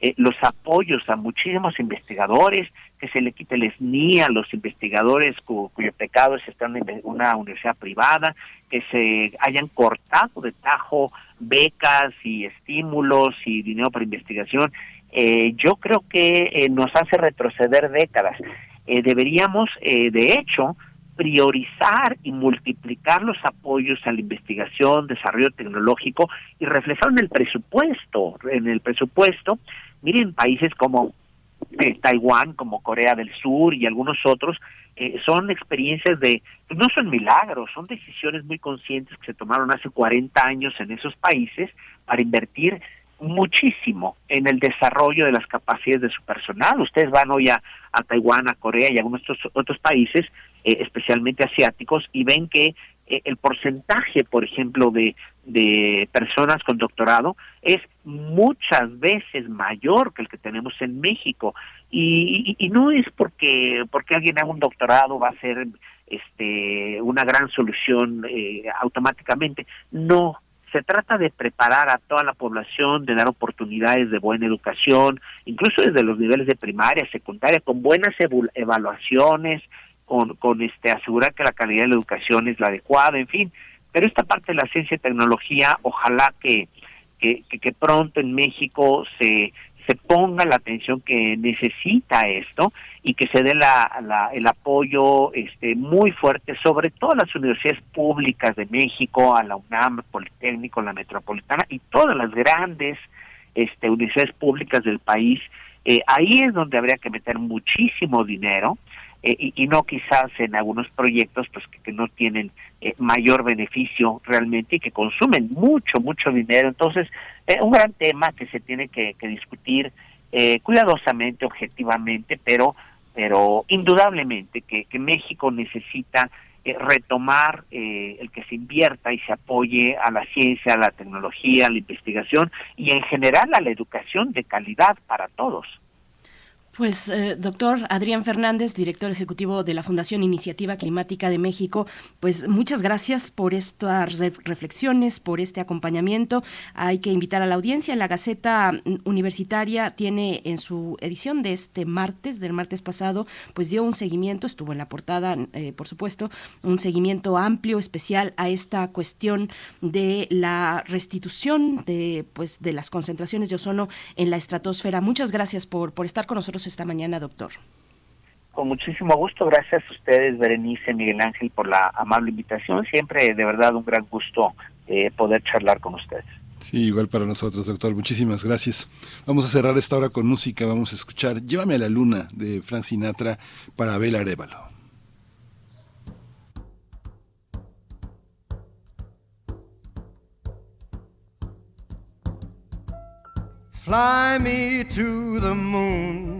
eh, los apoyos a muchísimos investigadores, que se le quite el SNI a los investigadores cuyo pecado es estar en una universidad privada, que se hayan cortado de tajo becas y estímulos y dinero para investigación. Eh, yo creo que eh, nos hace retroceder décadas. deberíamos, de hecho, priorizar y multiplicar los apoyos a la investigación, desarrollo tecnológico y reflejar en el presupuesto, en el presupuesto Miren, países como eh, Taiwán, como Corea del Sur y algunos otros, eh, son experiencias de, no son milagros, son decisiones muy conscientes que se tomaron hace 40 años en esos países para invertir muchísimo en el desarrollo de las capacidades de su personal. Ustedes van hoy a, Taiwán, a Corea y a algunos otros, otros países, eh, especialmente asiáticos, y ven que el porcentaje, por ejemplo, de, de personas con doctorado es muchas veces mayor que el que tenemos en México y, y, no es porque porque alguien haga un doctorado va a ser este una gran solución eh, automáticamente no se trata de preparar a toda la población, de dar oportunidades de buena educación, incluso desde los niveles de primaria, secundaria, con buenas evaluaciones, con, con este asegurar que la calidad de la educación es la adecuada, en fin. Pero esta parte de la ciencia y tecnología, ojalá que, que, que pronto en México se, se ponga la atención que necesita esto y que se dé la, el apoyo este, muy fuerte, sobre todo a las universidades públicas de México, a la UNAM, Politécnico, la Metropolitana y todas las grandes este, universidades públicas del país. Eh, ahí es donde habría que meter muchísimo dinero eh, y, no quizás en algunos proyectos pues que, no tienen eh, mayor beneficio realmente y que consumen mucho, mucho dinero. Entonces, un gran tema que se tiene que, discutir cuidadosamente, objetivamente, pero, pero indudablemente que, que México necesita retomar el que se invierta y se apoye a la ciencia, a la tecnología, a la investigación y en general a la educación de calidad para todos. Pues, eh, doctor Adrián Fernández, director ejecutivo de la Fundación Iniciativa Climática de México, pues muchas gracias por estas reflexiones, por este acompañamiento. Hay que invitar a la audiencia. La Gaceta Universitaria tiene en su edición de este martes, del martes pasado, pues dio un seguimiento, estuvo en la portada, eh, por supuesto, un seguimiento amplio, especial a esta cuestión de la restitución de, pues, de las concentraciones de ozono en la estratosfera. Muchas gracias por, por estar con nosotros esta mañana, doctor. Con muchísimo gusto, gracias a ustedes, Berenice, Miguel Ángel, por la amable invitación. Siempre, de verdad, un gran gusto eh, poder charlar con ustedes. Sí, igual para nosotros, doctor. Muchísimas gracias. Vamos a cerrar esta hora con música. Vamos a escuchar Llévame a la Luna de Frank Sinatra para Abel Arevalo. Fly me to the moon.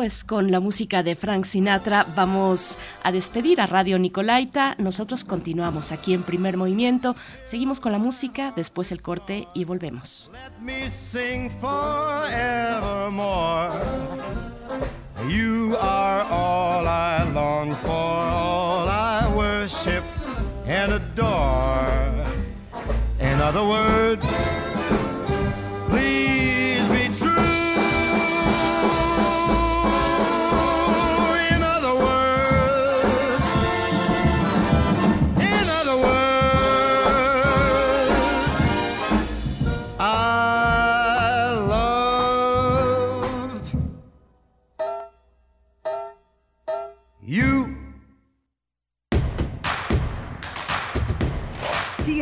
Pues con la música de Frank Sinatra vamos a despedir a Radio Nicolaita. Nosotros continuamos aquí en primer movimiento. Seguimos con la música, después el corte y volvemos. You are all I long for, all I worship and adore. In other words,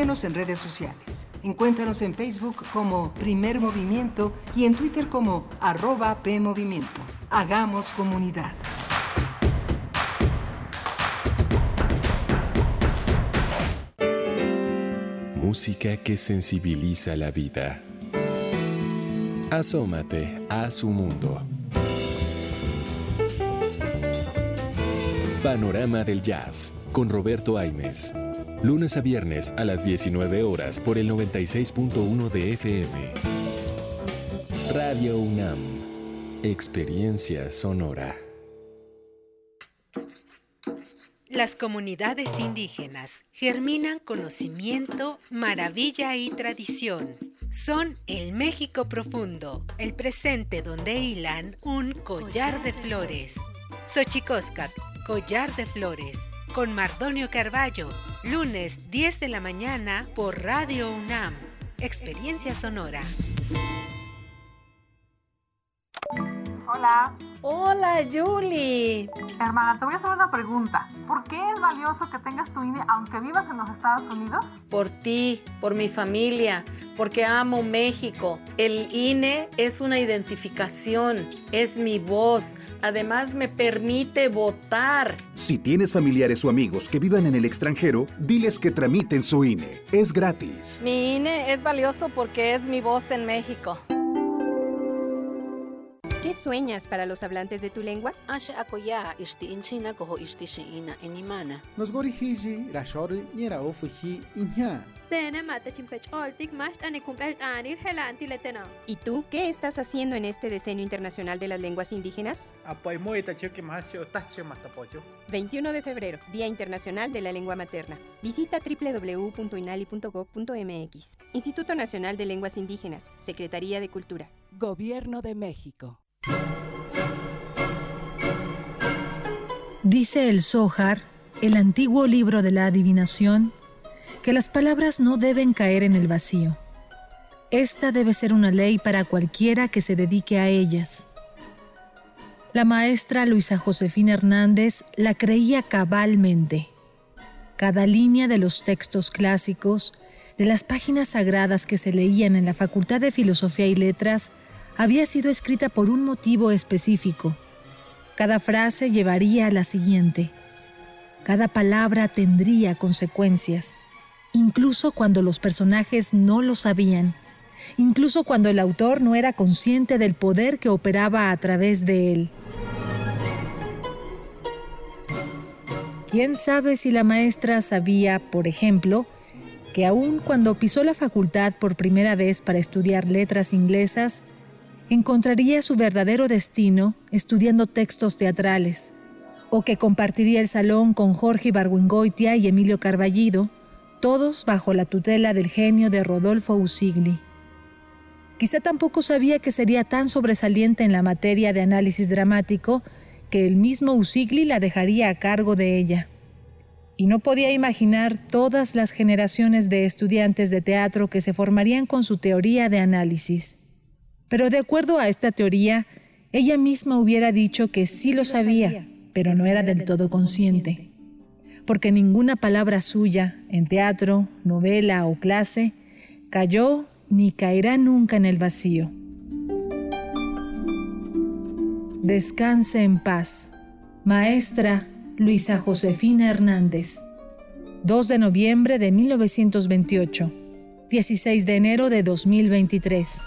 en redes sociales. Encuéntranos en Facebook como Primer Movimiento y en Twitter como arroba PMovimiento. Hagamos comunidad. Música que sensibiliza la vida. Asómate a su mundo. Panorama del Jazz con Roberto Aimes lunes a viernes a las 19 horas por el 96.1 de FM. Radio UNAM, Experiencia Sonora. Las comunidades indígenas germinan conocimiento, maravilla y tradición. Son el México profundo, el presente donde hilan un collar de flores. Xochicóscat, collar de flores, con Mardonio Carballo, lunes 10 de la mañana por Radio UNAM. Experiencia sonora. Hola. Hola, Julie. Hermana, te voy a hacer una pregunta. ¿Por qué es valioso que tengas tu INE aunque vivas en los Estados Unidos? Por ti, por mi familia, porque amo México. El INE es una identificación, es mi voz. Además me permite votar. Si tienes familiares o amigos que vivan en el extranjero, diles que tramiten su INE. Es gratis. Mi INE es valioso porque es mi voz en México. ¿Qué sueñas para los hablantes de tu lengua? Nos gorihiji rashori niera ofuji inya. ¿Y tú qué estás haciendo en este Decenio Internacional de las Lenguas Indígenas? 21 de febrero, Día Internacional de la Lengua Materna. Visita www.inali.gov.mx. Instituto Nacional de Lenguas Indígenas, Secretaría de Cultura. Gobierno de México. Dice el Zohar, el antiguo libro de la adivinación, que las palabras no deben caer en el vacío. Esta debe ser una ley para cualquiera que se dedique a ellas. La maestra Luisa Josefina Hernández la creía cabalmente. Cada línea de los textos clásicos, de las páginas sagradas que se leían en la Facultad de Filosofía y Letras, había sido escrita por un motivo específico. Cada frase llevaría a la siguiente. Cada palabra tendría consecuencias, incluso cuando los personajes no lo sabían, incluso cuando el autor no era consciente del poder que operaba a través de él. ¿Quién sabe si la maestra sabía, por ejemplo, que aun cuando pisó la facultad por primera vez para estudiar letras inglesas, encontraría su verdadero destino estudiando textos teatrales, o que compartiría el salón con Jorge Barguengoitia y Emilio Carballido, todos bajo la tutela del genio de Rodolfo Usigli. Quizá tampoco sabía que sería tan sobresaliente en la materia de análisis dramático que el mismo Usigli la dejaría a cargo de ella. Y no podía imaginar todas las generaciones de estudiantes de teatro que se formarían con su teoría de análisis. Pero de acuerdo a esta teoría, ella misma hubiera dicho que sí lo sabía, pero no era del todo consciente. Porque ninguna palabra suya, en teatro, novela o clase, cayó ni caerá nunca en el vacío. Descanse en paz. Maestra Luisa Josefina Hernández. 2 de noviembre de 1928. 16 de enero de 2023.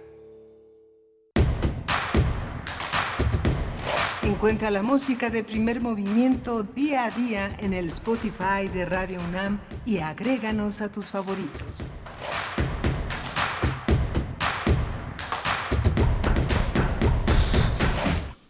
Encuentra la música de primer movimiento día a día en el Spotify de Radio UNAM y agréganos a tus favoritos.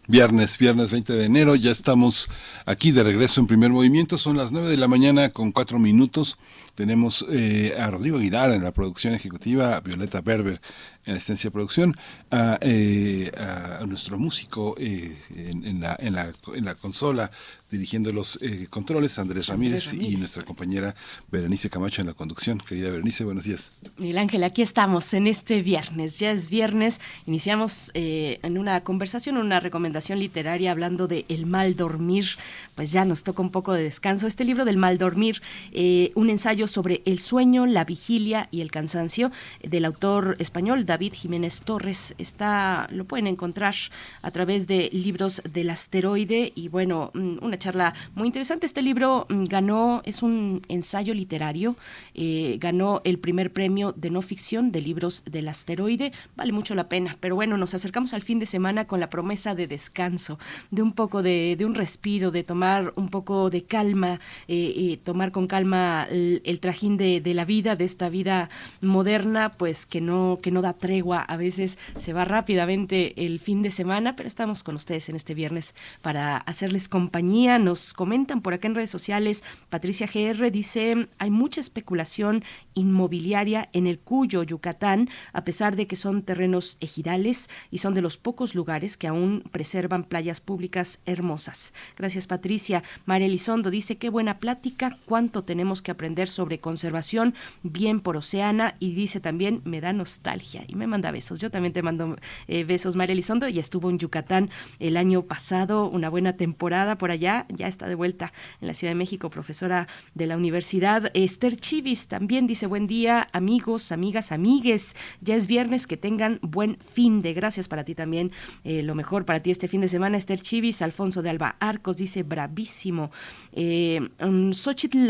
Viernes, viernes 20 de enero, ya estamos aquí de regreso en primer movimiento, son las 9 de la mañana con 4 minutos. Tenemos eh, a Rodrigo Aguilar en la producción ejecutiva, a Violeta Berber en la asistencia de producción, a, eh, a nuestro músico eh, en, en, la, en, la, en la consola dirigiendo los eh, controles, Andrés Ramírez, y nuestra compañera Berenice Camacho en la conducción. Querida Berenice, buenos días. Miguel Ángel, aquí estamos en este viernes. Ya es viernes. Iniciamos eh, en una conversación, una recomendación literaria hablando de el mal dormir. Pues ya nos toca un poco de descanso. Este libro del mal dormir, eh, un ensayo sobre el sueño, la vigilia y el cansancio del autor español David Jiménez Torres. Está, lo pueden encontrar a través de libros del asteroide y bueno, mm, una charla muy interesante. Este libro mm, ganó, es un ensayo literario, eh, ganó el primer premio de no ficción de libros del asteroide. Vale mucho la pena, pero bueno, nos acercamos al fin de semana con la promesa de descanso, de un poco de, de un respiro, de tomar un poco de calma, eh, tomar con calma el, el trajín de, de, la vida, de esta vida moderna, pues que no, que no da tregua. A veces se va rápidamente el fin de semana, pero estamos con ustedes en este viernes para hacerles compañía. Nos comentan por acá en redes sociales, Patricia GR dice, hay mucha especulación inmobiliaria en el Cuyo, Yucatán, a pesar de que son terrenos ejidales y son de los pocos lugares que aún preservan playas públicas hermosas. Gracias, Patricia. María Elizondo dice, qué buena plática, cuánto tenemos que aprender sobre conservación, bien por Oceana, y dice también, me da nostalgia, y me manda besos. Yo también te mando eh, besos, María Elizondo, y estuvo en Yucatán el año pasado, una buena temporada por allá, ya está de vuelta en la Ciudad de México, profesora de la universidad. Esther Chivis también dice, buen día, amigos, amigas, amigues, ya es viernes, que tengan buen fin de. Gracias para ti también, eh, lo mejor para ti este fin de semana, Esther Chivis, Alfonso de Alba Arcos dice, bravísimo. Eh, um, Xochitl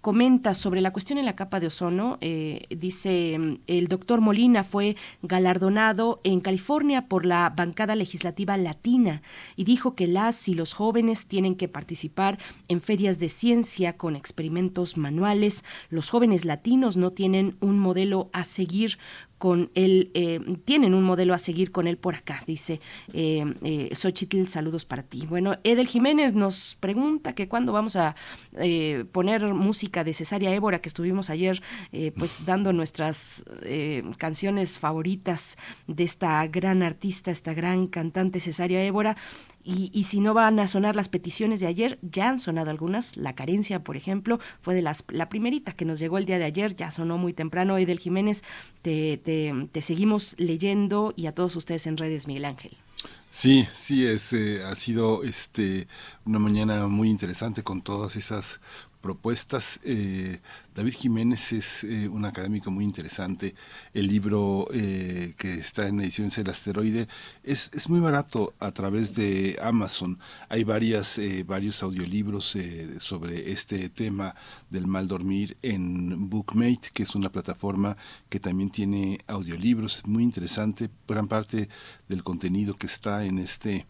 comenta sobre la cuestión en la capa de ozono, eh, dice, el doctor Molina fue galardonado en California por la bancada legislativa latina y dijo que las y los jóvenes tienen que participar en ferias de ciencia con experimentos manuales. Los jóvenes latinos no tienen un modelo a seguir con él, eh, tienen un modelo a seguir con él por acá, dice eh, eh, Xochitl, saludos para ti. Bueno, Edel Jiménez nos pregunta que cuándo vamos a eh, poner música de Cesaria Évora, que estuvimos ayer pues dando nuestras canciones favoritas de esta gran artista, esta gran cantante Cesaria Évora. Y, si no van a sonar las peticiones de ayer, ya han sonado algunas. La carencia, por ejemplo, fue de las la primerita que nos llegó el día de ayer, ya sonó muy temprano. Edel Jiménez, te, te, te seguimos leyendo y a todos ustedes en redes, Miguel Ángel. Sí, sí, es, eh, ha sido este, una mañana muy interesante con todas esas propuestas. Eh, David Jiménez es eh, un académico muy interesante. El libro eh, que está en ediciones El Asteroide es, es, muy barato a través de Amazon. Hay varias, varios audiolibros sobre este tema del mal dormir en Bookmate, que es una plataforma que también tiene audiolibros. Muy interesante. Gran parte del contenido que está en este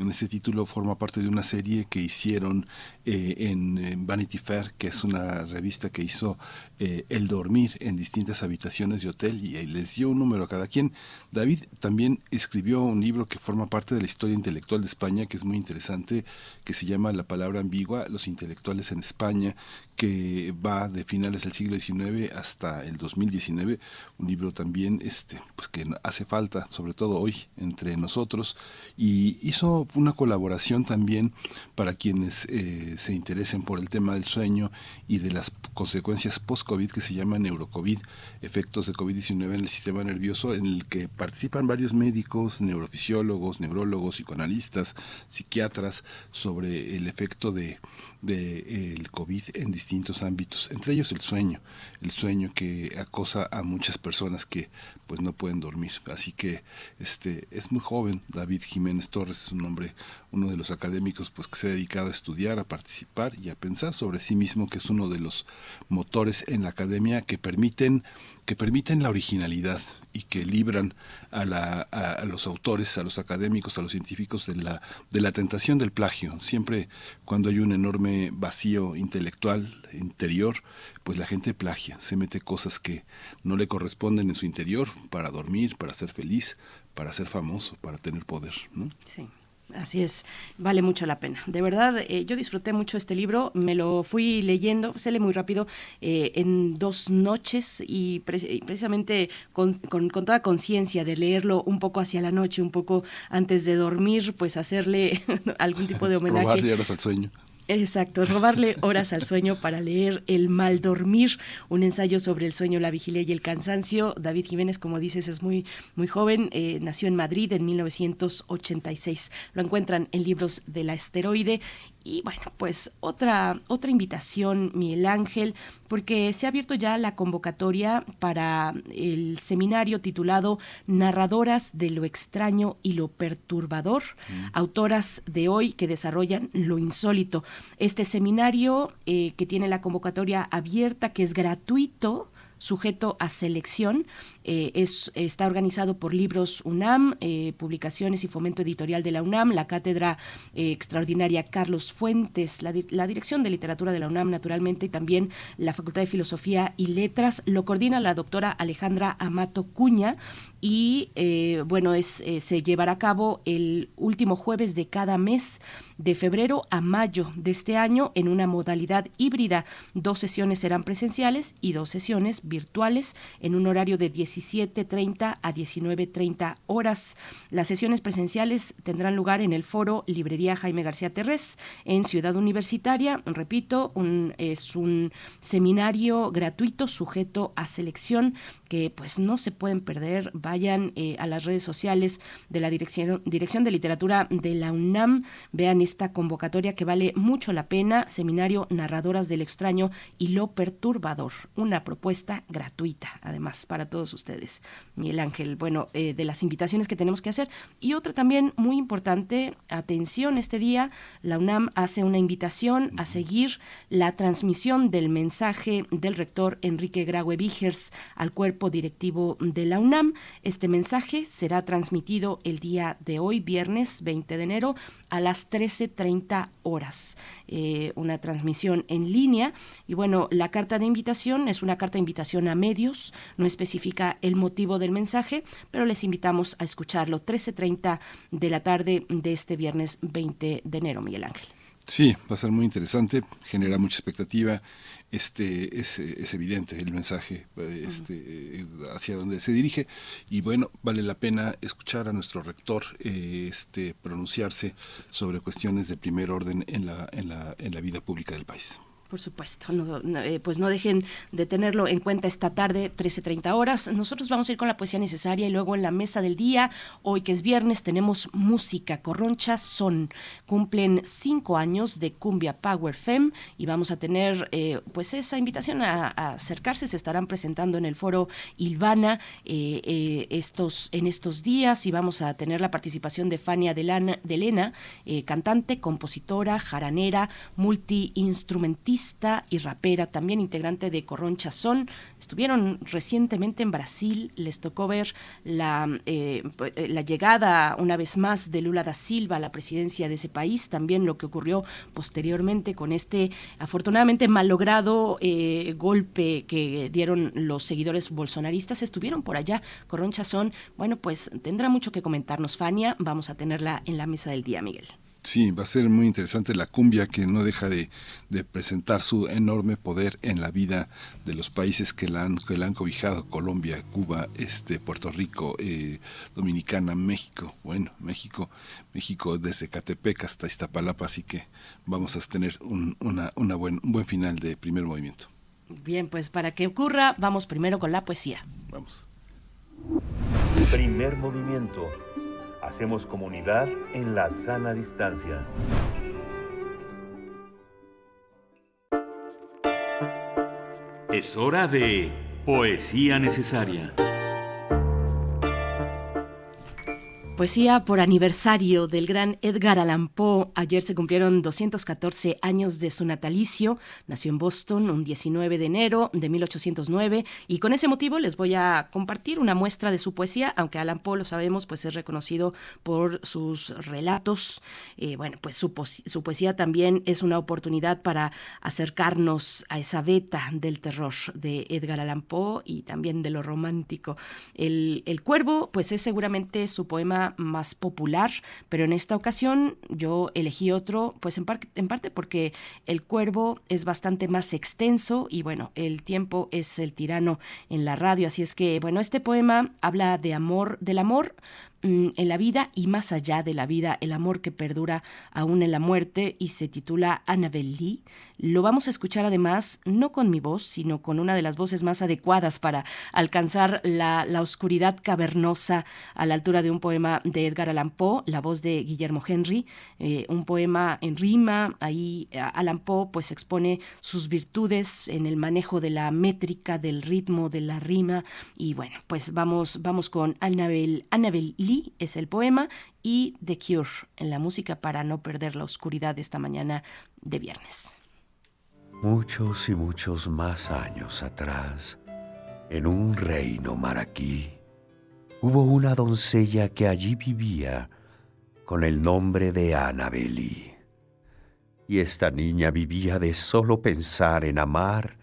en este título forma parte de una serie que hicieron eh, en, Vanity Fair, que es una revista que hizo eh, El Dormir en distintas habitaciones de hotel y, les dio un número a cada quien. David también escribió un libro que forma parte de la historia intelectual de España, que es muy interesante, que se llama La palabra ambigua, los intelectuales en España, que va de finales del siglo XIX hasta el 2019, un libro también este, pues que hace falta, sobre todo hoy, entre nosotros, y hizo una colaboración también para quienes eh, se interesen por el tema del sueño y de las consecuencias post-COVID que se llama neurocovid, efectos de COVID-19 en el sistema nervioso, en el que participan varios médicos, neurofisiólogos, neurólogos, psicoanalistas, psiquiatras, sobre el efecto de de el COVID en distintos ámbitos, entre ellos el sueño, el sueño que acosa a muchas personas que pues no pueden dormir. Así que este es muy joven, David Jiménez Torres es un hombre, uno de los académicos pues que se ha dedicado a estudiar, a participar y a pensar sobre sí mismo, que es uno de los motores en la academia que permiten que permiten la originalidad y que libran a, la, a, los autores, a los académicos, a los científicos de la, de la tentación del plagio. Siempre cuando hay un enorme vacío intelectual interior, pues la gente plagia, se mete cosas que no le corresponden en su interior para dormir, para ser feliz, para ser famoso, para tener poder. ¿no? Sí. Así es, vale mucho la pena. De verdad, eh, yo disfruté mucho este libro, me lo fui leyendo, se lee muy rápido, eh, en dos noches y precisamente con, con, toda conciencia de leerlo un poco hacia la noche, un poco antes de dormir, pues hacerle (laughs) algún tipo de (laughs) homenaje. Robarle horas al sueño. Exacto, robarle horas al sueño para leer El mal dormir, un ensayo sobre el sueño, la vigilia y el cansancio. David Jiménez, como dices, es muy, muy joven, eh, nació en Madrid en 1986. Lo encuentran en libros de la esteroide y bueno, pues otra, otra invitación, Miguel Ángel, porque se ha abierto ya la convocatoria para el seminario titulado Narradoras de lo extraño y lo perturbador, mm. autoras de hoy que desarrollan lo insólito. Este seminario eh, que tiene la convocatoria abierta, que es gratuito, sujeto a selección, eh, es, está organizado por Libros UNAM, eh, Publicaciones y Fomento Editorial de la UNAM, la Cátedra eh, Extraordinaria Carlos Fuentes, la, Dirección de Literatura de la UNAM, naturalmente, y también la Facultad de Filosofía y Letras. Lo coordina la doctora Alejandra Amato Cuña y bueno, es, se llevará a cabo el último jueves de cada mes de febrero a mayo de este año en una modalidad híbrida. Dos sesiones serán presenciales y dos sesiones virtuales en un horario de 10 17.30 a 19.30 horas. Las sesiones presenciales tendrán lugar en el foro Librería Jaime García Terrés en Ciudad Universitaria. Repito, es un seminario gratuito sujeto a selección que pues no se pueden perder. Vayan eh, a las redes sociales de la Dirección, Dirección de Literatura de la UNAM, vean esta convocatoria que vale mucho la pena, Seminario Narradoras del Extraño y lo Perturbador, una propuesta gratuita además para todos ustedes. Miguel Ángel, bueno, eh, de las invitaciones que tenemos que hacer. Y otra también muy importante, atención, este día la UNAM hace una invitación a seguir la transmisión del mensaje del rector Enrique Graue Vigers al cuerpo directivo de la UNAM. Este mensaje será transmitido el día de hoy, viernes 20 de enero, a las 13.30 horas. Eh, una transmisión en línea. Y bueno, la carta de invitación es una carta de invitación a medios, no especifica el motivo del mensaje, pero les invitamos a escucharlo. 13.30 de la tarde de este viernes 20 de enero, Miguel Ángel. Sí, va a ser muy interesante, genera mucha expectativa. Este es, evidente el mensaje este, hacia donde se dirige. Y bueno vale la pena escuchar a nuestro rector eh, este pronunciarse sobre cuestiones de primer orden en la en la en la vida pública del país por supuesto, eh, pues no dejen de tenerlo en cuenta esta tarde, 13.30 horas. Nosotros vamos a ir con la poesía necesaria y luego en la mesa del día, hoy que es viernes, tenemos música. Corroncha Son cumplen cinco años de Cumbia Power Fem y vamos a tener eh, pues esa invitación a, acercarse. Se estarán presentando en el foro Ilvana eh, estos, en estos días y vamos a tener la participación de Fania de Elena, cantante, compositora, jaranera, multiinstrumentista y rapera, también integrante de Corroncha Son. Estuvieron recientemente en Brasil, les tocó ver la, eh, la llegada una vez más de Lula da Silva a la presidencia de ese país, también lo que ocurrió posteriormente con este afortunadamente malogrado eh, golpe que dieron los seguidores bolsonaristas. Estuvieron por allá, Corroncha Son. Bueno, pues tendrá mucho que comentarnos Fania, vamos a tenerla en la mesa del día, Miguel. Sí, va a ser muy interesante la cumbia que no deja de, presentar su enorme poder en la vida de los países que la han, que la han cobijado, Colombia, Cuba, este, Puerto Rico, eh, Dominicana, México. Bueno, México, México desde Catepec hasta Iztapalapa, así que vamos a tener un, una, una buen, un buen final de primer movimiento. Bien, pues para que ocurra, vamos primero con la poesía. Vamos. Primer movimiento Hacemos comunidad en la sana distancia. Es hora de Poesía Necesaria. Poesía por aniversario del gran Edgar Allan Poe. Ayer se cumplieron 214 años de su natalicio. Nació en Boston un 19 de enero de 1809 y con ese motivo les voy a compartir una muestra de su poesía, aunque Allan Poe, lo sabemos, pues es reconocido por sus relatos. Eh, bueno, pues su, poesía también es una oportunidad para acercarnos a esa beta del terror de Edgar Allan Poe y también de lo romántico. El, el Cuervo, pues es seguramente su poema más popular, pero en esta ocasión yo elegí otro, pues en, en parte porque el cuervo es bastante más extenso y bueno, el tiempo es el tirano en la radio, así es que bueno, este poema habla de amor, del amor Mm, en la vida y más allá de la vida, el amor que perdura aún en la muerte y se titula Annabel Lee. Lo vamos a escuchar además no con mi voz, sino con una de las voces más adecuadas para alcanzar la, oscuridad cavernosa a la altura de un poema de Edgar Allan Poe, la voz de Guillermo Henry, eh, un poema en rima. Ahí Allan Poe pues expone sus virtudes en el manejo de la métrica, del ritmo, de la rima y bueno, pues vamos, vamos con Annabel, Annabel Lee es el poema y The Cure en la música para no perder la oscuridad de esta mañana de viernes. Muchos y muchos más años atrás, en un reino maraquí, hubo una doncella que allí vivía con el nombre de Annabeli. Y esta niña vivía de solo pensar en amar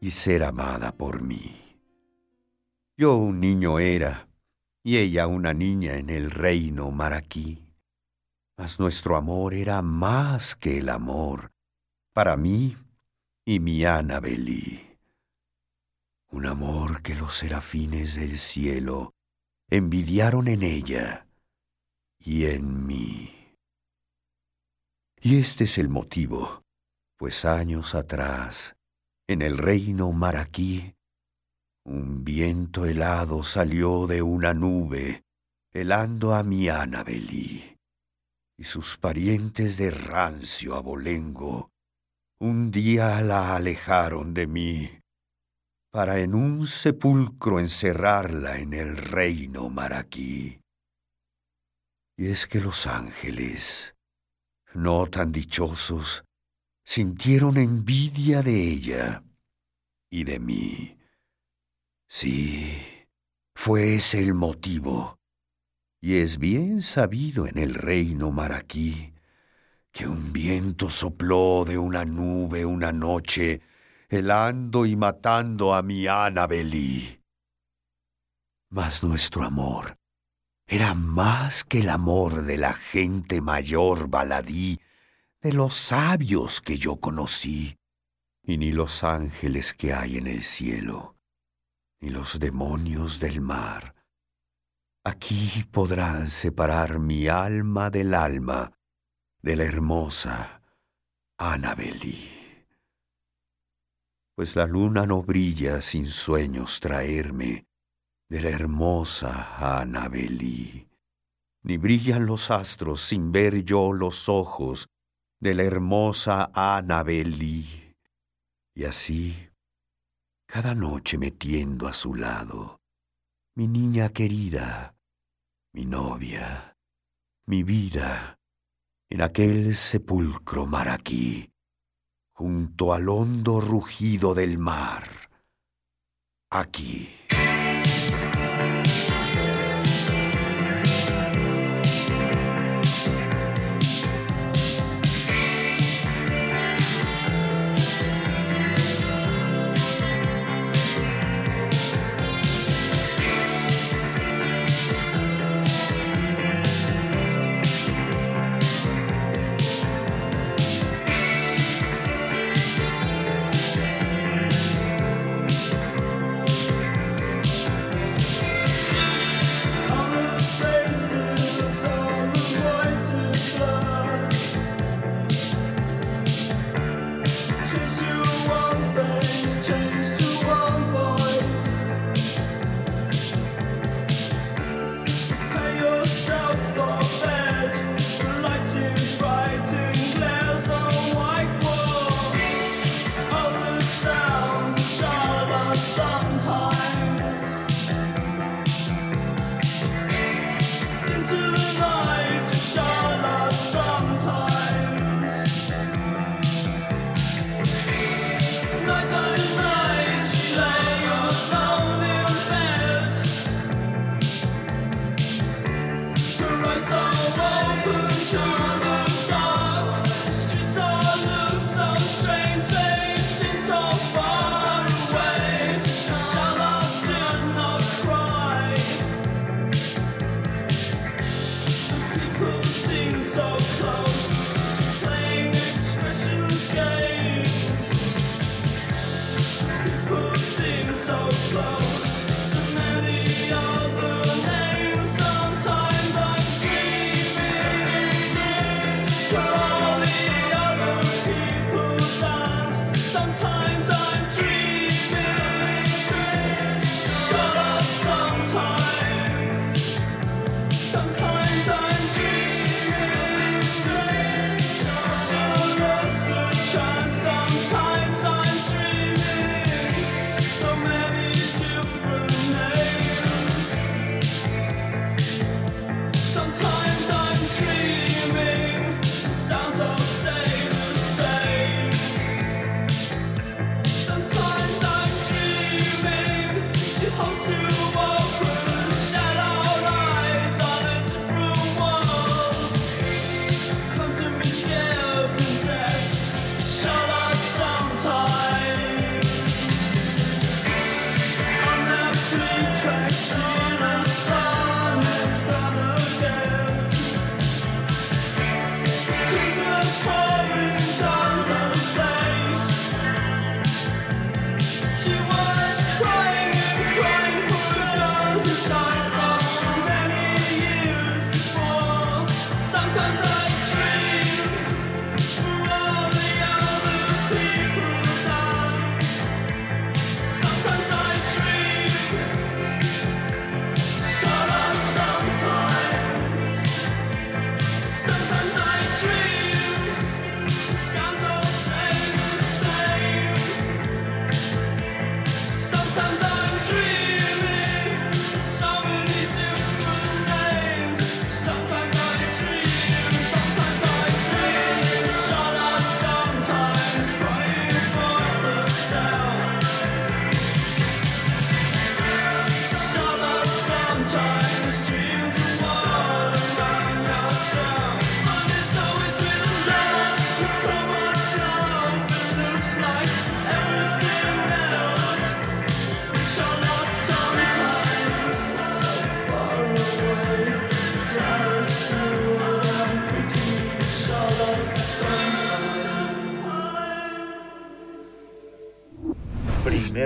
y ser amada por mí. Yo un niño era, y ella una niña en el reino maraquí. Mas nuestro amor era más que el amor para mí y mi Annabelí. Un amor que los serafines del cielo envidiaron en ella y en mí. Y este es el motivo, pues años atrás, en el reino maraquí, un viento helado salió de una nube, helando a mi Annabelí, y sus parientes de rancio abolengo un día la alejaron de mí, para en un sepulcro encerrarla en el reino maraquí. Y es que los ángeles, no tan dichosos, sintieron envidia de ella y de mí Sí, fue ese el motivo. Y es bien sabido en el reino maraquí que un viento sopló de una nube una noche, helando y matando a mi Annabelí. Mas nuestro amor era más que el amor de la gente mayor baladí, de los sabios que yo conocí, y ni los ángeles que hay en el cielo ni los demonios del mar. Aquí podrán separar mi alma del alma de la hermosa Annabelí. Pues la luna no brilla sin sueños traerme de la hermosa Annabelí, ni brillan los astros sin ver yo los ojos de la hermosa Annabelí. Y así cada noche metiendo a su lado, mi niña querida, mi novia, mi vida, en aquel sepulcro maraquí, junto al hondo rugido del mar, aquí.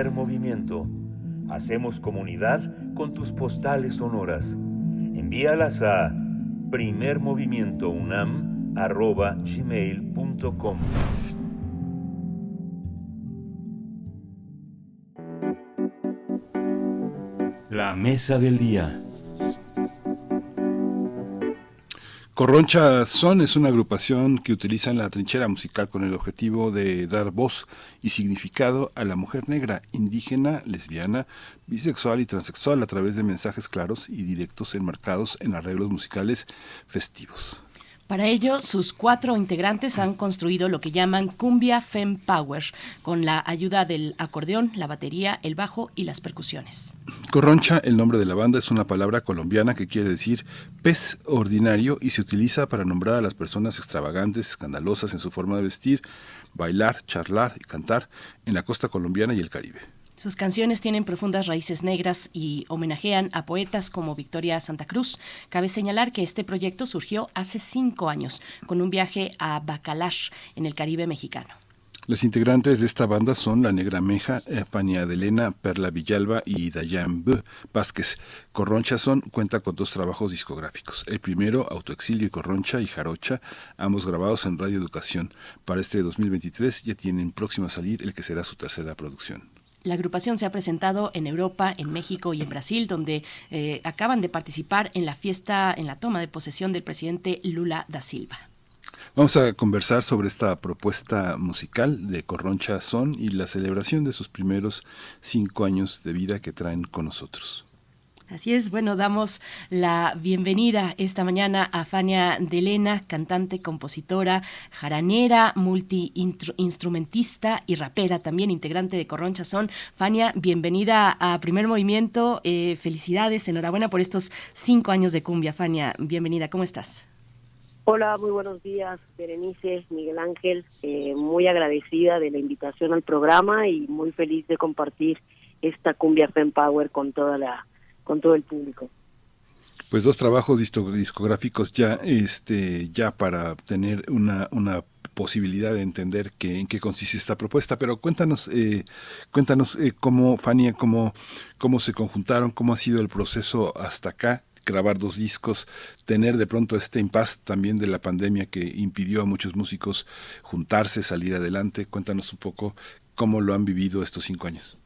Movimiento. Hacemos comunidad con tus postales sonoras. Envíalas a primermovimientounam.gmail.com La mesa del día. Corroncha Son es una agrupación que utiliza la trinchera musical con el objetivo de dar voz y significado a la mujer negra, indígena, lesbiana, bisexual y transexual a través de mensajes claros y directos enmarcados en arreglos musicales festivos. Para ello, sus cuatro integrantes han construido lo que llaman Cumbia Fem Power, con la ayuda del acordeón, la batería, el bajo y las percusiones. Corroncha, el nombre de la banda, es una palabra colombiana que quiere decir pez ordinario y se utiliza para nombrar a las personas extravagantes, escandalosas en su forma de vestir, bailar, charlar y cantar en la costa colombiana y el Caribe. Sus canciones tienen profundas raíces negras y homenajean a poetas como Victoria Santa Cruz. Cabe señalar que este proyecto surgió hace cinco años con un viaje a Bacalar, en el Caribe mexicano. Los integrantes de esta banda son La Negra Meja, Fania Adelena, Perla Villalba y Dayan B. Vázquez. Corroncha Son cuenta con dos trabajos discográficos. El primero, Autoexilio y Corroncha y Jarocha, ambos grabados en Radio Educación. Para este 2023 ya tienen próximo a salir el que será su tercera producción. La agrupación se ha presentado en Europa, en México y en Brasil, donde eh, acaban de participar en la fiesta, en la toma de posesión del presidente Lula da Silva. Vamos a conversar sobre esta propuesta musical de Corroncha Son y la celebración de sus primeros cinco años de vida que traen con nosotros. Así es, bueno, damos la bienvenida esta mañana a Fania Delena, cantante, compositora, jaranera, multi-instrumentista y rapera, también integrante de Corroncha Son. Fania, bienvenida a Primer Movimiento, eh, felicidades, enhorabuena por estos cinco años de cumbia. Fania, bienvenida, ¿cómo estás? Hola, muy buenos días, Berenice, Miguel Ángel, eh, muy agradecida de la invitación al programa y muy feliz de compartir esta cumbia Fem Power con toda la con todo el público. Pues dos trabajos discográficos ya, este, ya para tener una, posibilidad de entender qué, en qué consiste esta propuesta. Pero cuéntanos, eh, cuéntanos eh, cómo, Fania, cómo, cómo se conjuntaron, cómo ha sido el proceso hasta acá grabar dos discos, tener de pronto este impas también de la pandemia que impidió a muchos músicos juntarse, salir adelante. Cuéntanos un poco cómo lo han vivido estos cinco años.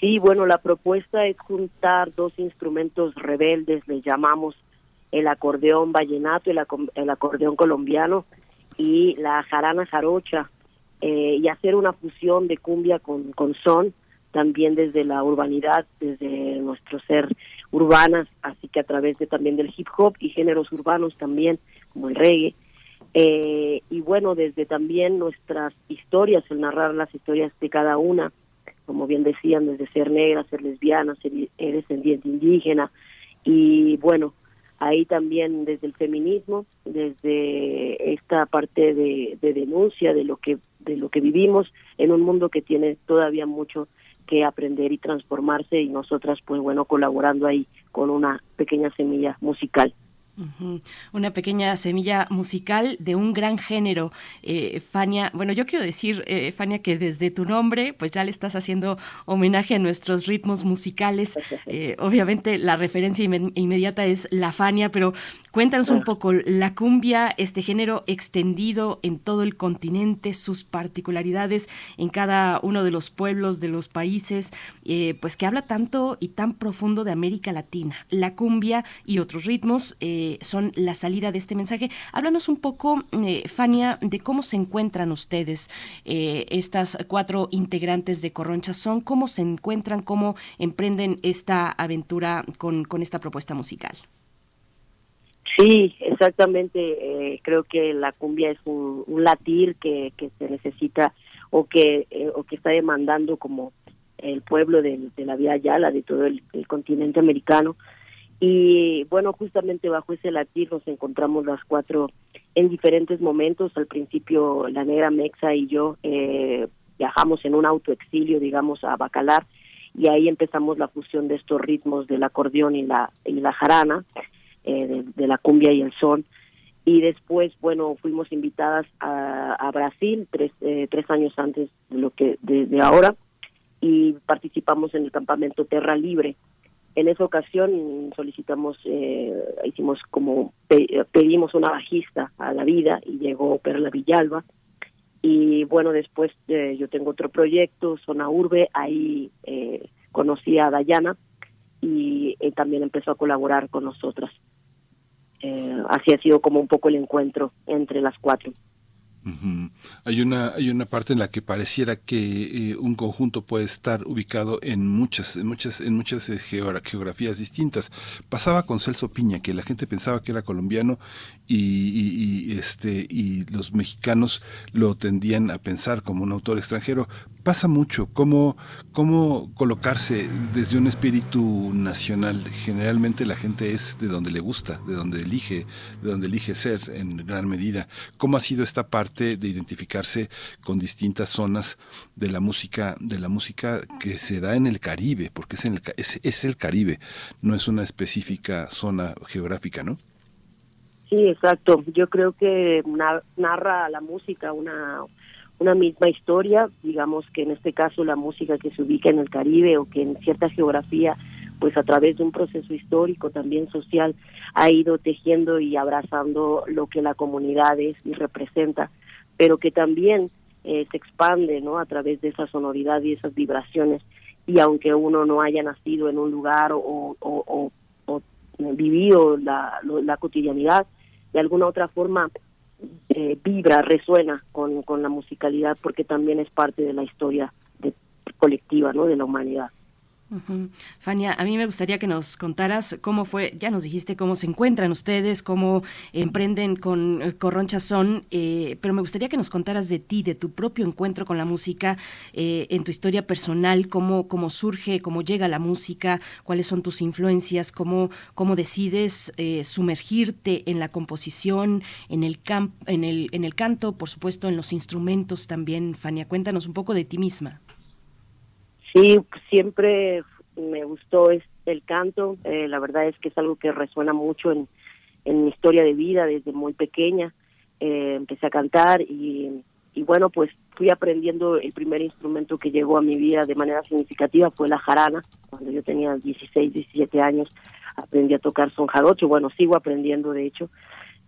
Sí, bueno, la propuesta es juntar dos instrumentos rebeldes, le llamamos el acordeón vallenato, el, el acordeón colombiano y la jarana jarocha, eh, y hacer una fusión de cumbia con, con son, también desde la urbanidad, desde nuestro ser urbanas, así que a través de también del hip hop y géneros urbanos también, como el reggae. Eh, y bueno, desde también nuestras historias, el narrar las historias de cada una, como bien decían, desde ser negra, ser lesbiana, ser, descendiente indígena, y bueno, ahí también desde el feminismo, desde esta parte de, de, denuncia de lo que de lo que vivimos en un mundo que tiene todavía mucho que aprender y transformarse y nosotras pues bueno colaborando ahí con una pequeña semilla musical. Una pequeña semilla musical de un gran género. Eh, Fania, bueno, yo quiero decir, eh, Fania, que desde tu nombre, pues ya le estás haciendo homenaje a nuestros ritmos musicales. (laughs) Eh, obviamente la referencia inmediata es la Fania, pero Cuéntanos un poco la cumbia, este género extendido en todo el continente, sus particularidades en cada uno de los pueblos, de los países, eh, pues que habla tanto y tan profundo de América Latina. La cumbia y otros ritmos eh, son la salida de este mensaje. Háblanos un poco, eh, Fania, de cómo se encuentran ustedes, estas cuatro integrantes de Corroncha Son, cómo se encuentran, cómo emprenden esta aventura con esta propuesta musical. Sí, exactamente. Eh, creo que la cumbia es un, latir que, que, se necesita o que eh, o que está demandando como el pueblo de, la Vía Yala, de todo el, continente americano. Y bueno, justamente bajo ese latir nos encontramos las cuatro en diferentes momentos. Al principio la negra Mexa y yo eh, viajamos en un autoexilio, digamos, a Bacalar, y ahí empezamos la fusión de estos ritmos del acordeón y la, y la jarana. Eh, de, la cumbia y el son. Y después, bueno, fuimos invitadas a, Brasil tres, eh, tres años antes de lo que de, ahora y participamos en el campamento Terra Libre. En esa ocasión solicitamos, eh, hicimos como pedimos una bajista a la vida y llegó Perla Villalba. Y bueno, después yo tengo otro proyecto, Zona Urbe, ahí conocí a Dayana y también empezó a colaborar con nosotras. Eh, así ha sido como un poco el encuentro entre las cuatro. Hay una hay una parte en la que pareciera que eh, un conjunto puede estar ubicado en muchas en muchas en muchas eh, geografías distintas. Pasaba con Celso Piña que la gente pensaba que era colombiano y, este y los mexicanos lo tendían a pensar como un autor extranjero. Pasa mucho cómo cómo colocarse desde un espíritu nacional. Generalmente la gente es de donde le gusta, de donde elige, de donde elige ser en gran medida. ¿Cómo ha sido esta parte de identificarse con distintas zonas de la música de la música que se da en el Caribe, porque es en el es, es el Caribe, no es una específica zona geográfica, ¿no? Sí, exacto. Yo creo que narra la música una, una misma historia, digamos que en este caso la música que se ubica en el Caribe o que en cierta geografía, pues a través de un proceso histórico también social, ha ido tejiendo y abrazando lo que la comunidad es y representa, pero que también eh, se expande ¿no? a través de esa sonoridad y esas vibraciones. Y aunque uno no haya nacido en un lugar o, vivido la, la cotidianidad, de alguna otra forma eh, vibra, resuena con, con la musicalidad porque también es parte de la historia de, colectiva ¿no? de la humanidad. Fania, a mí me gustaría que nos contaras cómo fue, ya nos dijiste cómo se encuentran ustedes, cómo emprenden con eh, Corroncha Son, eh, pero me gustaría que nos contaras de ti, de tu propio encuentro con la música, eh, en tu historia personal, cómo, cómo surge, cómo llega la música, cuáles son tus influencias, cómo, cómo decides sumergirte en la composición, en el, camp, en, el, en el canto, por supuesto, en los instrumentos también. Fania, cuéntanos un poco de ti misma. Sí, siempre me gustó el canto. Eh, la verdad es que es algo que resuena mucho en, mi historia de vida desde muy pequeña. eh, empecé a cantar y, y bueno, pues fui aprendiendo el primer instrumento que llegó a mi vida de manera significativa fue la jarana. Cuando yo tenía 16, 17 años aprendí a tocar son jarocho. Bueno, sigo aprendiendo de hecho,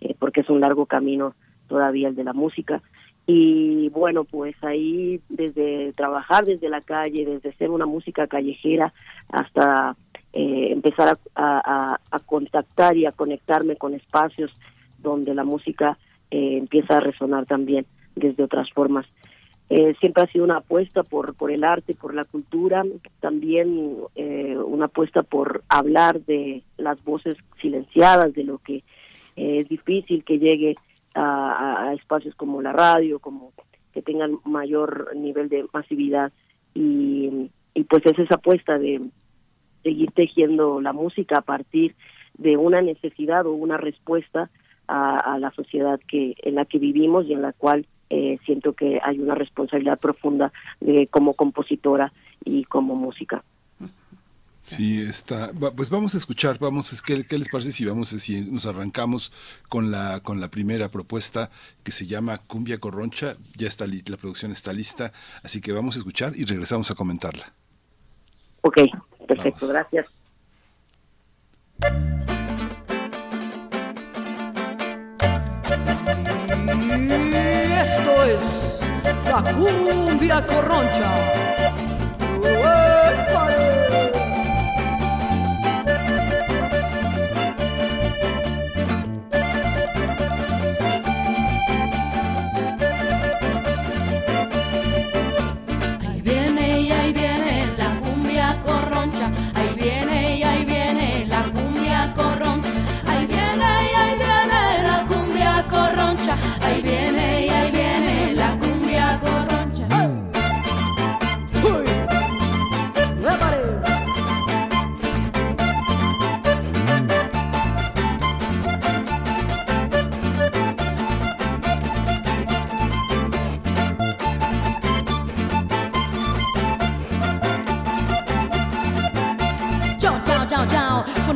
eh, porque es un largo camino todavía el de la música. Y bueno, pues ahí desde trabajar desde la calle, desde ser una música callejera hasta eh, empezar a, a, contactar y a conectarme con espacios donde la música eh, empieza a resonar también desde otras formas. Eh, siempre ha sido una apuesta por, por el arte, por la cultura, también eh, una apuesta por hablar de las voces silenciadas, de lo que eh, es difícil que llegue a, a, espacios como la radio, como que tengan mayor nivel de masividad. Y, y pues es esa apuesta de seguir tejiendo la música a partir de una necesidad o una respuesta a, a la sociedad que en la que vivimos y en la cual eh, siento que hay una responsabilidad profunda de como compositora y como música. Sí, está. Pues vamos a escuchar, vamos, ¿qué, qué les parece si vamos, si nos arrancamos con la con la primera propuesta que se llama Cumbia Corroncha? Ya está la producción está lista, así que vamos a escuchar y regresamos a comentarla. Ok, perfecto, vamos. gracias. esto es la cumbia corroncha.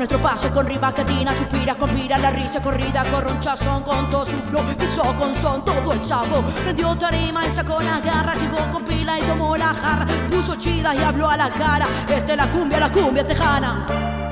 Nuestro paso con ribacatina, chupira, conspira, la risa, corrida, corronchazón con todo su flow, quiso con son, todo el sabor. Prendió tarima y sacó la garra, llegó con pila y tomó la jarra, puso chida y habló a la cara. Esta es la cumbia, la cumbia tejana.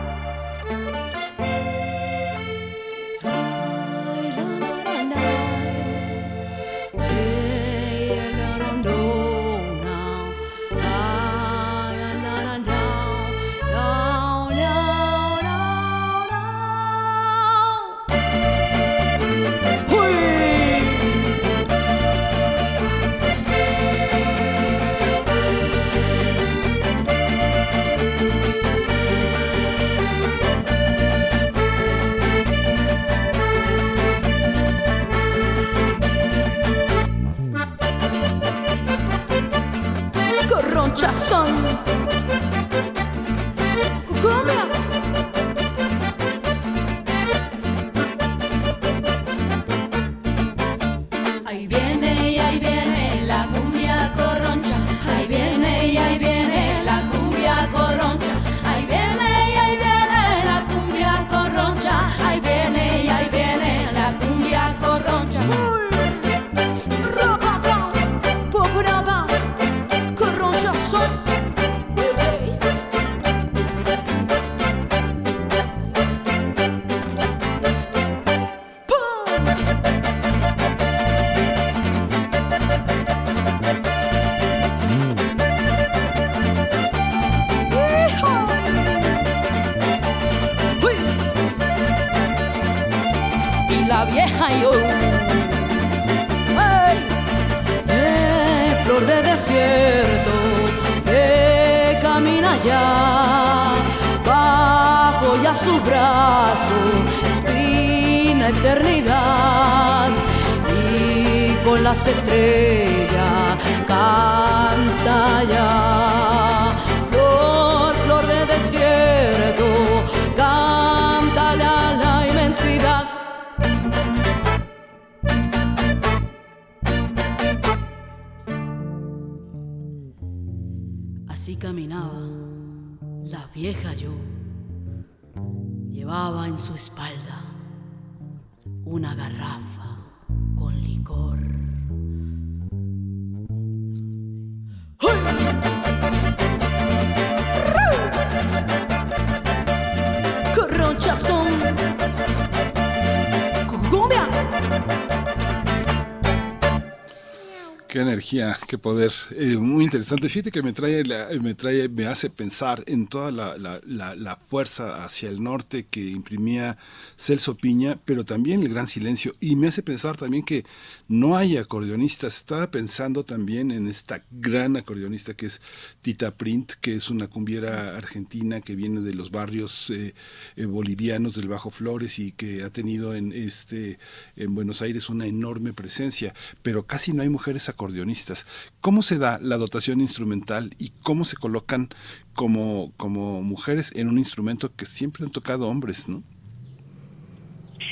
Qué poder. Eh, muy interesante. Fíjate que me trae, la- me trae, me hace pensar en toda la- la- la fuerza hacia el norte que imprimía Celso Piña, pero también el gran silencio. Y me hace pensar también que no hay acordeonistas. Estaba pensando también en esta gran acordeonista que es Tita Print, que es una cumbiera argentina que viene de los barrios eh, eh, bolivianos del Bajo Flores y que ha tenido en este en Buenos Aires una enorme presencia, pero casi no hay mujeres acordeonistas. ¿Cómo se da la dotación instrumental y cómo se colocan como, como mujeres en un instrumento que siempre han tocado hombres, ¿no?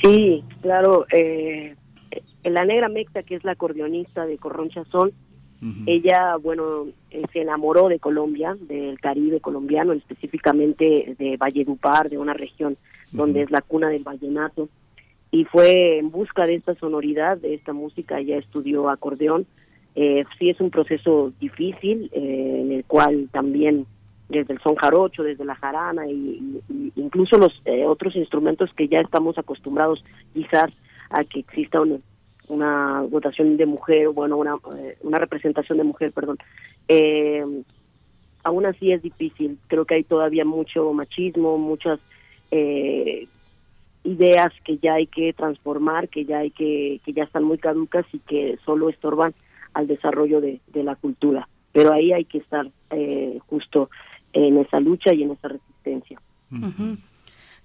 Sí, claro. Eh, la negra Mecta, que es la acordeonista de Corroncha Son, ella, bueno, eh, se enamoró de Colombia, del Caribe colombiano, específicamente de Valledupar, de una región donde es la cuna del vallenato, y fue en busca de esta sonoridad, de esta música, ella estudió acordeón. Eh, sí es un proceso difícil, eh, en el cual también desde el son jarocho, desde la jarana y, y- incluso los eh, otros instrumentos que ya estamos acostumbrados quizás a que exista una, una votación de mujer, bueno, una, eh, una representación de mujer, perdón. Eh, aún así es difícil, creo que hay todavía mucho machismo, muchas eh, ideas que ya hay que transformar, que ya hay que, que ya están muy caducas y que solo estorban al desarrollo de, la cultura. Pero ahí hay que estar eh, justo en esa lucha y en esa resistencia. Ujú.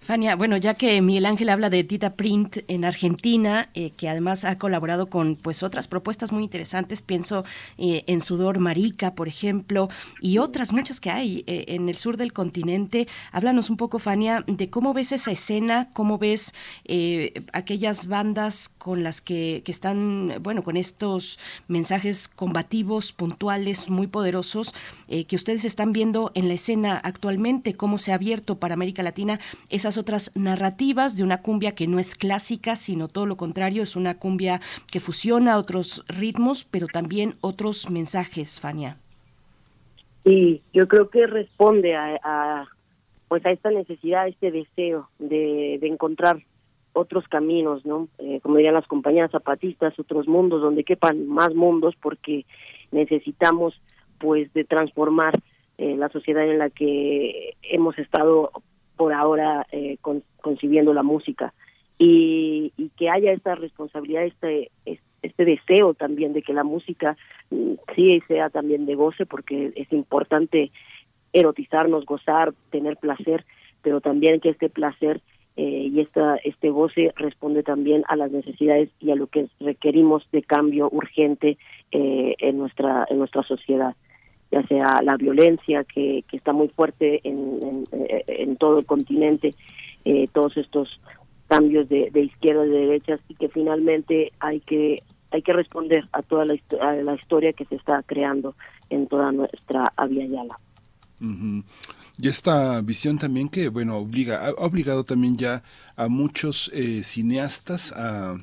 Fania, bueno, ya que Miguel Ángel habla de Tita Print en Argentina, eh, que además ha colaborado con pues otras propuestas muy interesantes, pienso eh, en Sudor Marica, por ejemplo, y otras muchas que hay eh, en el sur del continente. Háblanos un poco, Fania, de cómo ves esa escena, cómo ves eh, aquellas bandas con las que, que están, bueno, con estos mensajes combativos, puntuales, muy poderosos, eh, que ustedes están viendo en la escena actualmente, cómo se ha abierto para América Latina esas otras narrativas de una cumbia que no es clásica, sino todo lo contrario, es una cumbia que fusiona otros ritmos, pero también otros mensajes, Fania. Y yo creo que responde a, a, pues a esta necesidad, a este deseo de, de encontrar otros caminos, ¿no? Eh, como dirían las compañías zapatistas, otros mundos donde quepan más mundos porque necesitamos pues de transformar eh, la sociedad en la que hemos estado por ahora eh, con- concibiendo la música. Y, y que haya esta responsabilidad, este, es- este deseo también de que la música mm, sí sea también de goce, porque es importante erotizarnos, gozar, tener placer, pero también que este placer eh, y esta, este goce responde también a las necesidades y a lo que requerimos de cambio urgente eh, en nuestra en nuestra sociedad ya sea la violencia que, que está muy fuerte en, en, eh, todo el continente, eh, todos estos cambios de, de izquierda y de derechas y que finalmente hay que hay que responder a toda la, a la historia que se está creando en toda nuestra Avia Yala. Ujú. Y esta visión también que, bueno, obliga, ha obligado también ya a muchos eh, cineastas a,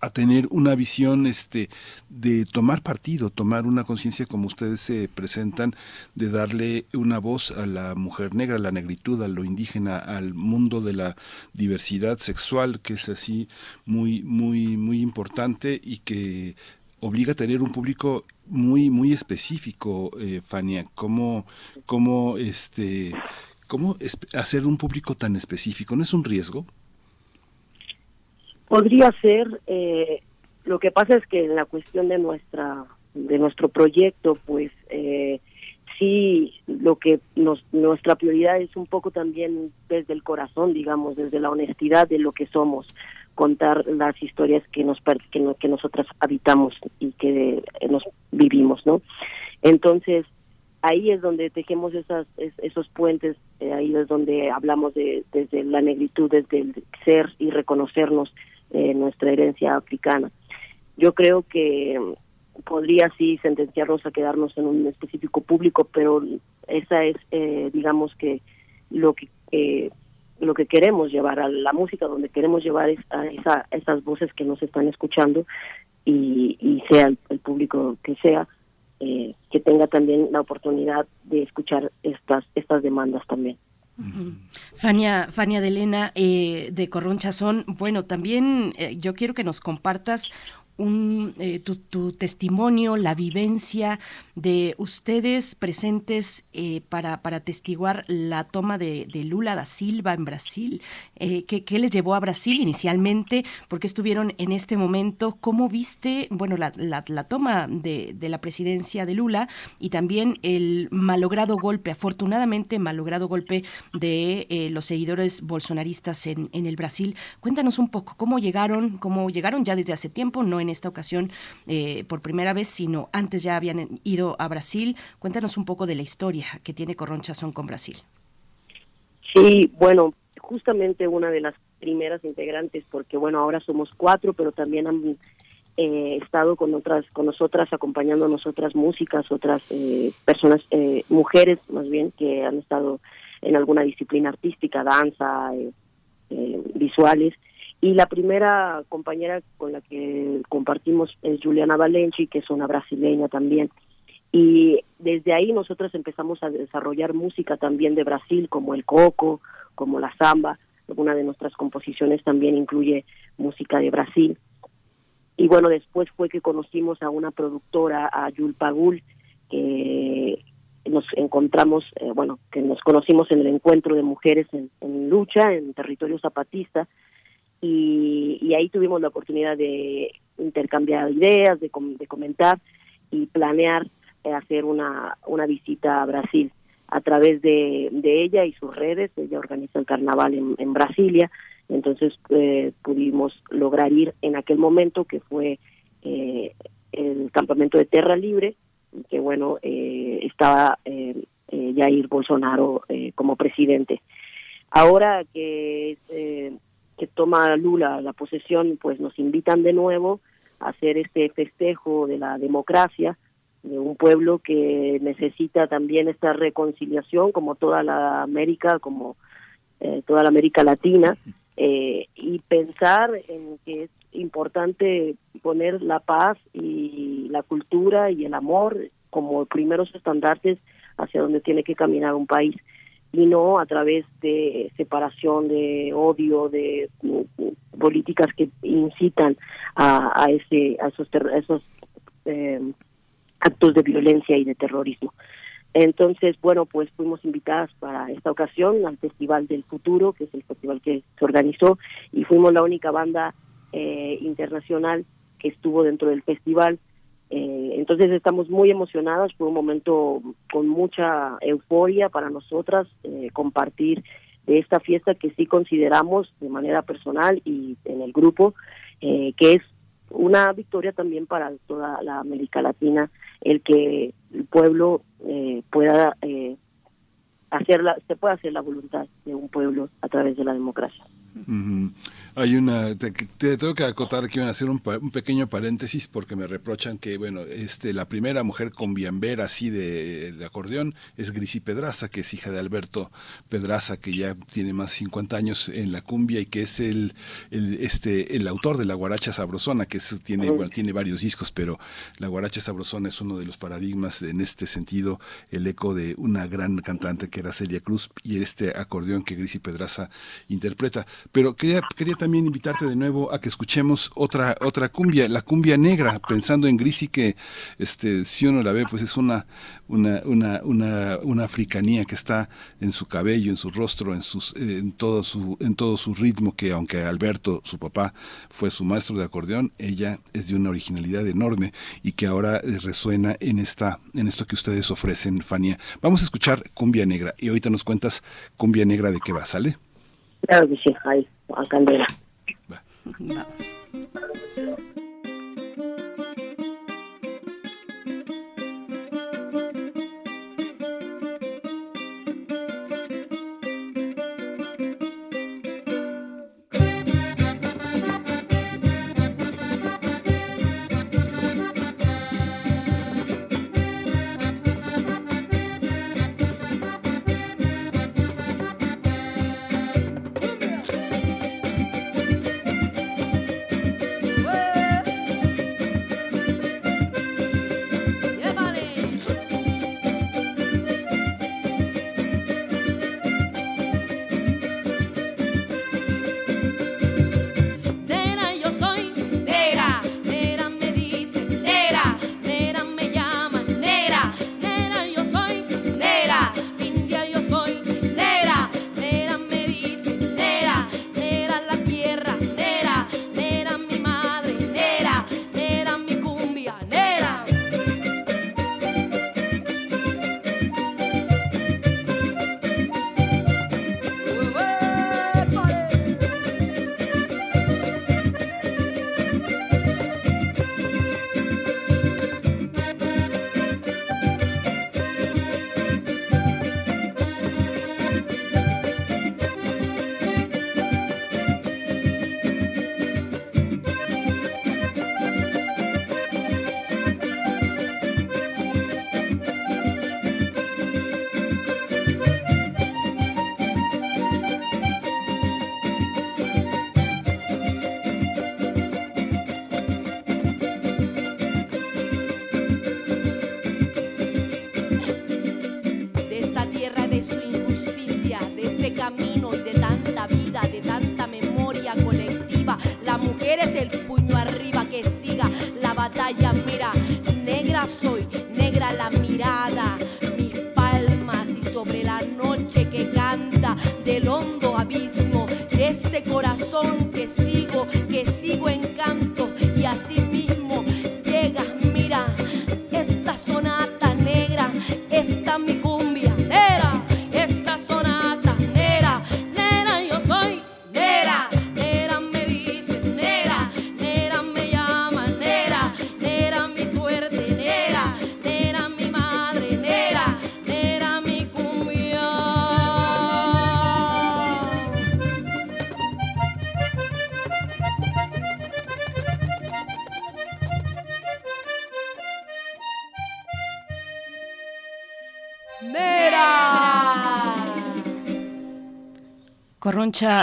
a tener una visión este de tomar partido, tomar una conciencia como ustedes se presentan, de darle una voz a la mujer negra, a la negritud, a lo indígena, al mundo de la diversidad sexual, que es así muy, muy, muy importante y que obliga a tener un público muy muy específico eh, Fania. Cómo cómo este cómo hacer un público tan específico no es un riesgo Podría ser, eh, lo que pasa es que en la cuestión de nuestra de nuestro proyecto, pues eh, sí, lo que nos, nuestra prioridad es un poco también desde el corazón, digamos, desde la honestidad de lo que somos, contar las historias que nos que, no- que nosotras habitamos y que eh, nos vivimos, ¿no? Entonces ahí es donde tejemos esas es- esos puentes, eh, ahí es donde hablamos de desde la negritud, desde el ser y reconocernos eh, nuestra herencia africana. Yo creo que podría sí sentenciarnos a quedarnos en un específico público, pero esa es, eh, digamos que lo que eh, lo que queremos llevar a la música, donde queremos llevar es a esa, esas voces que nos están escuchando y, sea el, público que sea, eh, que tenga también la oportunidad de escuchar estas, estas demandas también. Fania, Fania de eh, de Corronchazón, bueno, también eh, yo quiero que nos compartas un, eh, tu, testimonio, la vivencia de ustedes presentes eh, para, para testiguar la toma de, Lula da Silva en Brasil. Eh, ¿qué, les llevó a Brasil inicialmente? ¿Por qué estuvieron en este momento? ¿Cómo viste bueno, la, la, toma de, de, la presidencia de Lula y también el malogrado golpe, afortunadamente malogrado golpe de los seguidores bolsonaristas en, en el Brasil? Cuéntanos un poco cómo llegaron, cómo llegaron ya desde hace tiempo, no en en esta ocasión eh, por primera vez, sino antes ya habían ido a Brasil. Cuéntanos un poco de la historia que tiene Corronchazón con Brasil. Sí, bueno, justamente una de las primeras integrantes, porque bueno, ahora somos cuatro, pero también han eh, estado con otras, con nosotras, acompañándonos otras músicas, otras eh, personas, mujeres más bien, que han estado en alguna disciplina artística, danza, visuales. Y la primera compañera con la que compartimos es Juliana Valenci, que es una brasileña también. Y desde ahí nosotros empezamos a desarrollar música también de Brasil, como el coco, como la samba. Una de nuestras composiciones también incluye música de Brasil. Y bueno, después fue que conocimos a una productora, a Yul Pagul, que nos encontramos, eh, bueno, que nos conocimos en el encuentro de mujeres en lucha, en territorio zapatista, y, ahí tuvimos la oportunidad de intercambiar ideas, de, comentar y planear eh, hacer una, una visita a Brasil a través de, ella y sus redes. Ella organiza el carnaval en, Brasilia, entonces eh, pudimos lograr ir en aquel momento que fue eh, el campamento de Terra Libre, que bueno, estaba Jair Bolsonaro como presidente. Ahora que que toma Lula la posesión, pues nos invitan de nuevo a hacer este festejo de la democracia de un pueblo que necesita también esta reconciliación, como toda la América, como eh, toda la América Latina, eh, y pensar en que es importante poner la paz y la cultura y el amor como primeros estandartes hacia donde tiene que caminar un país y no a través de separación, de odio, de mm, políticas que incitan a, a ese a esos esos eh, actos de violencia y de terrorismo. Entonces, bueno, pues fuimos invitadas para esta ocasión al Festival del Futuro, que es el festival que se organizó, y fuimos la única banda eh, internacional que estuvo dentro del festival eh, entonces estamos muy emocionadas, fue un momento con mucha euforia para nosotras eh, compartir esta fiesta que sí consideramos de manera personal y en el grupo, eh, que es una victoria también para toda la América Latina, el que el pueblo pueda hacer la, se pueda hacer la voluntad de un pueblo a través de la democracia. Hay una, te, tengo que acotar que iban a hacer un, un, pequeño paréntesis porque me reprochan que, bueno, este, la primera mujer con biambera así de, acordeón es Grisi Pedraza, que es hija de Alberto Pedraza, que ya tiene más de 50 años en la cumbia y que es el, el este, el autor de La Guaracha Sabrosona, que tiene, bueno, tiene varios discos, pero La Guaracha Sabrosona es uno de los paradigmas en este sentido, el eco de una gran cantante que era Celia Cruz y este acordeón que Grisi Pedraza interpreta. Pero quería, quería también invitarte de nuevo a que escuchemos otra, otra cumbia, la cumbia negra, pensando en Grisi que este, si uno la ve, pues es una, una, una, una, una africanía que está en su cabello, en su rostro, en sus, en todo su, en todo su ritmo, que aunque Alberto, su papá, fue su maestro de acordeón, ella es de una originalidad enorme y que ahora eh, resuena en esta, en esto que ustedes ofrecen, Fania. Vamos a escuchar cumbia negra y ahorita nos cuentas cumbia negra de qué va, ¿sale? Claro que ahí, a Candela. Vamos.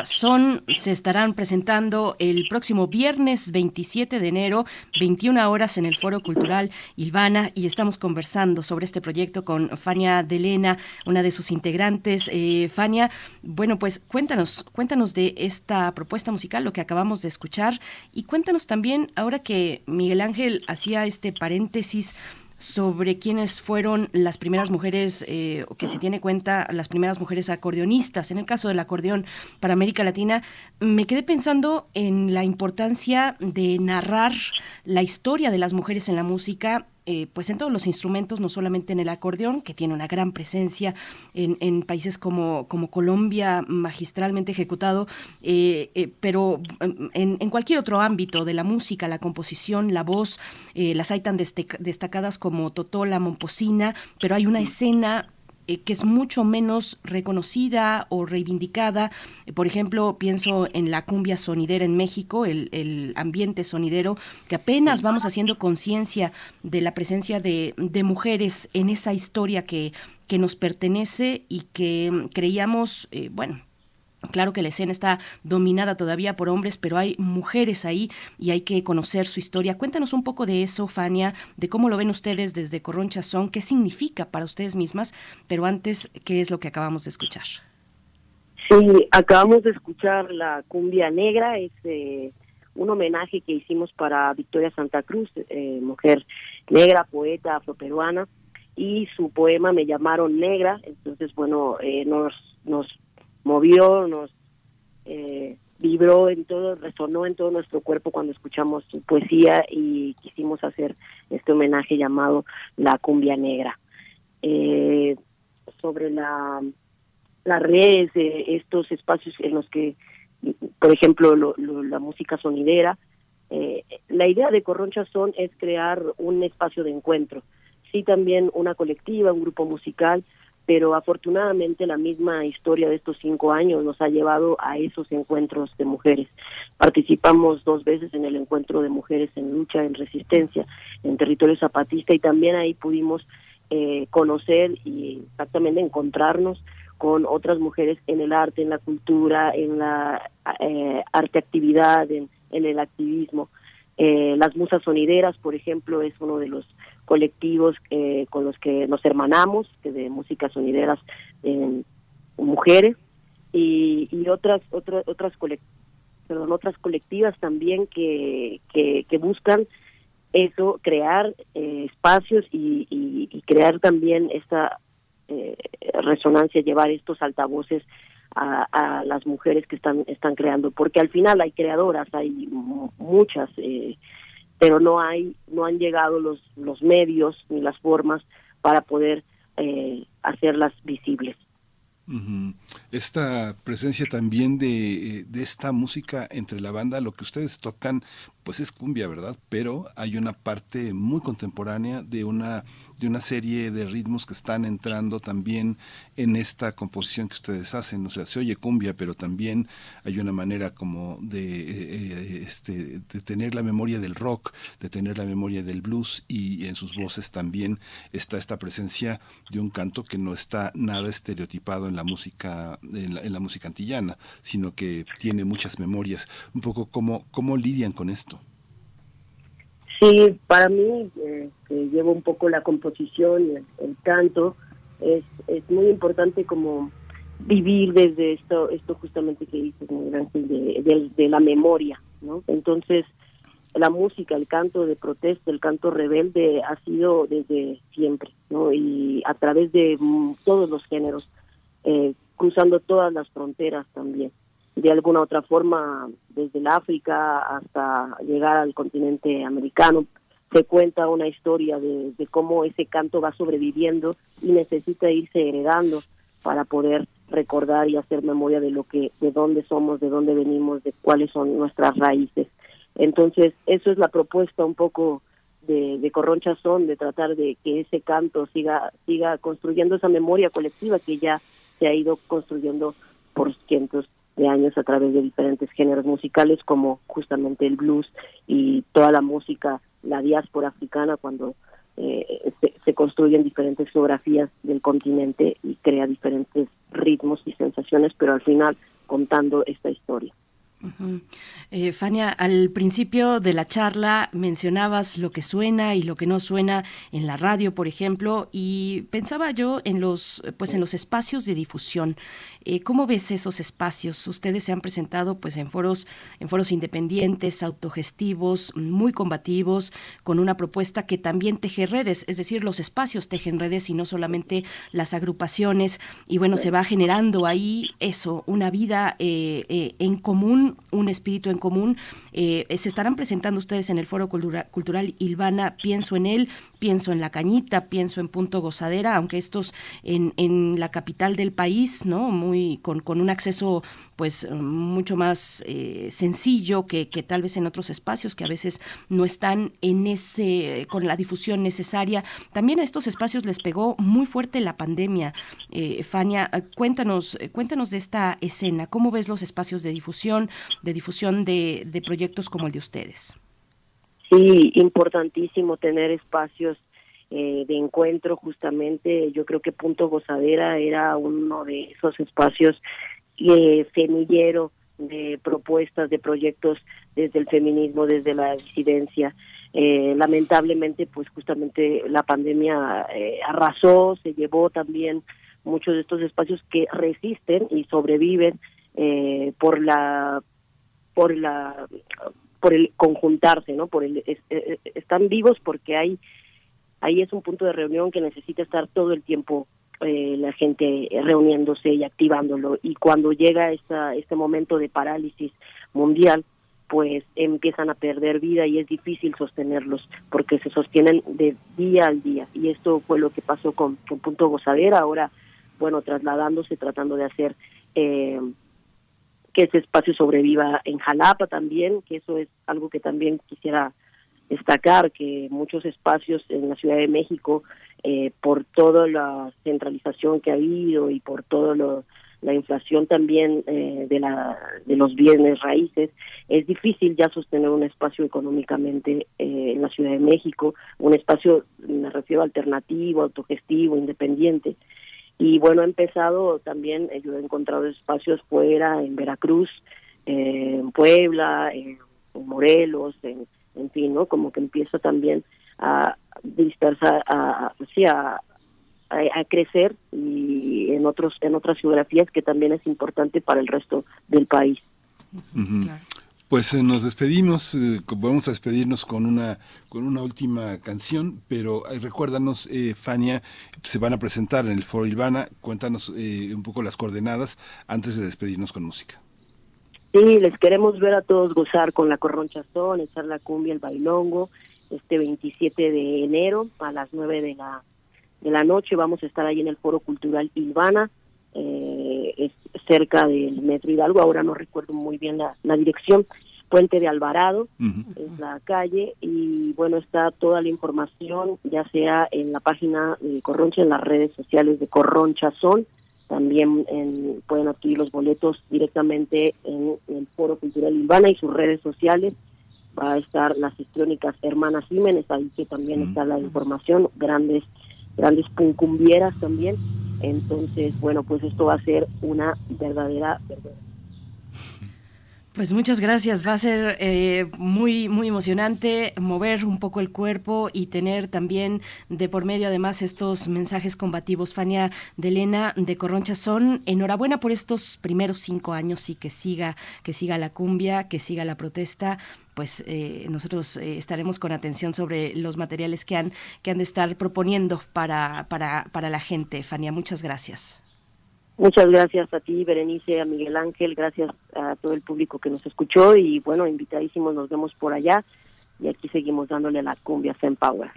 Son se estarán presentando el próximo viernes 27 de enero, 21 horas en el Foro Cultural Ilvana y estamos conversando sobre este proyecto con Fania Delena, una de sus integrantes. Eh, Fania, bueno, pues cuéntanos, cuéntanos de esta propuesta musical, lo que acabamos de escuchar y cuéntanos también, ahora que Miguel Ángel hacía este paréntesis, sobre quiénes fueron las primeras mujeres, eh, que se tiene cuenta, las primeras mujeres acordeonistas. En el caso del acordeón para América Latina, me quedé pensando en la importancia de narrar la historia de las mujeres en la música. Eh, pues en todos los instrumentos, no solamente en el acordeón, que tiene una gran presencia en, en países como, como Colombia, magistralmente ejecutado, eh, eh, pero mm, en, en cualquier otro ámbito de la música, la composición, la voz, eh, las hay tan destacadas como Totola, Momposina, pero hay una escena eh, que es mucho menos reconocida o reivindicada. Por ejemplo, pienso en la cumbia sonidera en México, el, el ambiente sonidero, que apenas vamos haciendo conciencia de la presencia de, de mujeres en esa historia que, que nos pertenece y que mm, creíamos, eh, bueno, Claro que la escena está dominada todavía por hombres, pero hay mujeres ahí y hay que conocer su historia. Cuéntanos un poco de eso, Fania, de cómo lo ven ustedes desde Corroncha Son, qué significa para ustedes mismas, pero antes, ¿qué es lo que acabamos de escuchar? Sí, acabamos de escuchar la cumbia negra, es eh, un homenaje que hicimos para Victoria Santa Cruz, eh, mujer negra, poeta afroperuana, y su poema Me llamaron negra, entonces bueno, eh, nos, nos movió, nos eh, vibró en todo, resonó en todo nuestro cuerpo cuando escuchamos su poesía y quisimos hacer este homenaje llamado La cumbia negra. Eh, sobre la las redes, eh, estos espacios en los que, por ejemplo, lo- lo- la música sonidera. eh, la idea de Corroncha Son es crear un espacio de encuentro. Sí, también una colectiva, un grupo musical, pero afortunadamente la misma historia de estos cinco años nos ha llevado a esos encuentros de mujeres. Participamos dos veces en el encuentro de mujeres en lucha, en resistencia, en territorio zapatista y también ahí pudimos eh, conocer y exactamente encontrarnos con otras mujeres en el arte, en la cultura, en la eh, arte actividad, en, el activismo. Eh, las musas sonideras, por ejemplo, es uno de los colectivos eh, con los que nos hermanamos, que de música sonideras en mujeres y, y otras otras otras colec- perdón, otras colectivas también que, que, que buscan eso, crear eh, espacios y, y- y crear también esta eh, resonancia, llevar estos altavoces a, a las mujeres que están están creando, porque al final hay creadoras, hay mu- muchas, eh, pero no hay no han llegado los los medios ni las formas para poder eh, hacerlas visibles. Esta presencia también de, eh, de esta música entre la banda, lo que ustedes tocan, pues es cumbia, ¿verdad? Pero hay una parte muy contemporánea de una, de una serie de ritmos que están entrando también en esta composición que ustedes hacen. O sea, se oye cumbia, pero también hay una manera como de, eh, eh, este, de tener la memoria del rock, de tener la memoria del blues y en sus voces también está esta presencia de un canto que no está nada estereotipado en la música en la, en la música antillana, sino que tiene muchas memorias. Un poco cómo, cómo lidian con esto. Sí, para mí, eh, que llevo un poco la composición, el, el canto, es, es muy importante como vivir desde esto, esto justamente que dices, de- de la memoria, ¿no? Entonces, la música, el canto de protesta, el canto rebelde ha sido desde siempre, ¿no? Y a través de mm, todos los géneros. eh, cruzando todas las fronteras también. De alguna otra forma, desde el África hasta llegar al continente americano, se cuenta una historia de, cómo ese canto va sobreviviendo y necesita irse heredando para poder recordar y hacer memoria de lo que, de dónde somos, de dónde venimos, de cuáles son nuestras raíces. Entonces, eso es la propuesta un poco de, de Corroncha Son, de tratar de que ese canto siga, siga construyendo esa memoria colectiva que ya se ha ido construyendo por cientos de años a través de diferentes géneros musicales como justamente el blues y toda la música, la diáspora africana cuando eh, se, se, construyen diferentes geografías del continente y crea diferentes ritmos y sensaciones, pero al final contando esta historia. Eh, Fania, al principio de la charla mencionabas lo que suena y lo que no suena en la radio, por ejemplo, y pensaba yo en los, pues, en los espacios de difusión. Eh, ¿Cómo ves esos espacios? Ustedes se han presentado pues, en, foros, en foros independientes, autogestivos, muy combativos, con una propuesta que también teje redes, es decir, los espacios tejen redes y no solamente las agrupaciones. Y bueno, se va generando ahí eso, una vida eh, eh, en común, un espíritu en común. se estarán presentando ustedes en el Foro Cultura, Cultural Ilvana, pienso en él, pienso en La Cañita, pienso en Punto Gozadera, aunque estos en, en la capital del país, ¿no? Muy, con, con un acceso pues mucho más eh, sencillo que, que, tal vez en otros espacios que a veces no están en ese con la difusión necesaria. También a estos espacios les pegó muy fuerte la pandemia. Eh, Fania, cuéntanos, cuéntanos de esta escena. ¿Cómo ves los espacios de difusión, de difusión de, de proyectos como el de ustedes? Sí, importantísimo tener espacios eh, de encuentro justamente. Yo creo que Punto Gozadera era uno de esos espacios eh, semillero de propuestas, de proyectos desde el feminismo, desde la disidencia. Eh, lamentablemente, pues justamente la pandemia eh, arrasó, se llevó también muchos de estos espacios que resisten y sobreviven eh, por la por la por el conjuntarse, ¿no? Por el es, es, están vivos porque hay ahí es un punto de reunión que necesita estar todo el tiempo eh, la gente reuniéndose y activándolo. Y cuando llega esta, este momento de parálisis mundial pues empiezan a perder vida y es difícil sostenerlos porque se sostienen de día al día. Y esto fue lo que pasó con, con Punto Gozadera ahora bueno trasladándose tratando de hacer eh, que ese espacio sobreviva en Jalapa también que eso es algo que también quisiera destacar que muchos espacios en la Ciudad de México eh, por toda la centralización que ha habido y por todo lo la inflación también eh, de la de los bienes raíces es difícil ya sostener un espacio económicamente eh, en la Ciudad de México un espacio me refiero alternativo autogestivo independiente. Y bueno he empezado también eh, yo he encontrado espacios fuera en Veracruz eh, en Puebla en, en Morelos en, en fin no como que empiezo también a dispersar a, sí, a, a, a, crecer y en otros en otras geografías que también es importante para el resto del país. Uh -huh. claro. Pues eh, nos despedimos, eh, vamos a despedirnos con una con una última canción, pero eh, recuérdanos, eh, Fania, se van a presentar en el Foro Ilvana, cuéntanos eh, un poco las coordenadas antes de despedirnos con música. Sí, les queremos ver a todos gozar con la corronchazón, echar la cumbia, el bailongo, este 27 de enero a las 9 de la, de la noche. Vamos a estar ahí en el Foro Cultural Ilvana, eh, es cerca del Metro Hidalgo, ahora no recuerdo muy bien la, la dirección. Puente de Alvarado uh -huh. es la calle y bueno está toda la información ya sea en la página de Corroncha en las redes sociales de Corroncha Son también en, pueden adquirir los boletos directamente en, en el Foro Cultural Ilvana y sus redes sociales va a estar las histriónicas hermanas Jiménez, ahí que también está la información, grandes, grandes puncumbieras también. Entonces, bueno, pues esto va a ser una verdadera, verdadera pues muchas gracias. Va a ser eh, muy, muy emocionante mover un poco el cuerpo y tener también de por medio además estos mensajes combativos. Fania de Elena de Corroncha son enhorabuena por estos primeros cinco años y que siga, que siga la cumbia, que siga la protesta pues eh, nosotros eh, estaremos con atención sobre los materiales que han, que han de estar proponiendo para, para, para la gente. Fania, muchas gracias. Muchas gracias a ti, Berenice, a Miguel Ángel, gracias a todo el público que nos escuchó y bueno, invitadísimos, nos vemos por allá y aquí seguimos dándole a la cumbia Power.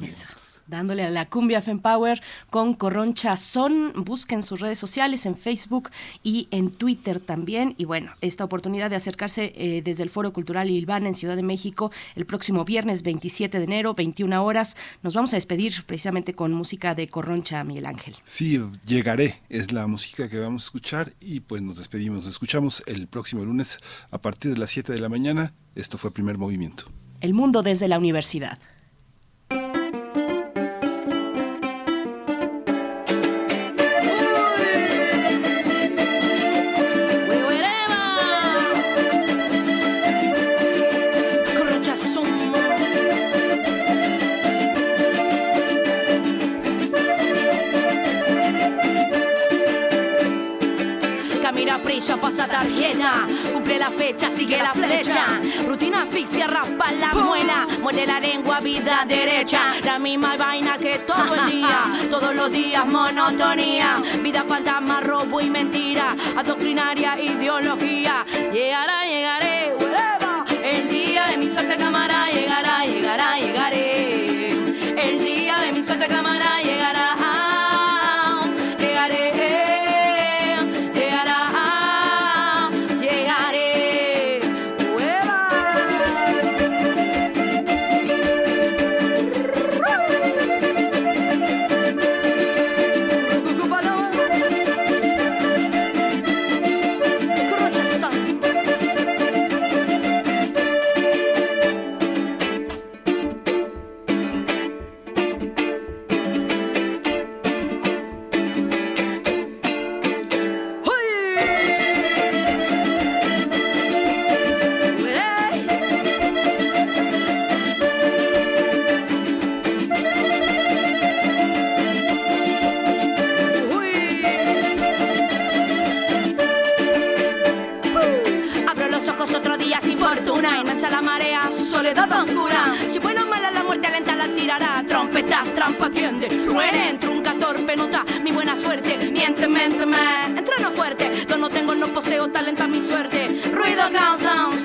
Eso dándole a la cumbia Fempower con Corroncha Son. Busquen sus redes sociales en Facebook y en Twitter también. Y bueno, esta oportunidad de acercarse eh, desde el Foro Cultural Ilván en Ciudad de México el próximo viernes 27 de enero, 21 horas. Nos vamos a despedir precisamente con música de Corroncha, Miguel Ángel. Sí, llegaré, es la música que vamos a escuchar y pues nos despedimos. Nos escuchamos el próximo lunes a partir de las 7 de la mañana. Esto fue Primer Movimiento. El mundo desde la universidad. Cumple la fecha, sigue la flecha. Rutina asfixia, raspa la muela. Muerde la lengua, vida derecha. La misma vaina que todo el día. (laughs) Todos los días, monotonía. Vida fantasma, robo y mentira. Adoctrinaria, ideología. Llegará, llegaré, El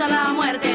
la muerte.